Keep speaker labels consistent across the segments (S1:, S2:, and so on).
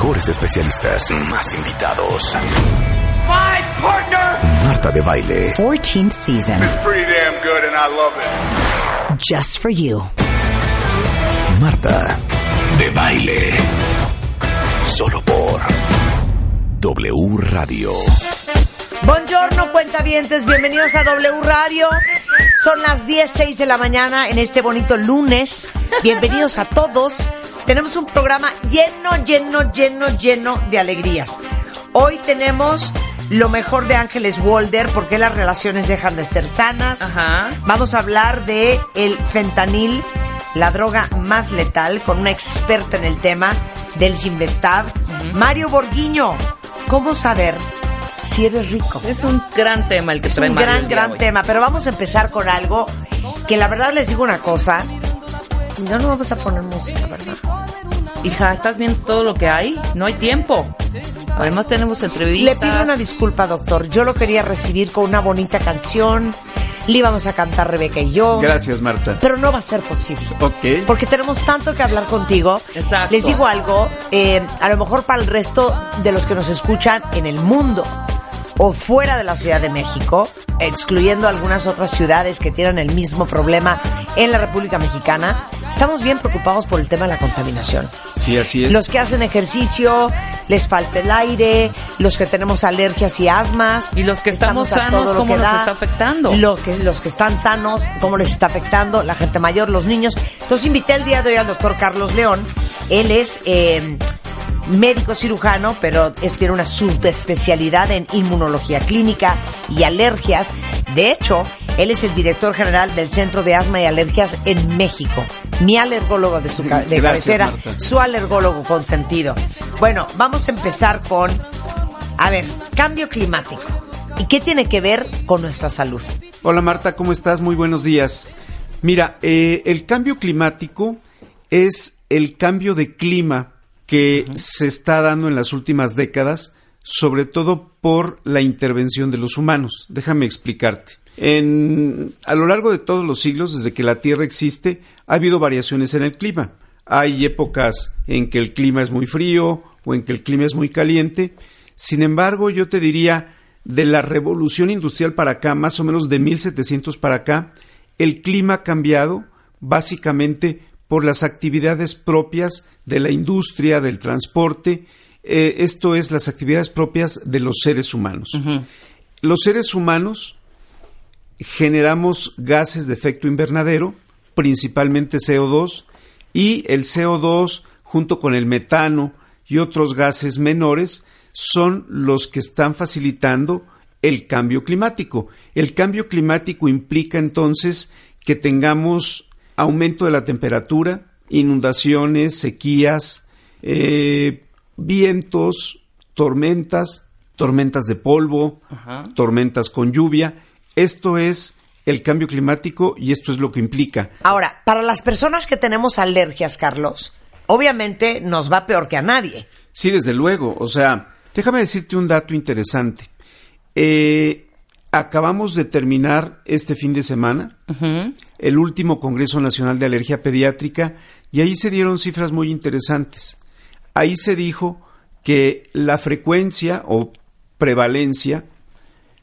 S1: Mejores especialistas. Más invitados.
S2: My partner
S1: Marta de Baile.
S3: 14th season.
S2: is pretty damn good and I love it.
S3: Just for you.
S1: Marta de Baile. Solo por W Radio.
S4: Buongiorno, cuentavientes, bienvenidos a W Radio. Son las 10, de la mañana en este bonito lunes. Bienvenidos a todos. Tenemos un programa lleno, lleno, lleno, lleno de alegrías. Hoy tenemos lo mejor de Ángeles Walder, porque las relaciones dejan de ser sanas.
S5: Ajá.
S4: Vamos a hablar de el fentanil, la droga más letal, con una experta en el tema del Sinvestav, Mario Borguiño. ¿Cómo saber si eres rico?
S5: Es un gran tema el que
S4: Es
S5: trae
S4: un
S5: Mario
S4: gran, gran tema, pero vamos a empezar con algo que la verdad les digo una cosa. No nos vamos a poner música, ¿verdad?
S5: Hija, ¿estás viendo todo lo que hay? No hay tiempo. Además tenemos
S4: Le
S5: entrevistas.
S4: pido una disculpa, doctor. Yo lo quería recibir con una bonita canción. Le íbamos a cantar Rebeca y yo.
S6: Gracias, Marta.
S4: Pero no va a ser posible.
S6: Ok.
S4: Porque tenemos tanto que hablar contigo.
S5: Exacto.
S4: Les digo algo, eh, a lo mejor para el resto de los que nos escuchan en el mundo o fuera de la Ciudad de México, excluyendo algunas otras ciudades que tienen el mismo problema en la República Mexicana, estamos bien preocupados por el tema de la contaminación.
S6: Sí, así es.
S4: Los que hacen ejercicio, les falta el aire, los que tenemos alergias y asmas.
S5: Y los que estamos sanos, ¿cómo nos
S4: da.
S5: está afectando?
S4: Lo que, los que están sanos, cómo les está afectando, la gente mayor, los niños. Entonces invité el día de hoy al doctor Carlos León. Él es eh, médico cirujano, pero es- tiene una subespecialidad en inmunología clínica y alergias. De hecho, él es el director general del Centro de Asma y Alergias en México. Mi alergólogo de su de
S6: Gracias,
S4: cabecera,
S6: Marta.
S4: su alergólogo consentido. Bueno, vamos a empezar con, a ver, cambio climático. ¿Y qué tiene que ver con nuestra salud?
S6: Hola, Marta, ¿cómo estás? Muy buenos días. Mira, eh, el cambio climático es el cambio de clima que se está dando en las últimas décadas, sobre todo por la intervención de los humanos. Déjame explicarte. En, a lo largo de todos los siglos, desde que la Tierra existe, ha habido variaciones en el clima. Hay épocas en que el clima es muy frío o en que el clima es muy caliente. Sin embargo, yo te diría, de la revolución industrial para acá, más o menos de 1700 para acá, el clima ha cambiado básicamente por las actividades propias de la industria, del transporte, eh, esto es las actividades propias de los seres humanos. Los seres humanos generamos gases de efecto invernadero, principalmente CO2, y el CO2 junto con el metano y otros gases menores son los que están facilitando el cambio climático. El cambio climático implica entonces que tengamos aumento de la temperatura, inundaciones, sequías, eh, vientos, tormentas, tormentas de polvo, tormentas con lluvia. Esto es el cambio climático y esto es lo que implica.
S4: Ahora, para las personas que tenemos alergias, Carlos, obviamente nos va peor que a nadie.
S6: Sí, desde luego. O sea, déjame decirte un dato interesante. Eh, acabamos de terminar este fin de semana el último Congreso Nacional de Alergia Pediátrica y ahí se dieron cifras muy interesantes. Ahí se dijo que la frecuencia o prevalencia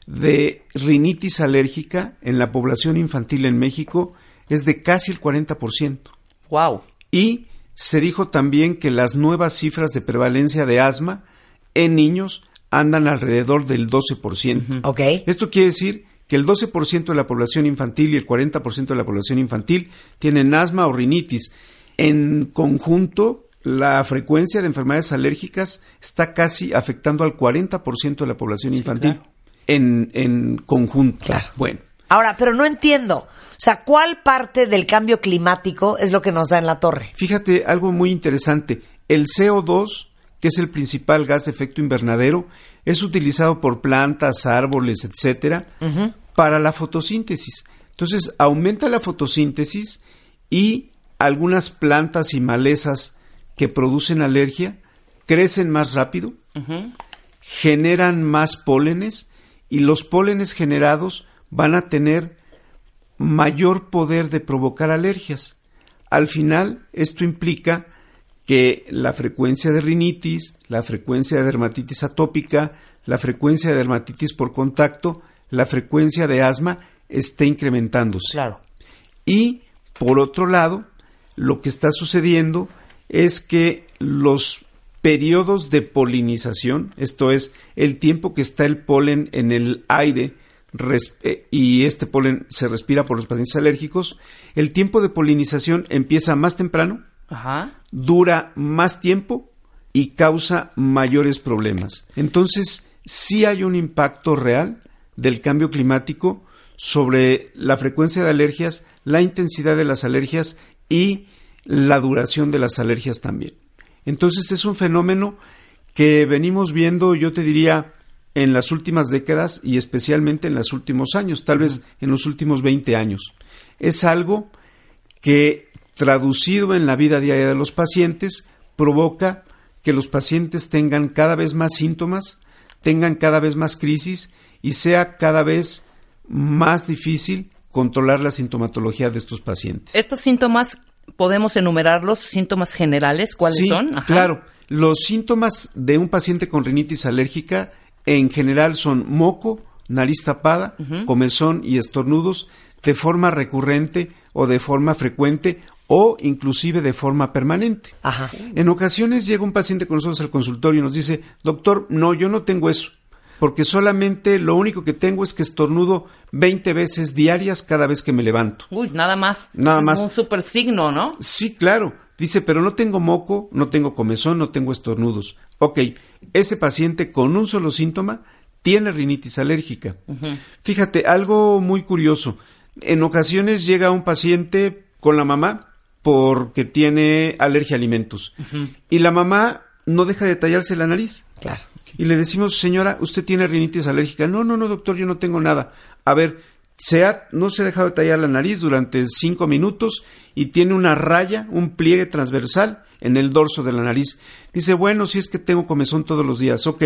S6: de rinitis alérgica en la población infantil en México es de casi el 40%.
S5: Wow.
S6: Y se dijo también que las nuevas cifras de prevalencia de asma en niños andan alrededor del 12%.
S4: ¿Ok?
S6: Esto quiere decir que el 12% de la población infantil y el 40% de la población infantil tienen asma o rinitis. En conjunto, la frecuencia de enfermedades alérgicas está casi afectando al 40% de la población infantil. En, en conjunto.
S4: Claro.
S6: Bueno,
S4: Ahora, pero no entiendo. O sea, ¿cuál parte del cambio climático es lo que nos da en la torre?
S6: Fíjate algo muy interesante. el CO2, que es el principal gas de efecto invernadero, es utilizado por plantas, árboles, etcétera, para la fotosíntesis. Entonces, aumenta la fotosíntesis y algunas plantas y malezas que producen alergia crecen más rápido, generan más pólenes y los pólenes generados van a tener mayor poder de provocar alergias. Al final, esto implica que la frecuencia de rinitis, la frecuencia de dermatitis atópica, la frecuencia de dermatitis por contacto, la frecuencia de asma esté incrementándose.
S4: Claro.
S6: Y, por otro lado, lo que está sucediendo es que los periodos de polinización, esto es, el tiempo que está el polen en el aire eh, y este polen se respira por los pacientes alérgicos, el tiempo de polinización empieza más temprano, dura más tiempo y causa mayores problemas. Entonces, sí hay un impacto real del cambio climático sobre la frecuencia de alergias, la intensidad de las alergias y la duración de las alergias también. Entonces es un fenómeno que venimos viendo, yo te diría, en las últimas décadas y especialmente en los últimos años, tal vez en los últimos 20 años. Es algo que, traducido en la vida diaria de los pacientes, provoca que los pacientes tengan cada vez más síntomas, tengan cada vez más crisis y sea cada vez más difícil controlar la sintomatología de estos pacientes.
S5: Estos síntomas podemos enumerarlos, síntomas generales, ¿cuáles
S6: sí,
S5: son?
S6: Claro, los síntomas de un paciente con rinitis alérgica en general son moco, nariz tapada, comezón y estornudos de forma recurrente o de forma frecuente o inclusive de forma permanente.
S4: Ajá.
S6: En ocasiones llega un paciente con nosotros al consultorio y nos dice, doctor, no, yo no tengo eso, porque solamente lo único que tengo es que estornudo 20 veces diarias cada vez que me levanto.
S5: Uy, nada más.
S6: Nada
S5: Es
S6: más.
S5: un super signo, ¿no?
S6: Sí, claro. Dice, pero no tengo moco, no tengo comezón, no tengo estornudos. Ok, ese paciente con un solo síntoma tiene rinitis alérgica. Fíjate, algo muy curioso. En ocasiones llega un paciente con la mamá porque tiene alergia a alimentos. Y la mamá no deja de tallarse la nariz.
S4: Claro.
S6: Y le decimos, señora, ¿usted tiene rinitis alérgica? No, no, no, doctor, yo no tengo nada. A ver, se ha- no se ha dejado de tallar la nariz durante cinco minutos y tiene una raya, un pliegue transversal en el dorso de la nariz. Dice, bueno, si es que tengo comezón todos los días, ok,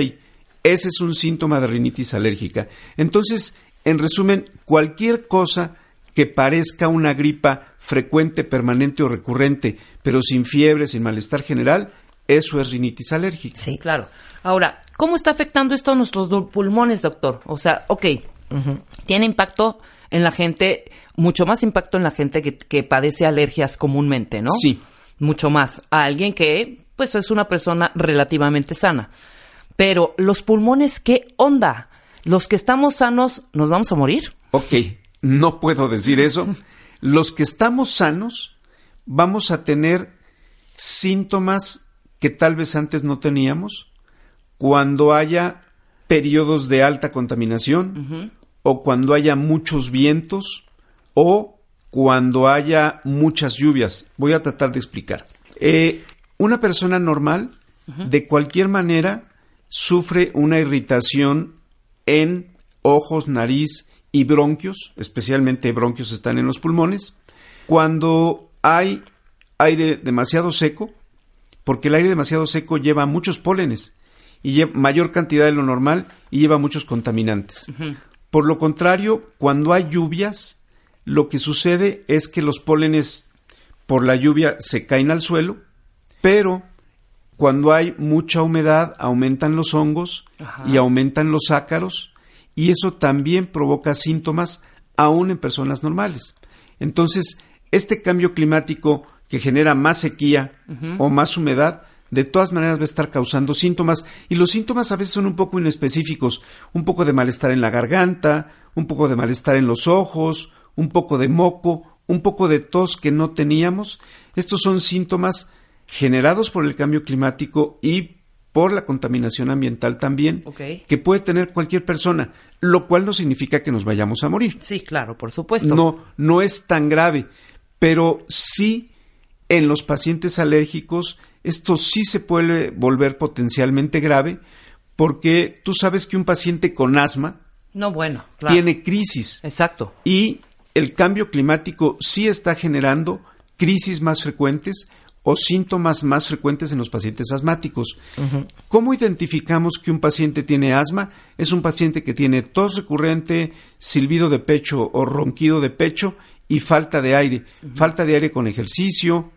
S6: ese es un síntoma de rinitis alérgica. Entonces, en resumen, cualquier cosa que parezca una gripa frecuente, permanente o recurrente, pero sin fiebre, sin malestar general, eso es rinitis alérgica.
S4: Sí.
S5: Claro. Ahora, ¿cómo está afectando esto a nuestros pulmones, doctor? O sea, ok, tiene impacto en la gente, mucho más impacto en la gente que, que padece alergias comúnmente, ¿no?
S6: Sí.
S5: Mucho más a alguien que, pues, es una persona relativamente sana. Pero los pulmones, ¿qué onda? Los que estamos sanos, ¿nos vamos a morir?
S6: Ok, no puedo decir eso. Los que estamos sanos vamos a tener síntomas que tal vez antes no teníamos cuando haya periodos de alta contaminación o cuando haya muchos vientos o cuando haya muchas lluvias. Voy a tratar de explicar. Eh, una persona normal, de cualquier manera, sufre una irritación en ojos, nariz y bronquios, especialmente bronquios están en los pulmones, cuando hay aire demasiado seco, porque el aire demasiado seco lleva muchos pólenes y lleva mayor cantidad de lo normal y lleva muchos contaminantes. Por lo contrario, cuando hay lluvias, lo que sucede es que los pólenes por la lluvia se caen al suelo, pero cuando hay mucha humedad aumentan los hongos y aumentan los ácaros y eso también provoca síntomas aún en personas normales. Entonces, este cambio climático que genera más sequía o más humedad, de todas maneras va a estar causando síntomas y los síntomas a veces son un poco inespecíficos, un poco de malestar en la garganta, un poco de malestar en los ojos, un poco de moco, un poco de tos que no teníamos. Estos son síntomas generados por el cambio climático y por la contaminación ambiental también, que puede tener cualquier persona, lo cual no significa que nos vayamos a morir.
S5: Sí, claro, por supuesto.
S6: No, no es tan grave, pero sí En los pacientes alérgicos, esto sí se puede volver potencialmente grave porque tú sabes que un paciente con asma
S5: No, bueno, claro.
S6: tiene crisis
S5: Exacto.
S6: y el cambio climático sí está generando crisis más frecuentes o síntomas más frecuentes en los pacientes asmáticos. ¿Cómo identificamos que un paciente tiene asma? Es un paciente que tiene tos recurrente, silbido de pecho o ronquido de pecho y falta de aire. Falta de aire con ejercicio.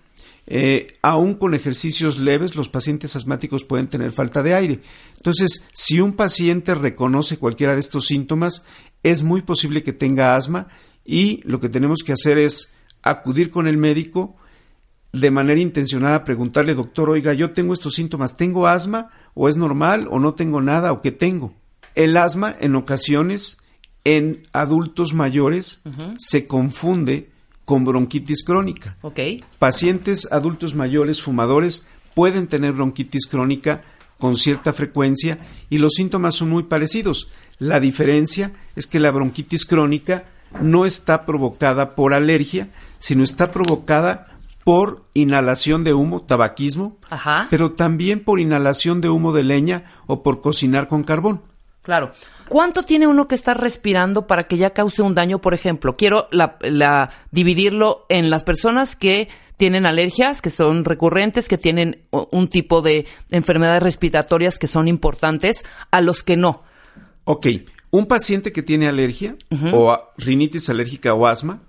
S6: Eh, aún con ejercicios leves, los pacientes asmáticos pueden tener falta de aire. Entonces, si un paciente reconoce cualquiera de estos síntomas, es muy posible que tenga asma y lo que tenemos que hacer es acudir con el médico de manera intencionada, preguntarle, doctor, oiga, yo tengo estos síntomas, ¿tengo asma o es normal o no tengo nada o qué tengo? El asma en ocasiones en adultos mayores se confunde con bronquitis crónica. Pacientes adultos mayores fumadores pueden tener bronquitis crónica con cierta frecuencia y los síntomas son muy parecidos. La diferencia es que la bronquitis crónica no está provocada por alergia, sino está provocada por inhalación de humo, tabaquismo,
S5: Ajá.
S6: pero también por inhalación de humo de leña o por cocinar con carbón.
S5: Claro. ¿Cuánto tiene uno que estar respirando para que ya cause un daño? Por ejemplo, quiero la, la- dividirlo en las personas que tienen alergias, que son recurrentes, que tienen un tipo de enfermedades respiratorias que son importantes, a los que no.
S6: Ok, un paciente que tiene alergia o rinitis alérgica o asma,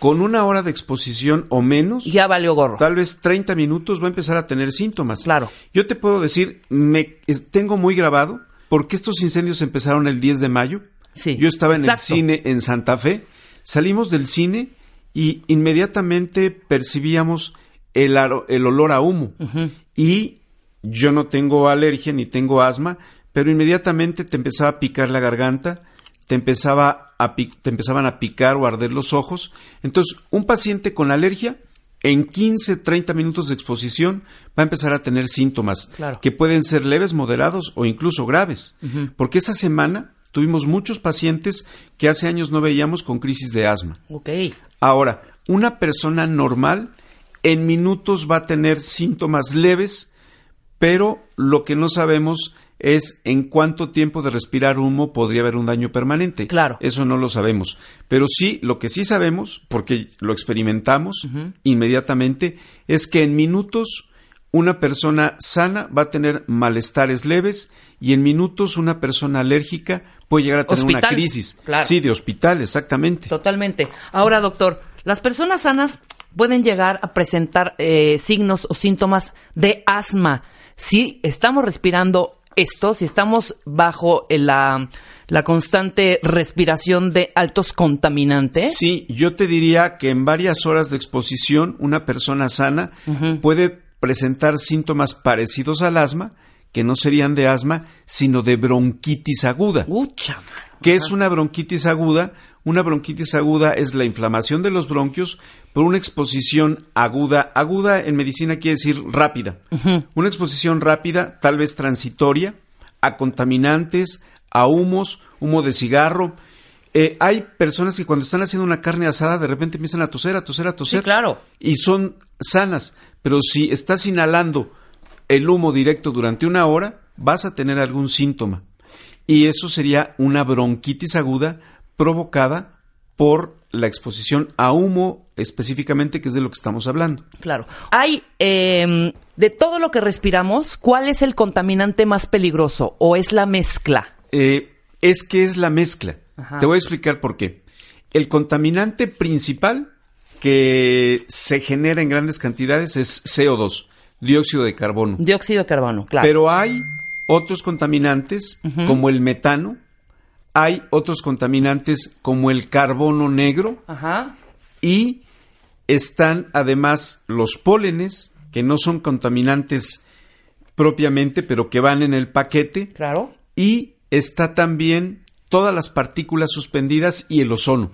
S6: con una hora de exposición o menos,
S5: Ya valió gorro.
S6: tal vez 30 minutos va a empezar a tener síntomas.
S5: Claro.
S6: Yo te puedo decir, me tengo muy grabado, porque estos incendios empezaron el 10 de mayo.
S5: Sí,
S6: Yo estaba en
S5: exacto.
S6: el cine en Santa Fe, salimos del cine y inmediatamente percibíamos el, aro- el olor a humo. Y yo no tengo alergia ni tengo asma, pero inmediatamente te empezaba a picar la garganta, te, empezaba a te empezaban a picar o arder los ojos. Entonces, un paciente con alergia, en 15, 30 minutos de exposición, va a empezar a tener síntomas
S5: Claro.
S6: que pueden ser leves, moderados o incluso graves. Porque esa semana tuvimos muchos pacientes que hace años no veíamos con crisis de asma. Ahora, una persona normal en minutos va a tener síntomas leves, pero lo que no sabemos es en cuánto tiempo de respirar humo podría haber un daño permanente.
S5: Claro.
S6: Eso no lo sabemos. Pero sí, lo que sí sabemos, porque lo experimentamos inmediatamente, es que en minutos una persona sana va a tener malestares leves y en minutos una persona alérgica puede llegar a tener una crisis.
S5: claro.
S6: Sí, de hospital, exactamente.
S5: Totalmente. Ahora, doctor, las personas sanas pueden llegar a presentar eh, signos o síntomas de asma si estamos respirando esto, si estamos bajo la, la constante respiración de altos contaminantes.
S6: Sí, yo te diría que en varias horas de exposición una persona sana puede presentar síntomas parecidos al asma, que no serían de asma, sino de bronquitis aguda.
S5: Ucha.
S6: ¿Qué es una bronquitis aguda? Una bronquitis aguda es la inflamación de los bronquios por una exposición aguda. Aguda en medicina quiere decir rápida. Una exposición rápida, tal vez transitoria, a contaminantes, a humos, humo de cigarro. Eh, hay personas que cuando están haciendo una carne asada de repente empiezan a toser, a toser, a toser.
S5: Sí, claro.
S6: Y son sanas. Pero si estás inhalando el humo directo durante una hora, vas a tener algún síntoma. Y eso sería una bronquitis aguda provocada por la exposición a humo específicamente, que es de lo que estamos hablando.
S5: Claro. Hay, eh, de todo lo que respiramos, ¿cuál es el contaminante más peligroso o es la mezcla?
S6: Eh, es que es la mezcla.
S5: Ajá.
S6: Te voy a explicar por qué. El contaminante principal que se genera en grandes cantidades es CO2, dióxido de carbono.
S5: Dióxido de carbono, claro.
S6: Pero hay otros contaminantes como el metano, hay otros contaminantes como el carbono negro
S5: Ajá.
S6: y están además los pólenes, que no son contaminantes propiamente, pero que van en el paquete,
S5: Claro.
S6: y está también todas las partículas suspendidas y el ozono.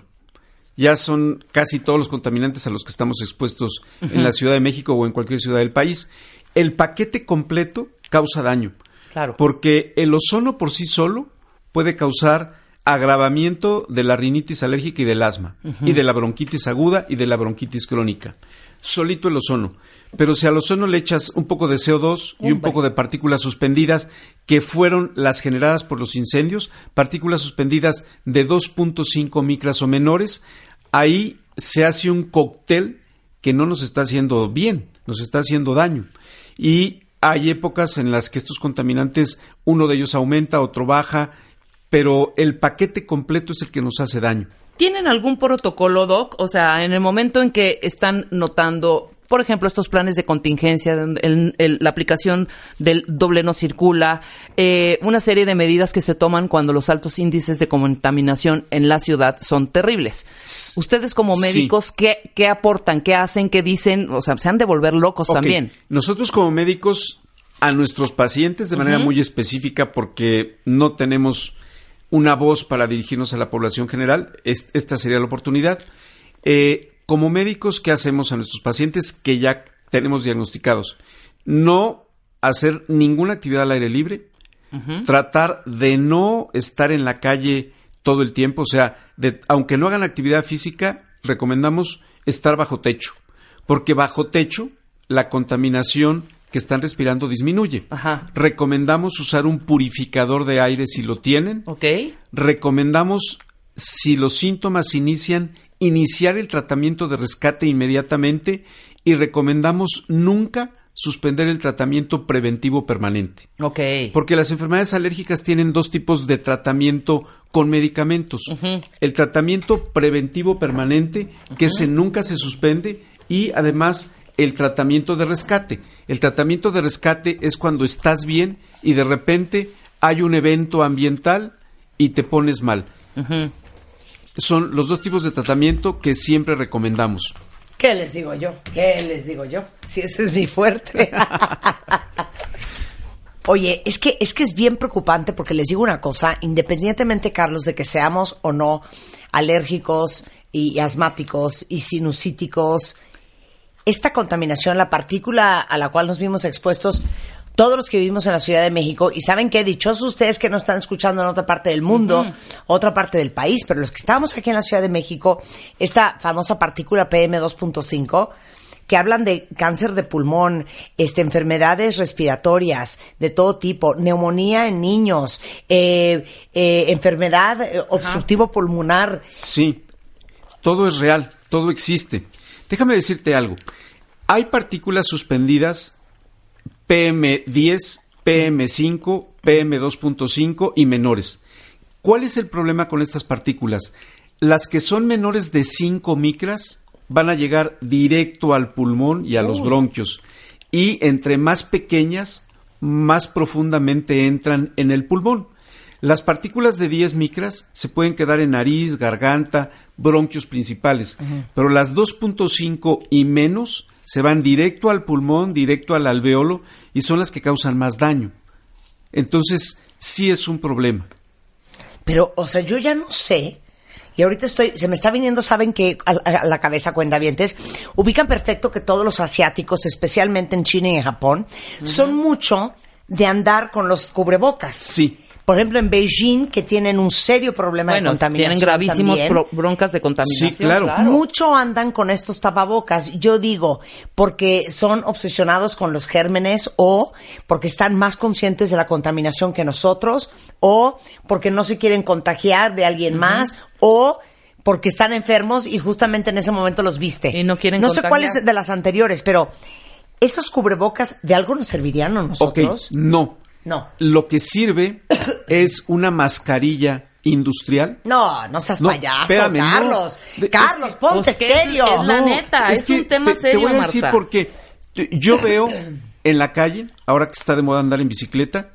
S6: Ya son casi todos los contaminantes a los que estamos expuestos en la Ciudad de México o en cualquier ciudad del país. El paquete completo causa daño.
S5: Claro.
S6: Porque el ozono por sí solo puede causar agravamiento de la rinitis alérgica y del asma, y de la bronquitis aguda y de la bronquitis crónica. solito el ozono. Pero si al ozono le echas un poco de CO2 y un poco de partículas suspendidas, que fueron las generadas por los incendios, partículas suspendidas de 2.5 micras o menores, ahí se hace un cóctel que no nos está haciendo bien, nos está haciendo daño. Y hay épocas en las que estos contaminantes, uno de ellos aumenta, otro baja, pero el paquete completo es el que nos hace daño.
S5: ¿Tienen algún protocolo, Doc? O sea, en el momento en que están notando, por ejemplo, estos planes de contingencia, el- el- la aplicación del doble no circula, eh, una serie de medidas que se toman cuando los altos índices de contaminación en la ciudad son terribles. Ustedes como
S6: Sí.
S5: médicos, ¿qué, qué aportan? ¿Qué hacen? ¿Qué dicen? O sea, se han de volver locos también.
S6: Nosotros como médicos, a nuestros pacientes de manera muy específica, porque no tenemos una voz para dirigirnos a la población general, es- esta sería la oportunidad. Eh, como médicos, ¿qué hacemos a nuestros pacientes que ya tenemos diagnosticados? No hacer ninguna actividad al aire libre, tratar de no estar en la calle todo el tiempo, o sea, de- aunque no hagan actividad física, recomendamos estar bajo techo, porque bajo techo la contaminación que están respirando disminuye.
S5: Ajá.
S6: Recomendamos usar un purificador de aire si lo tienen.
S5: ¿Ok?
S6: Recomendamos, si los síntomas inician, iniciar el tratamiento de rescate inmediatamente y recomendamos nunca suspender el tratamiento preventivo permanente.
S5: Ok.
S6: Porque las enfermedades alérgicas tienen dos tipos de tratamiento con medicamentos. El tratamiento preventivo permanente, que ese nunca se suspende, y además el tratamiento de rescate. El tratamiento de rescate es cuando estás bien y de repente hay un evento ambiental y te pones mal. Son los dos tipos de tratamiento que siempre recomendamos.
S4: ¿Qué les digo yo? ¿Qué les digo yo? Si ese es mi fuerte. Oye, es que, es que es bien preocupante porque les digo una cosa, independientemente, Carlos, de que seamos o no alérgicos y asmáticos y sinusíticos, esta contaminación, la partícula a la cual nos vimos expuestos, todos los que vivimos en la Ciudad de México, y saben que dichosos ustedes que no están escuchando en otra parte del mundo, otra parte del país, pero los que estamos aquí en la Ciudad de México, esta famosa partícula PM2.5, que hablan de cáncer de pulmón, este, enfermedades respiratorias de todo tipo, neumonía en niños, eh, eh, enfermedad eh, obstructivo pulmonar.
S6: Sí, todo es real, todo existe. Déjame decirte algo. Hay partículas suspendidas PM10, PM5, PM2.5 y menores. ¿Cuál es el problema con estas partículas? Las que son menores de 5 micras van a llegar directo al pulmón y a los bronquios. Y entre más pequeñas, más profundamente entran en el pulmón. Las partículas de 10 micras se pueden quedar en nariz, garganta, bronquios principales, pero las 2.5 y menos se van directo al pulmón, directo al alveolo y son las que causan más daño. Entonces, sí es un problema.
S4: Pero, o sea, yo ya no sé. Y ahorita estoy, se me está viniendo, saben que a, a la cabeza cuentavientes, ubican perfecto que todos los asiáticos, especialmente en China y en Japón, son mucho de andar con los cubrebocas.
S6: Sí.
S4: Por ejemplo, en Beijing, que tienen un serio problema de contaminación.
S5: tienen gravísimos
S4: también,
S5: broncas de contaminación.
S6: Sí, claro.
S4: Mucho andan con estos tapabocas, yo digo, porque son obsesionados con los gérmenes o porque están más conscientes de la contaminación que nosotros o porque no se quieren contagiar de alguien más o porque están enfermos y justamente en ese momento los viste.
S5: Y no quieren
S4: No sé
S5: contagiar.
S4: cuáles de las anteriores, pero ¿esos cubrebocas de algo nos servirían a
S6: Ok,
S4: nosotros?
S6: no.
S4: No.
S6: Lo que sirve es una mascarilla industrial.
S4: No, no seas
S6: No,
S4: payaso,
S6: espérame, no.
S4: Carlos.
S6: De-
S4: Carlos,
S6: es-
S4: ponte
S5: pues, ¿qué es-
S4: serio.
S5: es la neta, es un tema
S6: te,
S5: serio,
S6: Te voy a decir
S5: Marta.
S6: porque yo veo en la calle, ahora que está de moda andar en bicicleta,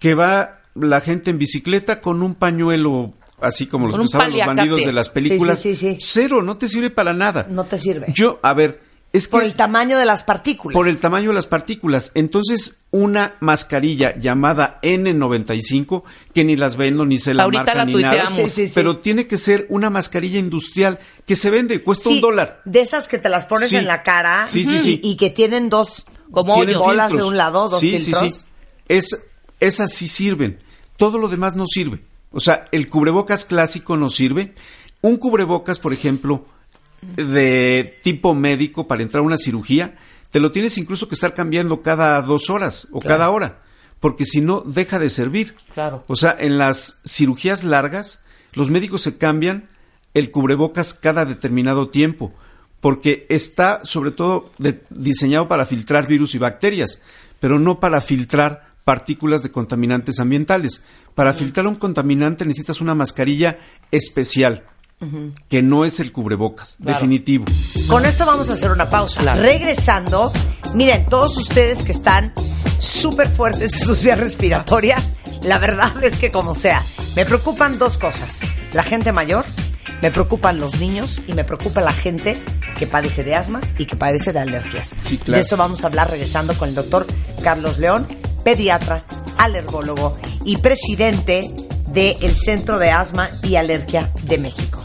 S6: que va la gente en bicicleta con un pañuelo así como los que usaban los bandidos de las películas.
S4: Sí, sí, sí, sí.
S6: Cero, no te sirve para nada.
S4: No te sirve.
S6: Yo, a ver, es que
S4: Por el tamaño de las partículas.
S6: por el tamaño de las partículas. Entonces, una mascarilla llamada N95, que ni las vendo, ni se la
S5: Ahorita
S6: marca
S5: la
S6: ni nada.
S4: Sí, sí, sí.
S6: pero tiene que ser una mascarilla industrial que se vende, cuesta
S4: Sí,
S6: un dólar.
S4: De esas que te las pones
S6: Sí.
S4: en la cara
S6: Sí, sí,
S4: y-
S6: sí.
S4: Y, que tienen dos
S5: Como
S4: bolas de un lado, dos
S6: sí,
S4: filtros.
S6: Sí, sí. Es, esas sí sirven. Todo lo demás no sirve. O sea, el cubrebocas clásico no sirve. Un cubrebocas, por ejemplo, de tipo médico para entrar a una cirugía, te lo tienes incluso que estar cambiando cada dos horas o cada hora, porque si no, deja de servir.
S5: Claro.
S6: O sea, en las cirugías largas, los médicos se cambian el cubrebocas cada determinado tiempo, porque está sobre todo de- diseñado para filtrar virus y bacterias, pero no para filtrar partículas de contaminantes ambientales. Para filtrar un contaminante necesitas una mascarilla especial, que no es el cubrebocas, definitivo.
S4: Con esto vamos a hacer una pausa.
S5: Claro.
S4: Regresando, miren, todos ustedes que están súper fuertes en sus vías respiratorias, la verdad es que como sea, me preocupan dos cosas. La gente mayor, me preocupan los niños y me preocupa la gente que padece de asma y que padece de alergias.
S6: Sí, claro.
S4: De eso vamos a hablar regresando con el doctor Carlos León, pediatra, alergólogo y presidente del Centro de Asma y Alergia de México.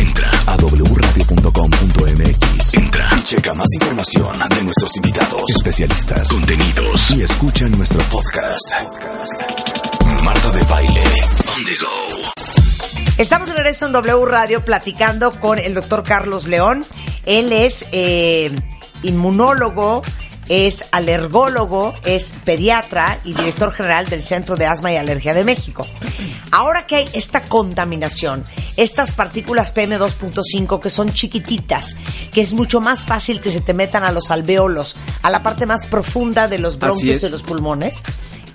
S1: A wradio.com.mx. Entra y checa más información de nuestros invitados, especialistas, contenidos y escucha nuestro podcast. Marta de Baile. On the go.
S4: Estamos de regreso en W Radio platicando con el doctor Carlos León. Él es eh, inmunólogo, es alergólogo, es pediatra y director general del Centro de Asma y Alergia de México. Ahora que hay esta contaminación, estas partículas PM2.5 que son chiquititas, que es mucho más fácil que se te metan a los alveolos, a la parte más profunda de los bronquios de los pulmones,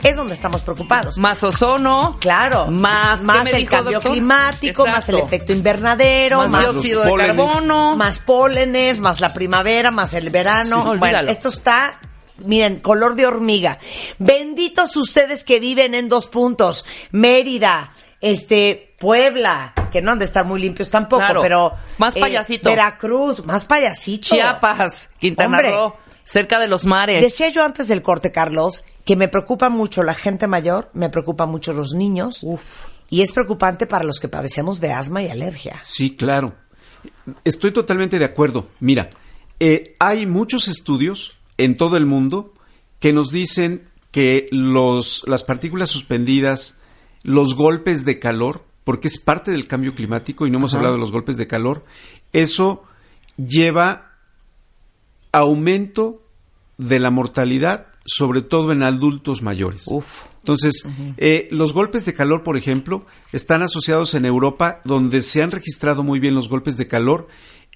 S4: es donde estamos preocupados.
S5: Más ozono.
S4: Claro,
S5: Más, ¿qué
S4: más el
S5: dijo,
S4: cambio
S5: doctor?
S4: climático, más el efecto invernadero,
S5: Más,
S4: más,
S5: dióxido de
S6: pólenes.
S5: carbono.
S4: más pólenes, más la primavera, más el verano.
S5: Sí,
S4: bueno,
S5: olvídalo.
S4: esto está, miren, color de hormiga. Benditos ustedes que viven en dos puntos, Mérida, este, Puebla, que no han de estar muy limpios tampoco,
S5: Claro.
S4: pero
S5: Más
S4: eh,
S5: payasito.
S4: Veracruz, más payasito.
S5: Chiapas, Quintana
S4: Hombre.
S5: Roo, cerca de los mares.
S4: Decía yo antes del corte, Carlos, que me preocupa mucho la gente mayor, me preocupa mucho los niños. Y es preocupante para los que padecemos de asma y alergia.
S6: Sí, claro. Estoy totalmente de acuerdo. Mira, eh, hay muchos estudios en todo el mundo que nos dicen que los, las partículas suspendidas, los golpes de calor, porque es parte del cambio climático y no hemos hablado de los golpes de calor, eso lleva aumento de la mortalidad, sobre todo en adultos mayores.
S5: Uf.
S6: Entonces, eh, los golpes de calor, por ejemplo, están asociados en Europa, donde se han registrado muy bien los golpes de calor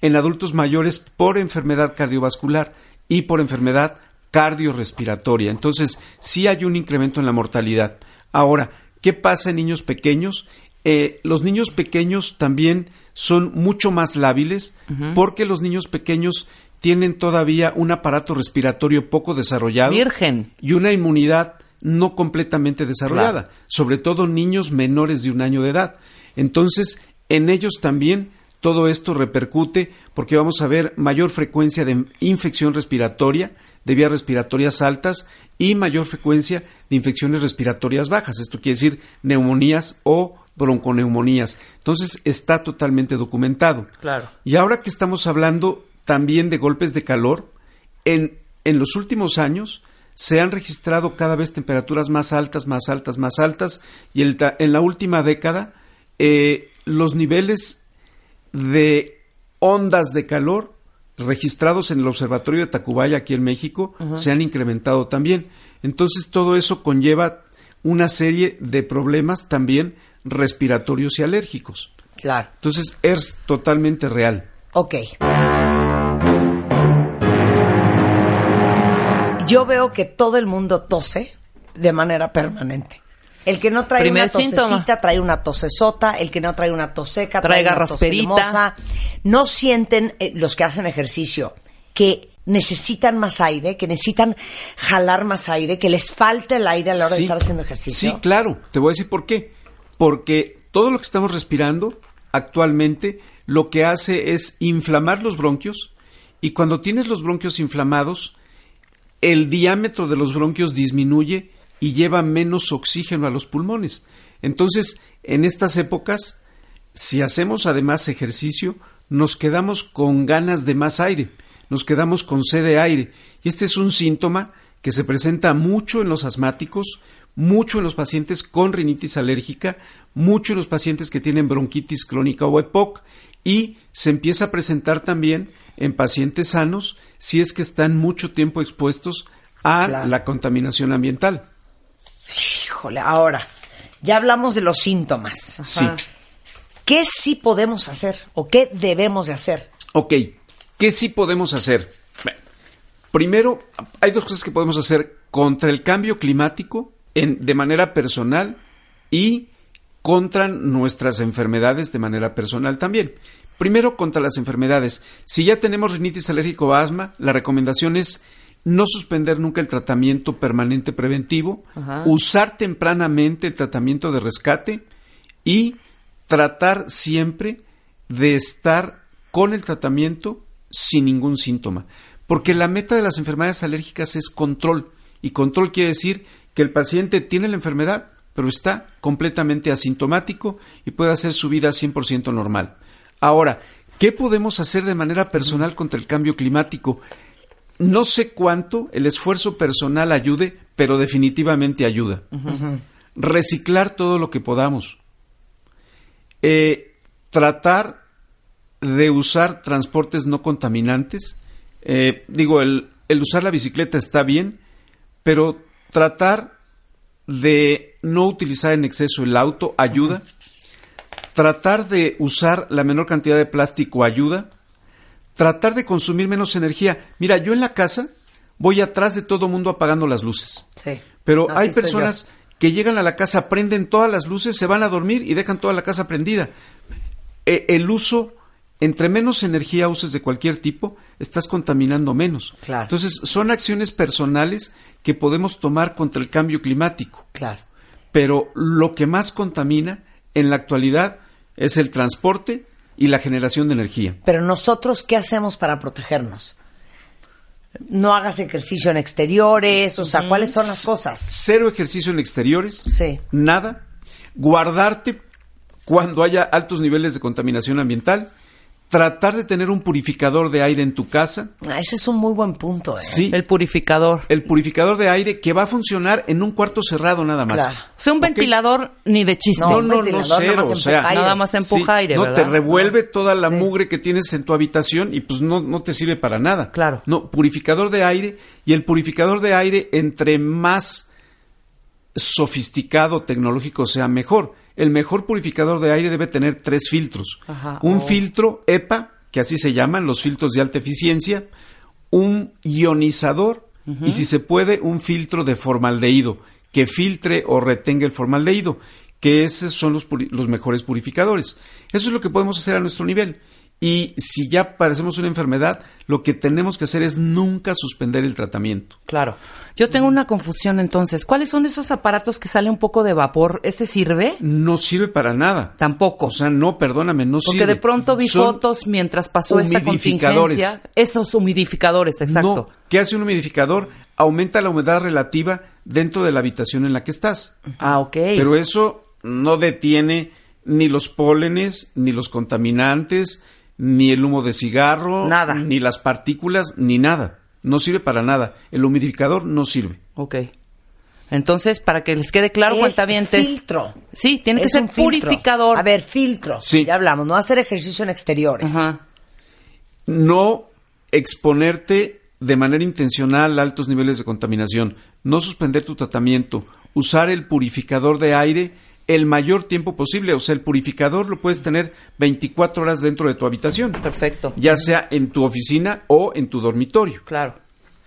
S6: en adultos mayores por enfermedad cardiovascular y por enfermedad cardiorrespiratoria. Entonces, sí hay un incremento en la mortalidad. Ahora, ¿qué pasa en niños pequeños? Eh, los niños pequeños también son mucho más lábiles porque los niños pequeños tienen todavía un aparato respiratorio poco desarrollado
S5: Virgen.
S6: y una inmunidad no completamente desarrollada, sobre todo niños menores de un año de edad. Entonces, en ellos también todo esto repercute porque vamos a ver mayor frecuencia de infección respiratoria, de vías respiratorias altas y mayor frecuencia de infecciones respiratorias bajas. Esto quiere decir neumonías o bronconeumonías. Entonces, está totalmente documentado.
S5: Claro.
S6: Y ahora que estamos hablando también de golpes de calor, en, en los últimos años se han registrado cada vez temperaturas más altas, más altas, más altas, y el en la última década eh, los niveles de ondas de calor registrados en el Observatorio de Tacubaya aquí en México se han incrementado también. Entonces todo eso conlleva una serie de problemas también respiratorios y alérgicos.
S4: Claro.
S6: Entonces es totalmente real.
S4: Ok. Yo veo que todo el mundo tose de manera permanente. El que no trae
S5: Primer
S4: una tosecita
S5: síntoma.
S4: trae una tosesota, el que no trae una toseca trae
S5: Traiga
S4: una. No sienten eh, los que hacen ejercicio que necesitan más aire, que necesitan jalar más aire, que les falta el aire a la hora de estar haciendo ejercicio.
S6: Sí, claro. Te voy a decir por qué. Porque todo lo que estamos respirando actualmente lo que hace es inflamar los bronquios y cuando tienes los bronquios inflamados, el diámetro de los bronquios disminuye y lleva menos oxígeno a los pulmones. Entonces, en estas épocas, si hacemos además ejercicio, nos quedamos con ganas de más aire, nos quedamos con sed de aire. Y este es un síntoma que se presenta mucho en los asmáticos, mucho en los pacientes con rinitis alérgica, mucho en los pacientes que tienen bronquitis crónica o EPOC y se empieza a presentar también en pacientes sanos si es que están mucho tiempo expuestos a
S4: Claro.
S6: la contaminación ambiental.
S4: Híjole, ahora, ya hablamos de los síntomas.
S6: Sí.
S4: ¿Qué sí podemos hacer o qué debemos de hacer?
S6: Ok, ¿qué sí podemos hacer? Bueno, primero, hay dos cosas que podemos hacer contra el cambio climático en- de manera personal y contra nuestras enfermedades de manera personal también. Primero, contra las enfermedades. Si ya tenemos rinitis alérgico o asma, la recomendación es no suspender nunca el tratamiento permanente preventivo,
S5: Ajá.
S6: usar tempranamente el tratamiento de rescate y tratar siempre de estar con el tratamiento sin ningún síntoma. Porque la meta de las enfermedades alérgicas es control. Y control quiere decir que el paciente tiene la enfermedad, pero está completamente asintomático y puede hacer su vida 100% normal. Ahora, ¿qué podemos hacer de manera personal contra el cambio climático? No sé cuánto el esfuerzo personal ayude, pero definitivamente ayuda. Reciclar todo lo que podamos. Eh, tratar de usar transportes no contaminantes. Eh, digo, el, el usar la bicicleta está bien, pero tratar de no utilizar en exceso el auto ayuda. Tratar de usar la menor cantidad de plástico ayuda. Tratar de consumir menos energía. Mira, yo en la casa voy atrás de todo mundo apagando las luces.
S4: Sí.
S6: Pero hay personas que llegan a la casa, prenden todas las luces, se van a dormir y dejan toda la casa prendida. E- el uso, entre menos energía uses de cualquier tipo, estás contaminando menos.
S4: Claro.
S6: Entonces, son acciones personales que podemos tomar contra el cambio climático.
S4: Claro.
S6: Pero lo que más contamina en la actualidad es el transporte y la generación de energía.
S4: Pero nosotros, ¿qué hacemos para protegernos? No hagas ejercicio en exteriores, o sea, ¿cuáles son las cosas?
S6: Cero ejercicio en exteriores.
S4: Sí.
S6: Nada. Guardarte cuando haya altos niveles de contaminación ambiental. Tratar de tener un purificador de aire en tu casa.
S4: Ah, Ese es un muy buen punto, ¿eh?
S6: Sí.
S5: El purificador.
S6: El purificador de aire que va a funcionar en un cuarto cerrado nada más.
S4: Claro.
S5: O sea, un ventilador ni de chiste.
S4: No,
S6: No, no, cero, o sea,
S4: aire.
S5: Nada más empuja
S6: Sí,
S5: aire,
S6: no te revuelve toda la
S4: Sí.
S6: mugre que tienes en tu habitación y pues no, no te sirve para nada.
S5: Claro.
S6: No, purificador de aire y el purificador de aire entre más sofisticado tecnológico sea mejor. El mejor purificador de aire debe tener tres filtros.
S5: Ajá,
S6: Un
S5: oh.
S6: filtro EPA, que así se llaman los filtros de alta eficiencia, un ionizador y si se puede un filtro de formaldehído que filtre o retenga el formaldehído, que esos son los, los mejores purificadores. Eso es lo que podemos hacer a nuestro nivel. Y si ya padecemos una enfermedad, lo que tenemos que hacer es nunca suspender el tratamiento.
S5: Claro. Yo tengo una confusión entonces. ¿Cuáles son esos aparatos que sale un poco de vapor? ¿Ese sirve?
S6: No sirve para nada.
S5: Tampoco.
S6: O sea, no, perdóname, no
S5: Porque
S6: sirve.
S5: de pronto vi
S6: Son
S5: fotos mientras pasó esta contingencia. Esos humidificadores, exacto.
S6: No, ¿qué hace un humidificador? Aumenta la humedad relativa dentro de la habitación en la que estás.
S5: Ah, ok.
S6: Pero eso no detiene ni los pólenes, ni los contaminantes, ni el humo de cigarro,
S5: Nada.
S6: ni las partículas, ni nada. No sirve para nada. El humidificador no sirve.
S5: Ok. Entonces, para que les quede claro,
S4: Es
S5: cuentavientes.
S4: filtro.
S5: Sí, tiene que ser
S4: un filtro.
S5: purificador.
S4: A ver, filtro.
S6: Sí.
S4: Ya hablamos, no hacer ejercicio en exteriores.
S5: Ajá.
S6: no exponerte de manera intencional a altos niveles de contaminación, no suspender tu tratamiento, usar el purificador de aire el mayor tiempo posible, o sea, el purificador lo puedes tener 24 horas dentro de tu habitación,
S5: Perfecto.
S6: ya sea en tu oficina o en tu dormitorio.
S5: Claro.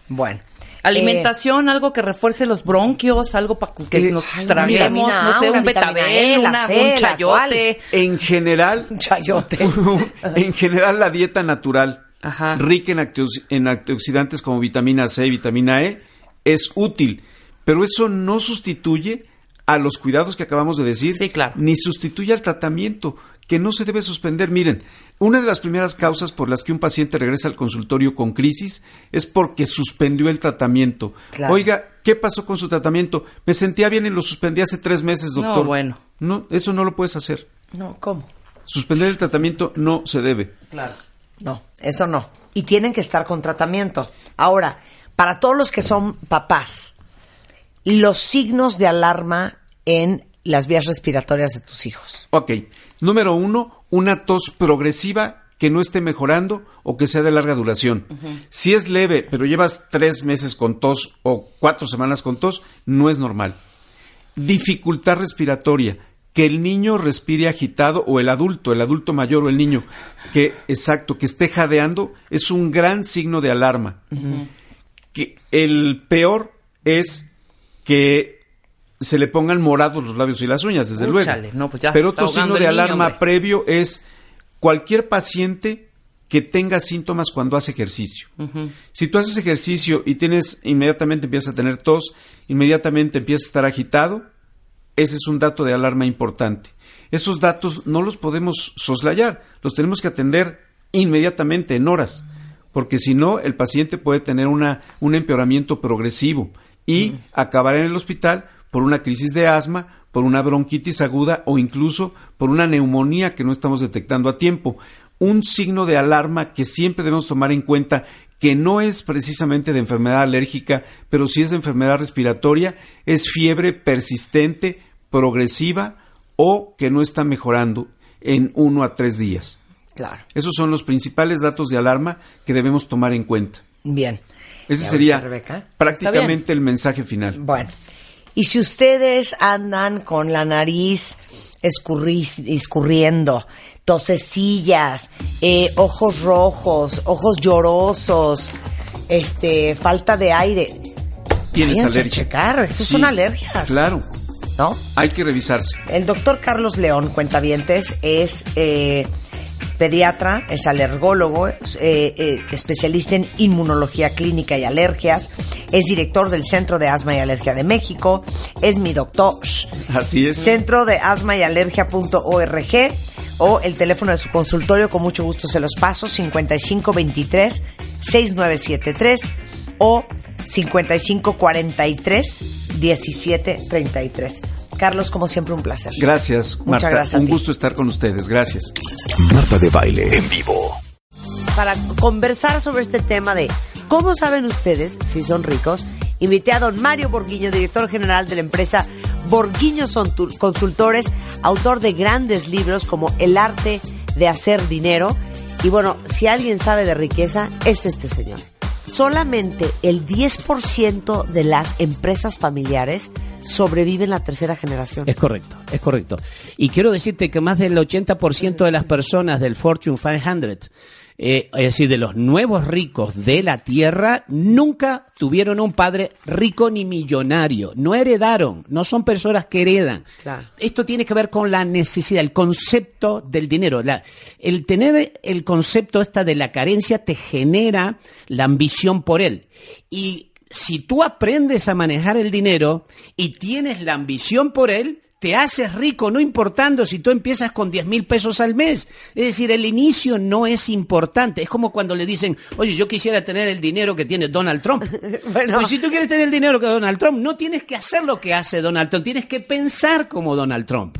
S4: Bueno.
S5: Alimentación, algo que refuerce los bronquios, algo para que
S6: Eh,
S5: nos traguemos, no sé, un betabel,
S4: E,
S5: una-
S4: C,
S5: un chayote.
S6: En general,
S4: Un chayote.
S6: en general la dieta natural,
S5: Ajá.
S6: rica en, en antioxidantes como vitamina C y vitamina E, es útil, pero eso no sustituye a los cuidados que acabamos de decir,
S5: Sí, claro.
S6: ni sustituye al tratamiento. que no se debe suspender. Miren, una de las primeras causas por las que un paciente regresa al consultorio con crisis es porque suspendió el tratamiento.
S4: Claro.
S6: Oiga, ¿qué pasó con su tratamiento? Me sentía bien y lo suspendí hace tres meses, doctor.
S5: No, bueno.
S6: No, eso no lo puedes hacer.
S4: No, ¿cómo?
S6: Suspender el tratamiento no se debe.
S5: Claro.
S4: No, eso no. Y tienen que estar con tratamiento. Ahora, para todos los que son papás, los signos de alarma en las vías respiratorias de tus hijos.
S6: Ok. Número uno, una tos progresiva que no esté mejorando o que sea de larga duración. Si es leve, pero llevas tres meses con tos o cuatro semanas con tos, no es normal. Dificultad respiratoria, que el niño respire agitado o el adulto, el adulto mayor o el niño, que exacto, que esté jadeando, es un gran signo de alarma. Que el peor es que se le pongan morados los labios y las uñas, desde
S5: Úchale,
S6: luego.
S5: no, pues ya
S6: Pero otro signo de
S5: niño,
S6: alarma
S5: hombre.
S6: previo es cualquier paciente que tenga síntomas cuando hace ejercicio. Si tú haces ejercicio y tienes inmediatamente empiezas a tener tos, inmediatamente empiezas a estar agitado, ese es un dato de alarma importante. Esos datos no los podemos soslayar, los tenemos que atender inmediatamente, en horas, porque si no, el paciente puede tener una, un empeoramiento progresivo y acabar en el hospital por una crisis de asma, por una bronquitis aguda o incluso por una neumonía que no estamos detectando a tiempo. Un signo de alarma que siempre debemos tomar en cuenta que no es precisamente de enfermedad alérgica, pero sí es de enfermedad respiratoria, es fiebre persistente, progresiva o que no está mejorando en uno a tres días.
S4: Claro.
S6: Esos son los principales datos de alarma que debemos tomar en cuenta.
S4: Bien.
S6: Ese
S4: ¿Ya
S6: sería
S4: Rebeca?
S6: prácticamente el mensaje final.
S4: Bueno, y si ustedes andan con la nariz escurri- escurriendo, tosecillas, eh, ojos rojos, ojos llorosos, este, falta de aire,
S6: Tienes
S4: váyanse a
S6: alergia.
S4: checar, eso
S6: Sí,
S4: son alergias.
S6: Claro,
S4: ¿No?
S6: hay que revisarse.
S4: El doctor Carlos León, cuentavientes, es eh, pediatra, es alergólogo, eh, eh, especialista en inmunología clínica y alergias, es director del Centro de Asma y Alergia de México, es mi doctor.
S6: Así es.
S4: Centro de asma y alergia.org o el teléfono de su consultorio, con mucho gusto se los paso, 5523 6973 o 5543 1733. Carlos, como siempre, un placer.
S6: Gracias,
S4: Muchas
S6: Marta.
S4: gracias
S6: Un gusto estar con ustedes. Gracias.
S1: Marta de baile en vivo.
S4: Para conversar sobre este tema de cómo saben ustedes si son ricos, invité a don Mario Borguiño, director general de la empresa Borguiño Consultores, autor de grandes libros como El arte de hacer dinero. Y bueno, si alguien sabe de riqueza, es este señor. Solamente el 10% de las empresas familiares sobreviven la tercera generación.
S7: Es correcto, es correcto. Y quiero decirte que más del 80% de las personas del Fortune 500, eh, es decir, de los nuevos ricos de la Tierra, nunca tuvieron un padre rico ni millonario. No heredaron, no son personas que heredan.
S4: Claro.
S7: Esto tiene que ver con la necesidad, el concepto del dinero. La- el tener el concepto esta de la carencia te genera la ambición por él. Y si tú aprendes a manejar el dinero y tienes la ambición por él, te haces rico, no importando si tú empiezas con 10 mil pesos al mes. Es decir, el inicio no es importante. Es como cuando le dicen, oye, yo quisiera tener el dinero que tiene Donald Trump.
S4: Bueno.
S7: Pues si tú quieres tener el dinero que Donald Trump, no tienes que hacer lo que hace Donald Trump, tienes que pensar como Donald Trump.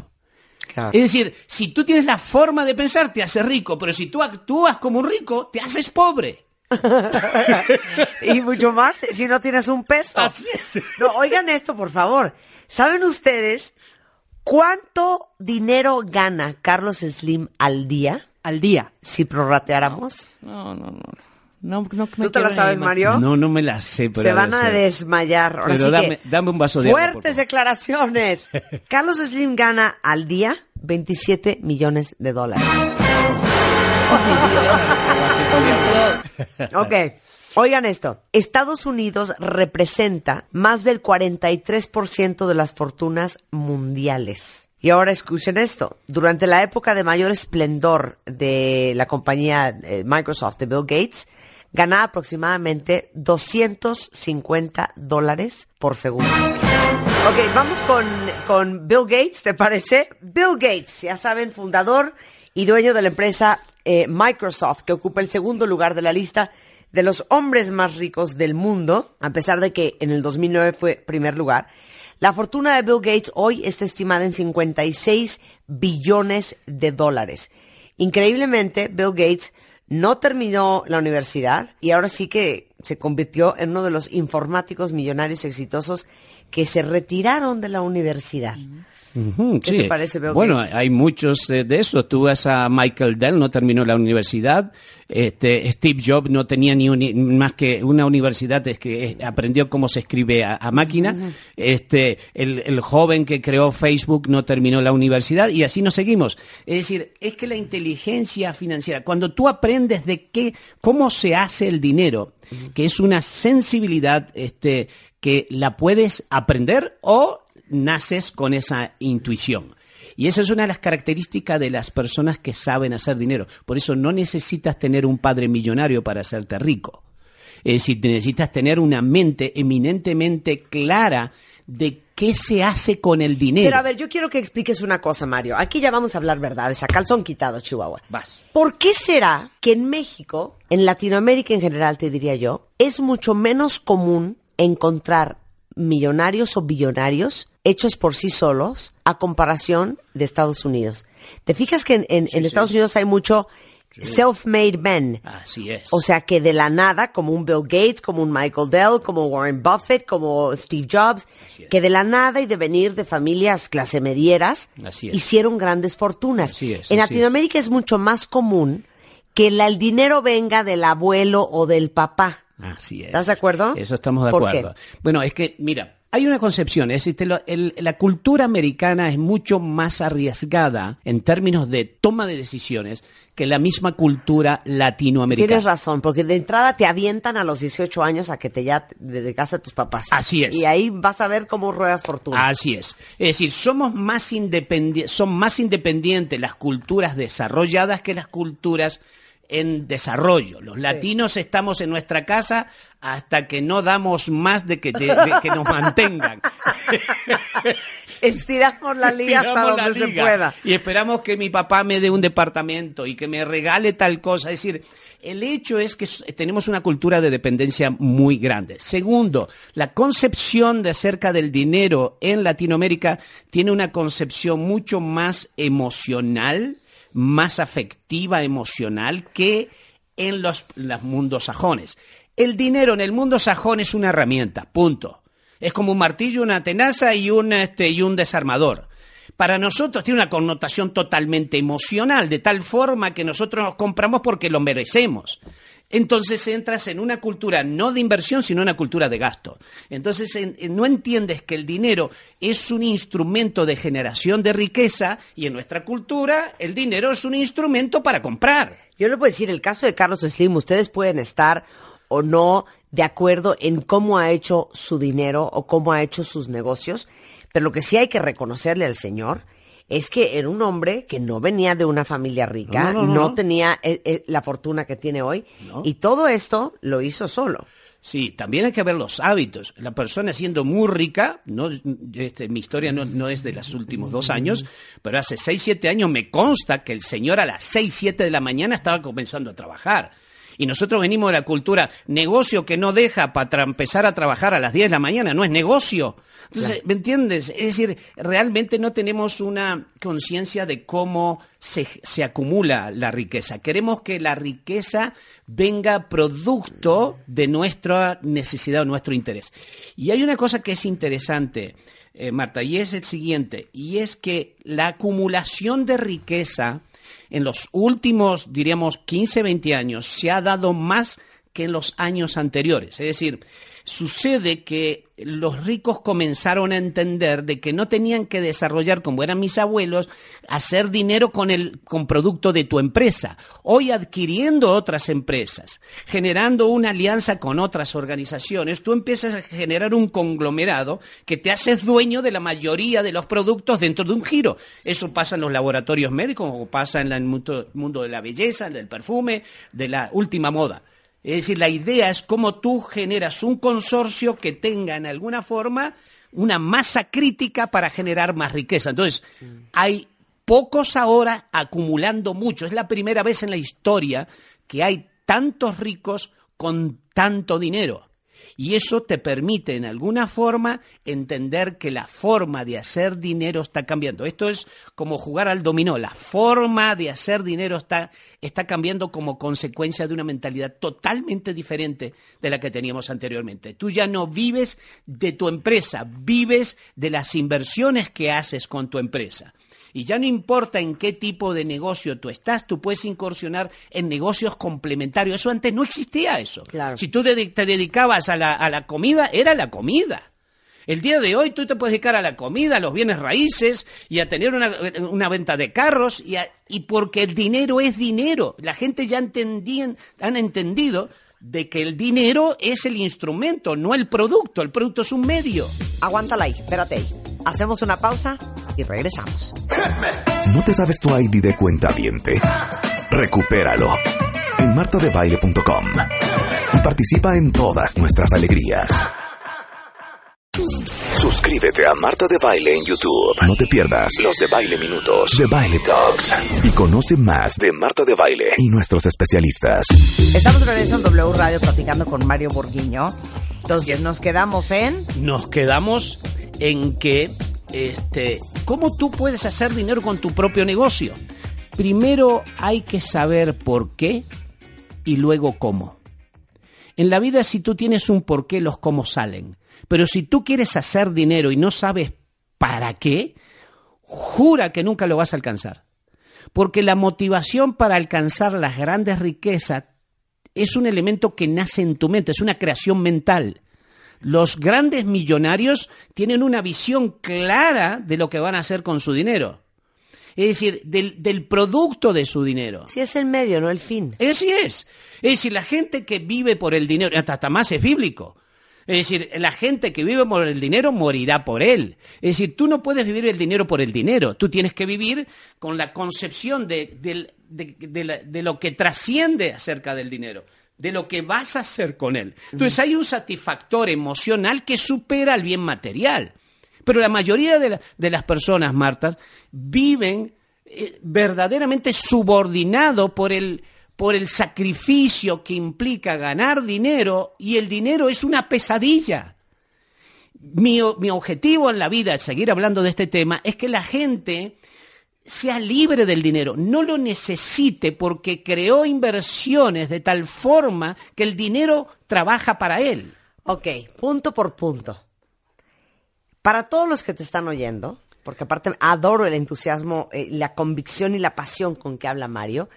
S7: Es decir, si tú tienes la forma de pensar, te haces rico, pero si tú actúas como un rico, te haces pobre.
S4: y mucho más si no tienes un peso.
S7: Así es.
S4: No, oigan esto, por favor. ¿Saben ustedes cuánto dinero gana Carlos Slim al día
S5: Al día.
S4: si prorrateáramos?
S5: No, no, no. No, no, no
S4: ¿Tú
S5: me
S4: te la sabes, Mario?
S7: No, no me la sé, pero
S4: Se van a desmayar. Ahora
S7: Pero
S4: sí
S7: dame-
S4: que,
S7: dame un vaso de
S4: Fuertes declaraciones. Carlos Slim gana al día 27 millones de dólares. Ok, oigan esto. Estados Unidos representa más del 43% de las fortunas mundiales. Y ahora escuchen esto. Durante la época de mayor esplendor de la compañía eh, Microsoft de Bill Gates, ganaba aproximadamente 250 dólares por segundo. Ok, vamos con, con Bill Gates, ¿te parece? Bill Gates, ya saben, fundador y dueño de la empresa eh, Microsoft, que ocupa el segundo lugar de la lista de los hombres más ricos del mundo, a pesar de que en el 2009 fue primer lugar. La fortuna de Bill Gates hoy está estimada en 56 billones de dólares. Increíblemente, Bill Gates no terminó la universidad y ahora sí que se convirtió en uno de los informáticos millonarios exitosos que se retiraron de la universidad.
S7: Ujú,
S4: ¿Qué
S7: sí.
S4: te parece, Bill
S7: Bueno,
S4: Gates?
S7: hay muchos eh, de eso. Tú vas a Michael Dell, no terminó la universidad. Este, Steve Jobs no tenía ni uni- más que una universidad, es que aprendió cómo se escribe a, a máquina. Este, el, el joven que creó Facebook no terminó la universidad y así nos seguimos. Es decir, es que la inteligencia financiera, cuando tú aprendes de qué, cómo se hace el dinero, que es una sensibilidad, este, que la puedes aprender o naces con esa intuición. Y esa es una de las características de las personas que saben hacer dinero. Por eso no necesitas tener un padre millonario para hacerte rico. Es decir, necesitas tener una mente eminentemente clara de qué se hace con el dinero.
S4: Pero a ver, yo quiero que expliques una cosa, Mario. Aquí ya vamos a hablar verdades, a calzón quitado, Chihuahua.
S7: Vas.
S4: ¿Por qué será que en México, en Latinoamérica en general, te diría yo, es mucho menos común encontrar millonarios o billonarios hechos por sí solos a comparación de Estados Unidos? ¿Te fijas que en, en- en Estados Unidos hay mucho self-made men?
S7: Así es.
S4: O sea que de la nada, como un Bill Gates, como un Michael Dell, como Warren Buffett, como Steve Jobs,
S7: es.
S4: que de la nada y de venir de familias clase medieras, hicieron grandes fortunas.
S7: Así es,
S4: en
S7: así
S4: Latinoamérica es. mucho más común que la- el dinero venga del abuelo o del papá.
S7: Así es.
S4: ¿Estás de acuerdo?
S7: Eso estamos de
S4: ¿Por
S7: acuerdo. Bueno, es que, mira, hay una concepción, es decir, lo- el- la cultura americana es mucho más arriesgada en términos de toma de decisiones que la misma cultura latinoamericana.
S4: Tienes razón, porque de entrada te avientan a los 18 años a que te ya de casa a tus papás.
S7: Así es.
S4: Y ahí vas a ver cómo ruedas fortuna.
S7: Así es. Es decir, somos más independientes, son más independientes las culturas desarrolladas que las culturas en desarrollo. Los latinos estamos en nuestra casa hasta que no damos más de que, de- de que nos mantengan.
S4: Estiramos la liga hasta donde se pueda.
S7: Y esperamos que mi papá me dé un departamento y que me regale tal cosa. Es decir, el hecho es que tenemos una cultura de dependencia muy grande. Segundo, la concepción de acerca del dinero en Latinoamérica tiene una concepción mucho más emocional, más afectiva, emocional que en los, los mundos sajones. El dinero en el mundo sajón es una herramienta, punto. Es como un martillo, una tenaza y un, este, y un desarmador. Para nosotros tiene una connotación totalmente emocional, de tal forma que nosotros nos compramos porque lo merecemos. Entonces entras en una cultura no de inversión, sino una cultura de gasto. Entonces en- no entiendes que el dinero es un instrumento de generación de riqueza y en nuestra cultura el dinero es un instrumento para comprar.
S4: Yo le puedo decir, el caso de Carlos Slim, ustedes pueden estar o no de acuerdo en cómo ha hecho su dinero o cómo ha hecho sus negocios, pero lo que sí hay que reconocerle al señor es que era un hombre que no venía de una familia rica,
S7: No,
S4: no,
S7: no, no, no.
S4: tenía eh, eh, la fortuna que tiene hoy, y todo esto lo hizo solo.
S7: Sí, también hay que ver los hábitos. La persona siendo muy rica, no, este, mi historia no, no es de los últimos dos años, pero hace seis, siete años me consta que el señor a las seis, siete de la mañana estaba comenzando a trabajar. Y nosotros venimos de la cultura, negocio que no deja para empezar a trabajar a las 10 de la mañana, no es negocio. Entonces, ¿me entiendes? Es decir, realmente no tenemos una conciencia de cómo se, se acumula la riqueza. Queremos que la riqueza venga producto de nuestra necesidad o nuestro interés. Y hay una cosa que es interesante, eh, Marta, y es el siguiente, y es que la acumulación de riqueza en los últimos, diríamos, 15, 20 años se ha dado más que en los años anteriores. Es decir, sucede que los ricos comenzaron a entender de que no tenían que desarrollar, como eran mis abuelos, hacer dinero con el con producto de tu empresa. Hoy adquiriendo otras empresas, generando una alianza con otras organizaciones, tú empiezas a generar un conglomerado que te haces dueño de la mayoría de los productos dentro de un giro. Eso pasa en los laboratorios médicos, o pasa en el mundo de la belleza, del perfume, de la última moda. Es decir, la idea es cómo tú generas un consorcio que tenga en alguna forma una masa crítica para generar más riqueza. Entonces, hay pocos ahora acumulando mucho. Es la primera vez en la historia que hay tantos ricos con tanto dinero. Y eso te permite, en alguna forma, entender que la forma de hacer dinero está cambiando. Esto es como jugar al dominó. La forma de hacer dinero está, está cambiando como consecuencia de una mentalidad totalmente diferente de la que teníamos anteriormente. Tú ya no vives de tu empresa, vives de las inversiones que haces con tu empresa. Y ya no importa en qué tipo de negocio tú estás, tú puedes incursionar en negocios complementarios. Eso antes no existía eso.
S4: Claro.
S7: Si tú te te dedicabas a la, a la comida, era la comida. El día de hoy tú te puedes dedicar a la comida, a los bienes raíces y a tener una, una venta de carros y, a- y porque el dinero es dinero. La gente ya entendían, han entendido de que el dinero es el instrumento, no el producto. El producto es un medio.
S4: Aguántala ahí, espérate ahí. Hacemos una pausa y regresamos.
S1: ¿No te sabes tu ID de cuenta viente? Recupéralo en martadebaile.com y participa en todas nuestras alegrías. Suscríbete a Marta de Baile en YouTube. No te pierdas los de Baile Minutos, de Baile Talks y conoce más de Marta de Baile y nuestros especialistas.
S4: Estamos de regreso en W Radio platicando con Mario Borguiño. Entonces nos quedamos en...
S7: Nos quedamos en que, este, ¿cómo tú puedes hacer dinero con tu propio negocio? Primero hay que saber por qué y luego cómo. En la vida si tú tienes un por qué, los cómo salen. Pero si tú quieres hacer dinero y no sabes para qué, jura que nunca lo vas a alcanzar. Porque la motivación para alcanzar las grandes riquezas es un elemento que nace en tu mente, es una creación mental. Los grandes millonarios tienen una visión clara de lo que van a hacer con su dinero. Es decir, del, del producto de su dinero.
S4: Si es el medio, no el fin.
S7: Así es. Es decir, la gente que vive por el dinero, hasta, hasta más es bíblico. Es decir, la gente que vive por el dinero morirá por él. Es decir, tú no puedes vivir el dinero por el dinero. Tú tienes que vivir con la concepción de, del- de- de la- de lo que trasciende acerca del dinero, de lo que vas a hacer con él. Entonces hay un satisfactor emocional que supera al bien material. Pero la mayoría de, la- de las personas, Marta, viven eh, verdaderamente subordinado por el, por el sacrificio que implica ganar dinero y el dinero es una pesadilla. Mi, mi objetivo en la vida, seguir hablando de este tema, es que la gente sea libre del dinero, no lo necesite porque creó inversiones de tal forma que el dinero trabaja para él.
S4: Ok, punto por punto. Para todos los que te están oyendo, porque aparte adoro el entusiasmo, eh, la convicción y la pasión con que habla Mario,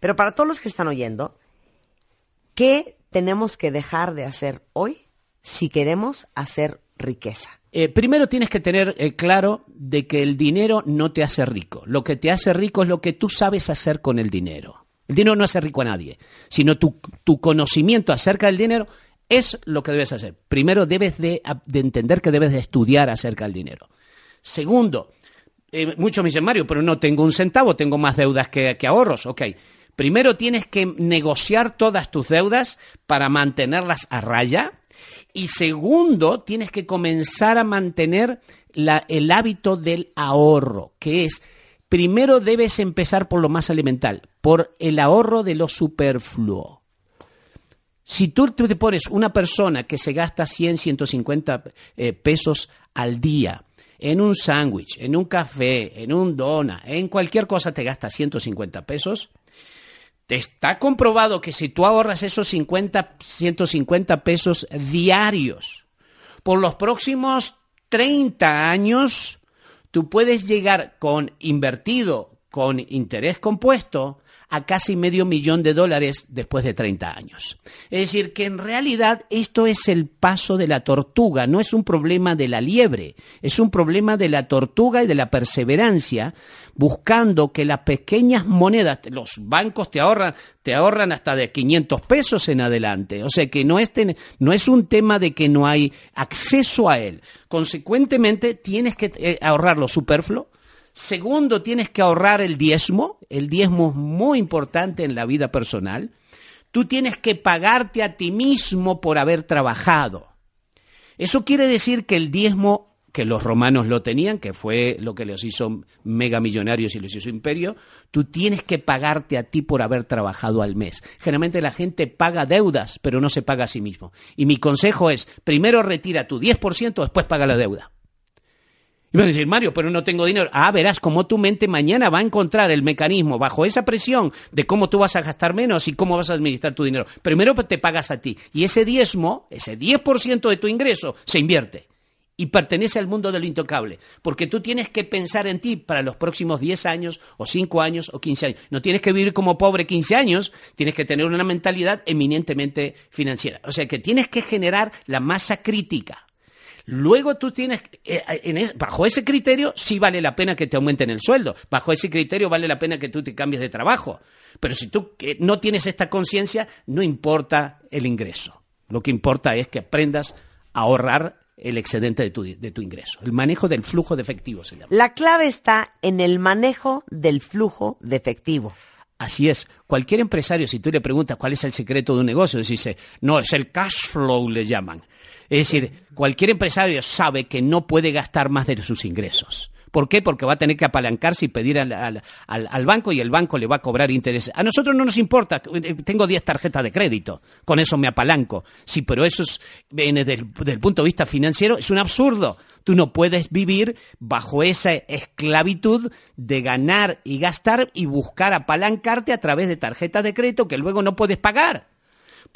S4: pero para todos los que están oyendo, ¿qué tenemos que dejar de hacer hoy si queremos hacer riqueza?
S7: Eh, primero tienes que tener eh, claro de que el dinero no te hace rico. Lo que te hace rico es lo que tú sabes hacer con el dinero. El dinero no hace rico a nadie, sino tu, tu conocimiento acerca del dinero es lo que debes hacer. Primero debes de, de entender que debes de estudiar acerca del dinero. Segundo, eh, muchos me dicen, Mario, pero no tengo un centavo, tengo más deudas que, que ahorros. Ok, primero tienes que negociar todas tus deudas para mantenerlas a raya. Y segundo, tienes que comenzar a mantener el hábito del ahorro, que es, primero debes empezar por lo más elemental, por el ahorro de lo superfluo. Si tú te pones una persona que se gasta 100, 150 eh, pesos al día en un sándwich, en un café, en un dona, en cualquier cosa te gasta 150 pesos, está comprobado que si tú ahorras esos 50, 150 pesos diarios por los próximos 30 años, tú puedes llegar con invertido, con interés compuesto, a casi medio millón de dólares después de 30 años. Es decir, que en realidad esto es el paso de la tortuga, no es un problema de la liebre, es un problema de la tortuga y de la perseverancia, buscando que las pequeñas monedas, los bancos te ahorran, te ahorran hasta de 500 pesos en adelante. O sea que no es, no es un tema de que no hay acceso a él. Consecuentemente, tienes que eh, ahorrar lo superfluo, Segundo, tienes que ahorrar el diezmo. El diezmo es muy importante en la vida personal. Tú tienes que pagarte a ti mismo por haber trabajado. Eso quiere decir que el diezmo que los romanos lo tenían, que fue lo que los hizo mega millonarios y los hizo imperio, tú tienes que pagarte a ti por haber trabajado al mes. Generalmente la gente paga deudas, pero no se paga a sí mismo. Y mi consejo es, primero retira tu 10%, después paga la deuda. Van a decir, Mario, pero no tengo dinero. Ah, verás cómo tu mente mañana va a encontrar el mecanismo bajo esa presión de cómo tú vas a gastar menos y cómo vas a administrar tu dinero. Primero te pagas a ti. Y ese diezmo, ese 10% de tu ingreso, se invierte. Y pertenece al mundo de lo intocable. Porque tú tienes que pensar en ti para los próximos 10 años, o 5 años, o 15 años. No tienes que vivir como pobre 15 años, tienes que tener una mentalidad eminentemente financiera. O sea que tienes que generar la masa crítica Luego tú tienes, eh, en bajo ese criterio, sí vale la pena que te aumenten el sueldo. Bajo ese criterio vale la pena que tú te cambies de trabajo. Pero si tú no tienes esta conciencia, no importa el ingreso. Lo que importa es que aprendas a ahorrar el excedente de tu, de tu ingreso. El manejo del flujo de efectivo se llama.
S4: La clave está en el manejo del flujo de efectivo.
S7: Así es. Cualquier empresario, si tú le preguntas cuál es el secreto de un negocio, dice, no, es el cash flow, le llaman. Es decir, cualquier empresario sabe que no puede gastar más de sus ingresos. ¿Por qué? Porque va a tener que apalancarse y pedir al, banco y el banco le va a cobrar intereses. A nosotros no nos importa, eh, tengo 10 tarjetas de crédito, con eso me apalanco. Sí, pero eso es, desde el punto de vista financiero, es un absurdo. Tú no puedes vivir bajo esa esclavitud de ganar y gastar y buscar apalancarte a través de tarjetas de crédito que luego no puedes pagar.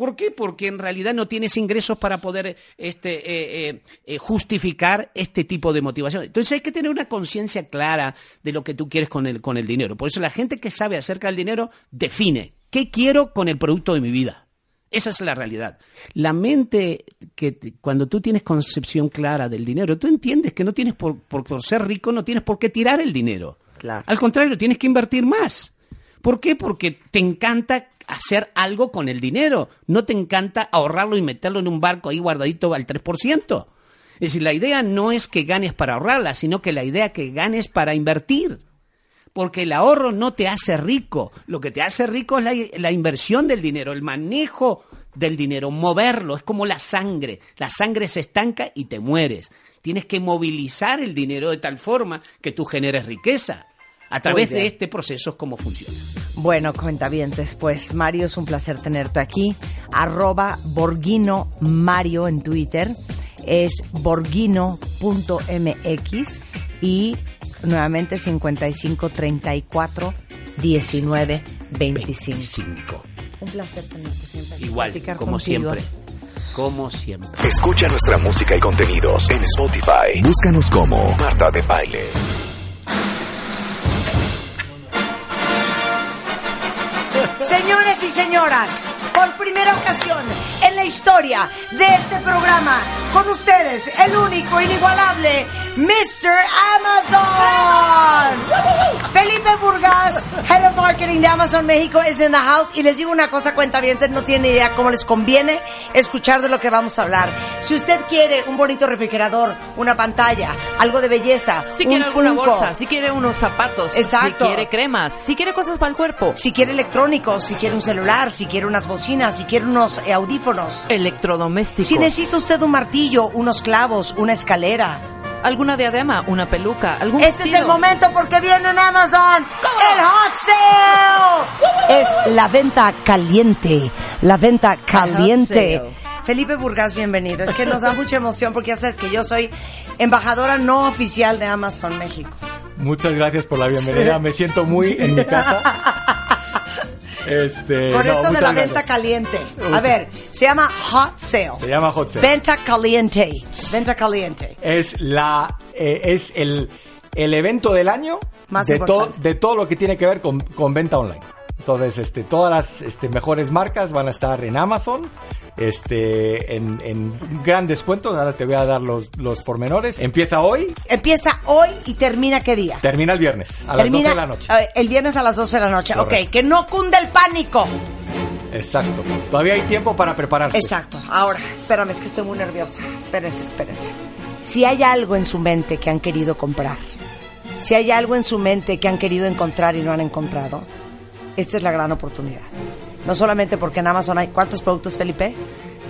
S7: ¿Por qué? Porque en realidad no tienes ingresos para poder este, eh, eh, eh, justificar este tipo de motivación. Entonces hay que tener una conciencia clara de lo que tú quieres con el, con el dinero. Por eso la gente que sabe acerca del dinero define qué quiero con el producto de mi vida. Esa es la realidad. La mente, que cuando tú tienes concepción clara del dinero, tú entiendes que no tienes por, por, ser rico, no tienes por qué tirar el dinero. Al contrario, tienes que invertir más. ¿Por qué? Porque te encanta hacer algo con el dinero. No te encanta ahorrarlo y meterlo en un barco ahí guardadito al 3%. Es decir, la idea no es que ganes para ahorrarla, sino que la idea que ganes para invertir. Porque el ahorro no te hace rico. Lo que te hace rico es la, la inversión del dinero, el manejo del dinero, moverlo. Es como la sangre. La sangre se estanca y te mueres. Tienes que movilizar el dinero de tal forma que tú generes riqueza. A través de este proceso, ¿cómo funciona?
S4: Bueno, cuentavientes, pues Mario, es un placer tenerte aquí. Arroba Borghino Mario en Twitter. Es borghino.mx y nuevamente 55 34 19 25. Un placer tenerte siempre.
S7: Igual, como siempre. Como siempre.
S1: Escucha nuestra música y contenidos en Spotify. Búscanos como Marta de Baile.
S4: Señores y señoras, por primera ocasión en la historia de este programa, con ustedes, el único, inigualable, Mr. Amazon. Felipe Burgas, Head of Marketing de Amazon México, es in the house. Y les digo una cosa, cuenta bien, no tiene idea cómo les conviene escuchar de lo que vamos a hablar. Si usted quiere un bonito refrigerador, una pantalla, algo de belleza,
S5: si
S4: un
S5: quiere alguna bolsa, si quiere unos zapatos,
S4: Exacto.
S5: si quiere cremas, si quiere cosas para el cuerpo,
S4: si quiere electrónicos, si quiere un celular, si quiere unas si quiere unos eh, audífonos,
S5: electrodomésticos.
S4: Si necesita usted un martillo, unos clavos, una escalera,
S5: alguna diadema, una peluca, algún
S4: Este es el momento porque viene en Amazon el hot sale. Es la venta caliente, la venta caliente. Felipe Burgas, bienvenido. Es que nos da mucha emoción porque ya sabes que yo soy embajadora no oficial de Amazon México.
S8: Muchas gracias por la bienvenida. Me siento muy en mi casa.
S4: Este, Con esto de la venta caliente. A ver, se llama Hot Sale.
S8: Se llama Hot Sale.
S4: Venta caliente. Venta caliente.
S8: Es la eh, es el, el evento del año
S4: Más
S8: de,
S4: importante.
S8: de todo lo que tiene que ver con, con venta online. Entonces, este, todas las este, mejores marcas van a estar en Amazon, este, en, en gran descuento. Ahora te voy a dar los, los pormenores. Empieza hoy,
S4: Empieza hoy y termina qué día?
S8: termina el viernes, a las 12 de la noche.
S4: eh, El viernes a las 12 de la noche.
S8: Correcto.
S4: Ok, que no cunde el pánico.
S8: Exacto. Todavía hay tiempo para prepararse.
S4: Exacto. Ahora, espérame, es que estoy muy nerviosa. Espérense, espérense. Si hay algo en su mente que han querido comprar, si hay algo en su mente que han querido encontrar y no han encontrado, esta es la gran oportunidad. No solamente porque en Amazon hay... ¿Cuántos productos, Felipe?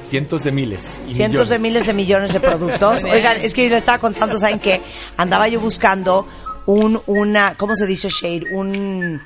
S8: cientos de miles. y
S4: cientos de miles de millones de productos. Oigan, es que yo le estaba contando, ¿saben qué? Andaba yo buscando un, una, ¿cómo se dice shade? Un-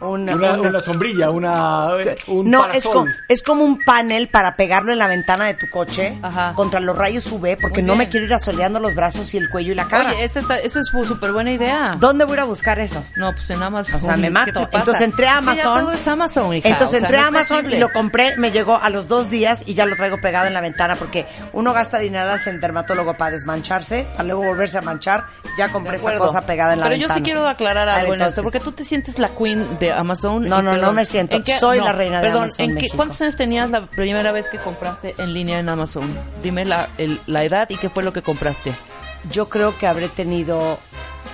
S8: Una,
S4: una-
S8: una sombrilla, una, un
S4: no,
S8: parasol.
S4: es como, es como un panel para pegarlo en la ventana de tu coche
S5: Ajá.
S4: contra los rayos UV porque no me quiero ir asoleando los brazos y el cuello y la cara.
S5: Oye, esa, está, esa es súper buena idea.
S4: ¿Dónde voy a ir a buscar eso?
S5: No, pues en Amazon.
S4: O sea, me
S5: ¿Qué
S4: mato. Entonces entré a Amazon.
S5: todo es Amazon, hija.
S4: Entonces
S5: O sea,
S4: entré
S5: no
S4: a Amazon y lo compré, me llegó a los dos días y ya lo traigo pegado en la ventana porque uno gasta dinero en dermatólogo para desmancharse, para luego volverse a manchar. Ya compré esa cosa pegada en la
S5: Pero
S4: ventana.
S5: yo sí quiero aclarar
S4: Vale,
S5: algo en esto,
S4: entonces,
S5: porque tú te sientes la queen de Amazon.
S4: No, no, no me siento.
S5: ¿en qué-
S4: Soy la reina de
S5: perdón,
S4: Amazon
S5: ¿en qué-
S4: México.
S5: ¿Cuántos años tenías la primera vez que compraste en línea en Amazon? Dime la, el- la edad y qué fue lo que compraste.
S4: Yo creo que habré tenido,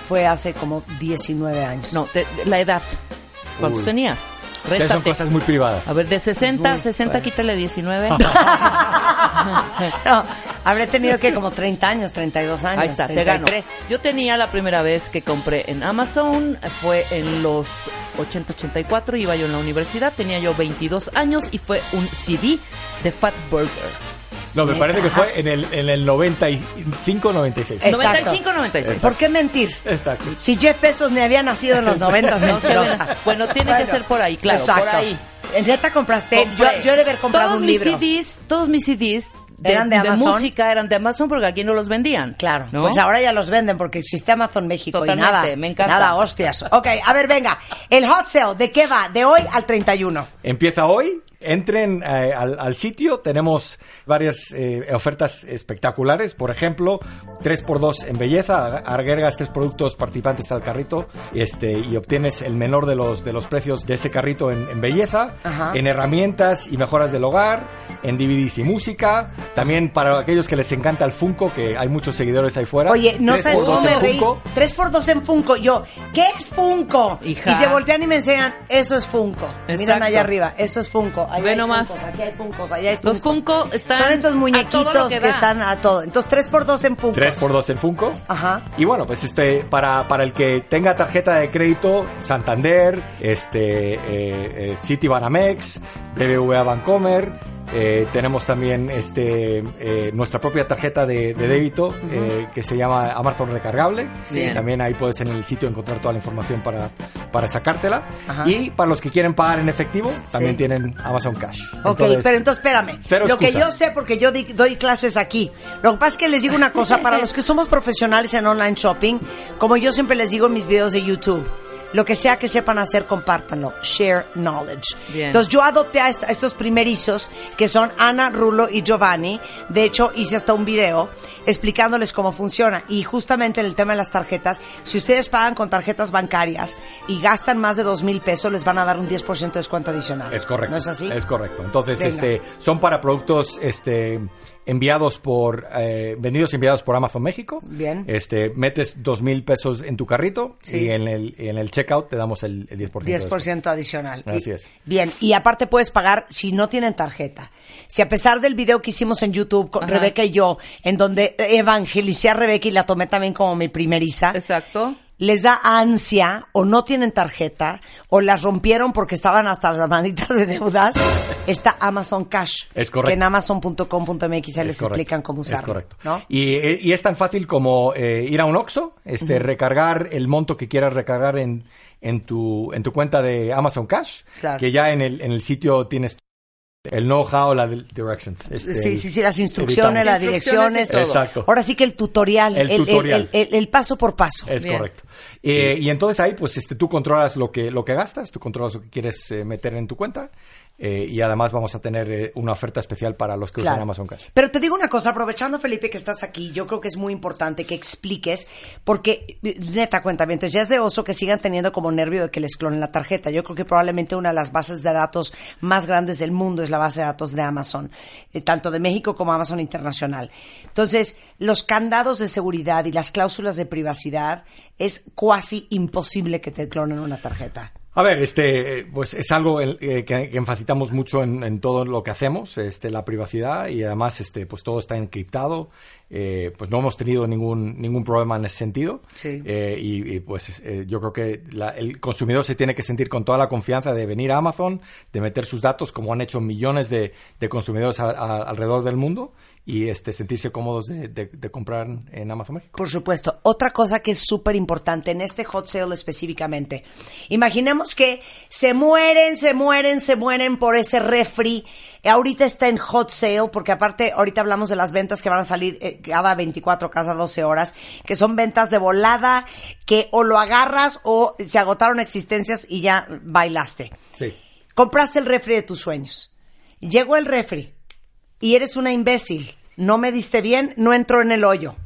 S4: fue hace como 19 años.
S5: No, de- de- la edad. ¿Cuántos
S8: Uy.
S5: tenías?
S8: Sea, son
S5: Réstate.
S8: cosas muy privadas.
S5: A ver, de 60,
S4: muy
S5: 60
S4: fuerte.
S5: quítale 19.
S4: No, habré tenido que como 30 años, 32 años.
S5: Ahí está, te gano.
S4: 33.
S5: Yo tenía la primera vez que compré en Amazon, fue en los 80-84, iba yo en la universidad, tenía yo 22 años y fue un CD de Fat Burger.
S8: No, me parece que fue en el, en el 95, 96.
S4: Exacto.
S5: 95-96.
S4: ¿Por qué mentir?
S8: Exacto.
S4: Si Jeff Bezos ni había nacido en los 90,
S5: No
S4: mentirosa.
S5: Bueno, tiene que ser por ahí, claro,
S4: Exacto.
S5: por ahí.
S4: ¿En neta compraste? Yo, yo he de haber comprado
S5: todos
S4: un
S5: mis
S4: libro.
S5: CDs, todos mis CDs de,
S4: ¿Eran de
S5: de
S4: Amazon?
S5: música eran de Amazon porque aquí no los vendían.
S4: Claro,
S5: ¿no?
S4: pues ahora ya los venden porque existe Amazon México
S5: Totalmente,
S4: y nada,
S5: me encanta.
S4: nada hostias. Ok, a ver, venga, el hot sale, ¿de qué va? De hoy al 31.
S8: Empieza hoy. Entren eh, al, al sitio, tenemos varias eh, ofertas espectaculares. Por ejemplo, 3x2 en belleza. Agregas tres productos participantes al carrito este, y obtienes el menor de los, de los precios de ese carrito en, en belleza,
S4: Ajá.
S8: en herramientas y mejoras del hogar, en DVDs y música. También para aquellos que les encanta el Funko, que hay muchos seguidores ahí fuera.
S4: Oye, no
S8: 3x2
S4: sabes cómo me reí.
S8: Funko.
S4: 3 por 2 en Funko. Yo, ¿qué es Funko?
S5: Hija.
S4: Y se voltean y me enseñan, eso es Funko. Miran
S5: Exacto.
S4: allá arriba, eso es Funko. Ahí
S5: Ve
S4: hay
S5: nomás.
S4: Funkos, aquí hay Funkos, allá hay Funkos.
S5: Los Funko están
S4: Son estos muñequitos que,
S5: que
S4: están a todo. Entonces, 3 por 2 en Funkos.
S8: 3x2 en Funko.
S4: Ajá.
S8: Y bueno, pues este, para, para el que tenga tarjeta de crédito, Santander, este, eh, eh, City Banamex, BBVA Bancomer, eh, tenemos también este, eh, nuestra propia tarjeta de, de débito eh, que se llama Amazon Recargable.
S5: Bien.
S8: También ahí puedes en el sitio encontrar toda la información para, para sacártela.
S4: Ajá.
S8: Y para los que quieren pagar en efectivo, también
S4: Sí.
S8: tienen Amazon Cash.
S4: Ok,
S8: Entonces,
S4: pero entonces espérame.
S8: cero
S4: Lo que yo sé, porque yo doy clases aquí. Lo que pasa es que les digo una cosa, para los que somos profesionales en online shopping, como yo siempre les digo en mis videos de YouTube, lo que sea que sepan hacer, compártanlo. Share knowledge.
S5: Bien.
S4: Entonces yo adopté a, est- a estos primerizos, que son Ana, Rulo y Giovanni. De hecho, hice hasta un video explicándoles cómo funciona. Y justamente en el tema de las tarjetas, si ustedes pagan con tarjetas bancarias y gastan más de dos mil pesos, les van a dar un 10% de descuento adicional.
S8: Es correcto.
S4: ¿No es así?
S8: Es correcto. Entonces,
S4: Venga.
S8: este, son para productos, este, enviados por, eh, vendidos y enviados por Amazon México.
S4: Bien.
S8: Este, metes dos mil pesos en tu carrito
S4: Sí.
S8: y en el, en el checkout te damos el, el 10%. de descuento.
S4: 10% adicional.
S8: Así
S4: Y-
S8: es.
S4: Bien, y aparte puedes pagar si no tienen tarjeta. Si a pesar del video que hicimos en YouTube con
S5: Ajá.
S4: Rebeca y yo, en donde evangelicé a Rebeca y la tomé también como mi primeriza,
S5: Exacto.
S4: Les da ansia o no tienen tarjeta o las rompieron porque estaban hasta las manitas de deudas, está Amazon Cash.
S8: Es correcto.
S4: Que en amazon.com.mx se les
S8: correcto.
S4: explican cómo usarlo.
S8: Es correcto.
S4: ¿no?
S8: Y, y es tan fácil como eh, ir a un Oxxo, este, recargar el monto que quieras recargar en, en, tu, en tu cuenta de Amazon Cash,
S4: Claro.
S8: que ya en el, en el sitio tienes el know-how, la di- directions. este,
S4: Sí, sí, sí, las instrucciones,
S8: editamos.
S4: las direcciones.
S5: todo.
S8: Exacto.
S4: Ahora sí que el tutorial,
S8: El
S4: el, el-
S8: tutorial.
S4: el- el- el paso por paso.
S8: Es
S5: Bien.
S8: correcto. Eh, y entonces ahí, pues, este, tú controlas lo que, lo que gastas, tú controlas lo que quieres eh, meter en tu cuenta. eh, y además vamos a tener eh, una oferta especial para los que usan. Amazon Cash.
S4: Pero te digo una cosa, aprovechando Felipe que estás aquí, yo creo que es muy importante que expliques, porque neta cuenta, mientras ya es de oso que sigan teniendo como nervio de que les clonen la tarjeta. Yo creo que probablemente una de las bases de datos más grandes del mundo es la base de datos de Amazon, tanto de México como Amazon Internacional. Entonces, los candados de seguridad y las cláusulas de privacidad es cuasi imposible que te clonen una tarjeta.
S8: A ver, este, pues es algo eh, que, que enfatizamos mucho en, en todo lo que hacemos, este, la privacidad y además, este, pues todo está encriptado. eh, pues no hemos tenido ningún ningún problema en ese sentido.
S4: Sí.
S8: Eh, y, y, pues eh, yo creo que la- el consumidor se tiene que sentir con toda la confianza de venir a Amazon, de meter sus datos, como han hecho millones de, de consumidores a- a- alrededor del mundo, y este sentirse cómodos de, de- de comprar en Amazon México.
S4: Por supuesto. Otra cosa que es súper importante en este hot sale específicamente. Imaginemos que se mueren, se mueren, se mueren por ese refri. Ahorita está en hot sale, porque aparte ahorita hablamos de las ventas que van a salir eh, cada 24, cada 12 horas, que son ventas de volada, que o lo agarras o se agotaron existencias y ya bailaste.
S8: Sí.
S4: Compraste el refri de tus sueños. Llegó el refri y eres una imbécil. No me diste bien, no entró en el hoyo.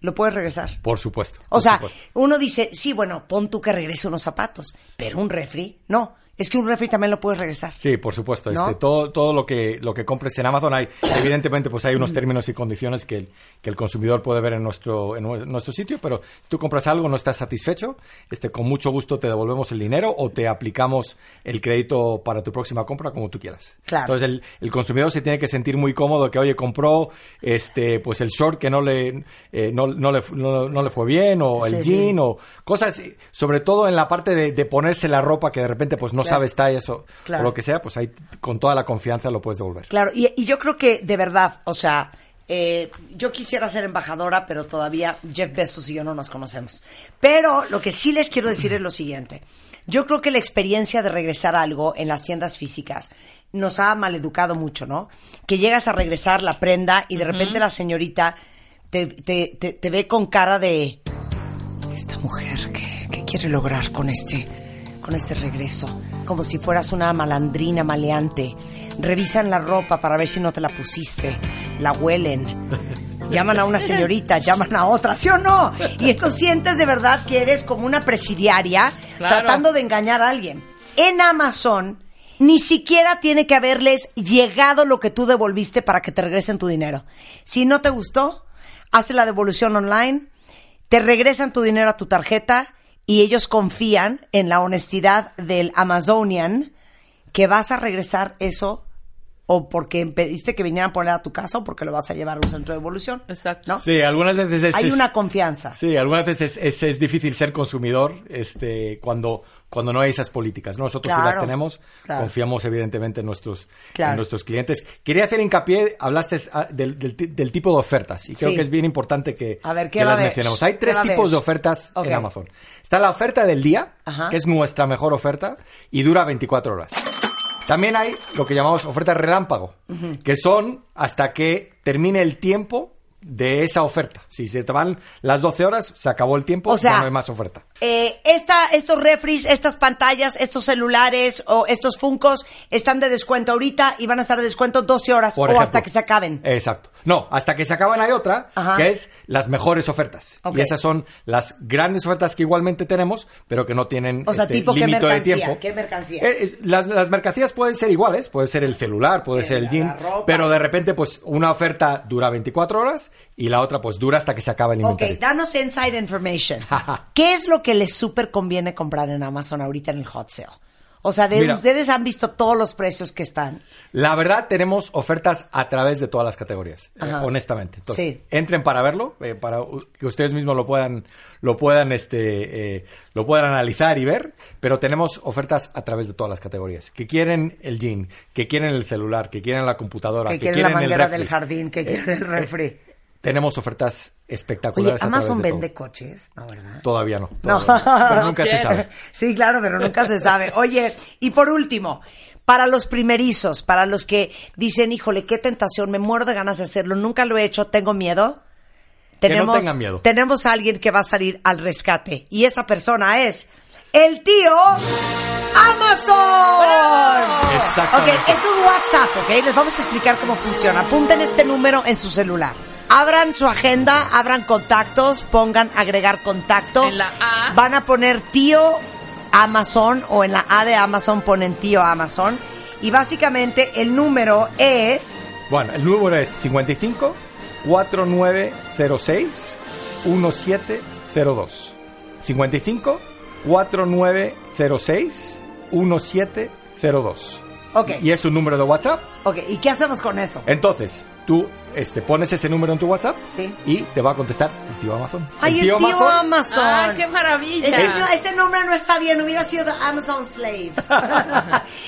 S4: Lo puedes regresar.
S8: Por supuesto.
S4: O
S8: por
S4: sea,
S8: supuesto.
S4: uno dice, sí, bueno, pon tú que regrese unos zapatos, pero un refri, no. Es que un refri también lo puedes regresar.
S8: Sí, por supuesto.
S4: ¿No?
S8: Este, todo todo lo que lo que compres en Amazon hay, evidentemente, pues hay unos términos y condiciones que el, que el consumidor puede ver en nuestro en nue- nuestro sitio. Pero si tú compras algo, no estás satisfecho, este, con mucho gusto te devolvemos el dinero o te aplicamos el crédito para tu próxima compra como tú quieras.
S4: Claro.
S8: Entonces el, el consumidor se tiene que sentir muy cómodo que oye compró este pues el short que no le eh, no, no le no, no le fue bien o el
S4: Sí, sí.
S8: jean o cosas sobre todo en la parte de, de ponerse la ropa que de repente pues no
S4: Claro.
S8: Sabes tallas o,
S4: Claro.
S8: o lo que sea, pues ahí con toda la confianza lo puedes devolver.
S4: Claro, y, y yo creo que de verdad, o sea, eh, yo quisiera ser embajadora, pero todavía Jeff Bezos y yo no nos conocemos. Pero lo que sí les quiero decir es lo siguiente. Yo creo que la experiencia de regresar algo en las tiendas físicas nos ha maleducado mucho, ¿no? Que llegas a regresar la prenda y de repente la señorita te, te- te- te ve con cara de esta mujer que, que quiere lograr con este con este regreso como si fueras una malandrina maleante. Revisan la ropa para ver si no te la pusiste. La huelen. Llaman a una señorita llaman a otra ¿sí o no? y esto sientes de verdad que eres como una presidiaria
S5: Claro.
S4: tratando de engañar a alguien. En Amazon ni siquiera tiene que haberles llegado lo que tú devolviste para que te regresen tu dinero. Si no te gustó hace la devolución online te regresan tu dinero a tu tarjeta y ellos confían en la honestidad del Amazonian que vas a regresar eso o porque pediste que vinieran a poner a tu casa o porque lo vas a llevar a un centro de devolución.
S5: Exacto.
S4: ¿no?
S8: Sí, algunas veces es,
S4: Hay
S8: es-
S4: una confianza.
S8: Sí, algunas veces es, es- es difícil ser consumidor este, cuando, cuando no hay esas políticas. ¿no? Nosotros sí
S4: Claro,
S8: las tenemos,
S4: claro.
S8: confiamos evidentemente en nuestros,
S4: Claro.
S8: en nuestros clientes. Quería hacer hincapié, hablaste ah, del, del del tipo de ofertas y creo
S4: Sí.
S8: que es bien importante que,
S4: A ver, ¿qué
S8: que
S4: va a
S8: las mencionemos. Hay
S4: ¿Qué
S8: tres tipos de ofertas
S4: Ok.
S8: en Amazon. Está la oferta del día,
S4: Ajá.
S8: que es nuestra mejor oferta y dura 24 horas. También hay lo que llamamos ofertas relámpago, que son hasta que termine el tiempo de esa oferta. Si se te van las 12 horas, se acabó el tiempo,
S4: O sea,
S8: ya no hay más oferta.
S4: Eh, esta, estos refris, estas pantallas, estos celulares o estos funcos están de descuento ahorita y van a estar de descuento 12 horas
S8: Por
S4: o
S8: ejemplo.
S4: hasta que se acaben.
S8: Exacto. No, hasta que se acaban hay otra,
S4: Ajá.
S8: que es las mejores ofertas.
S4: Ok.
S8: Y esas son las grandes ofertas que igualmente tenemos, pero que no tienen
S4: O sea,
S8: este,
S4: tipo, ¿qué
S8: límite de tiempo.
S4: ¿Qué mercancía?
S8: Eh, las, las mercancías pueden ser iguales, puede ser el celular, puede ser el jean, pero de repente, pues, una oferta dura 24 horas y la otra, pues, dura hasta que se acabe el
S4: Ok,
S8: inventario.
S4: danos inside information. ¿Qué es lo que les súper conviene comprar en Amazon ahorita en el hot sale? O sea, de
S8: Mira.
S4: ustedes han visto todos los precios que están.
S8: La verdad, tenemos ofertas a través de todas las categorías, eh, honestamente. Entonces,
S4: Sí.
S8: entren para verlo, eh, para que ustedes mismos lo puedan, lo puedan, este, eh, lo puedan analizar y ver. Pero tenemos ofertas a través de todas las categorías. Que quieren el jean, que quieren el celular, que quieren la computadora,
S4: Que
S8: que,
S4: quieren la
S8: el
S4: manguera
S8: refri.
S4: del jardín, que quieren el refri.
S8: Tenemos ofertas
S4: Oye,
S8: espectaculares. a
S4: Amazon vende
S8: todo.
S4: coches, ¿no, verdad?
S8: Todavía no.
S4: No.
S8: todavía no. Pero nunca se sabe.
S4: Sí, claro, pero nunca se sabe. Oye, y por último, para los primerizos, para los que dicen, híjole, qué tentación, me muero de ganas de hacerlo, nunca lo he hecho, tengo miedo.
S8: Que no
S4: Tenemos,
S8: tengan miedo.
S4: tenemos a alguien que va a salir al rescate y esa persona es el tío Amazon.
S8: Exactamente.
S4: Ok, es un WhatsApp, ¿ok? Les vamos a explicar cómo funciona. Apunten este número en su celular. Abran su agenda, abran contactos, pongan agregar contacto.
S5: En la A.
S4: Van a poner tío Amazon o en la A de Amazon ponen tío Amazon. Y básicamente el número es...
S8: Bueno, el número es 55 4906 1702. 55 4906-1702.
S4: Ok.
S8: Y es un número de WhatsApp.
S4: Ok, ¿y qué hacemos con eso?
S8: Entonces, tú este, pones ese número en tu WhatsApp
S4: Sí.
S8: y te va a tío el tío Amazon.
S4: Ay, el tío, Amazon.
S5: ¡Ay, qué maravilla!
S4: Ese, ese nombre no está bien, hubiera sido The Amazon Slave.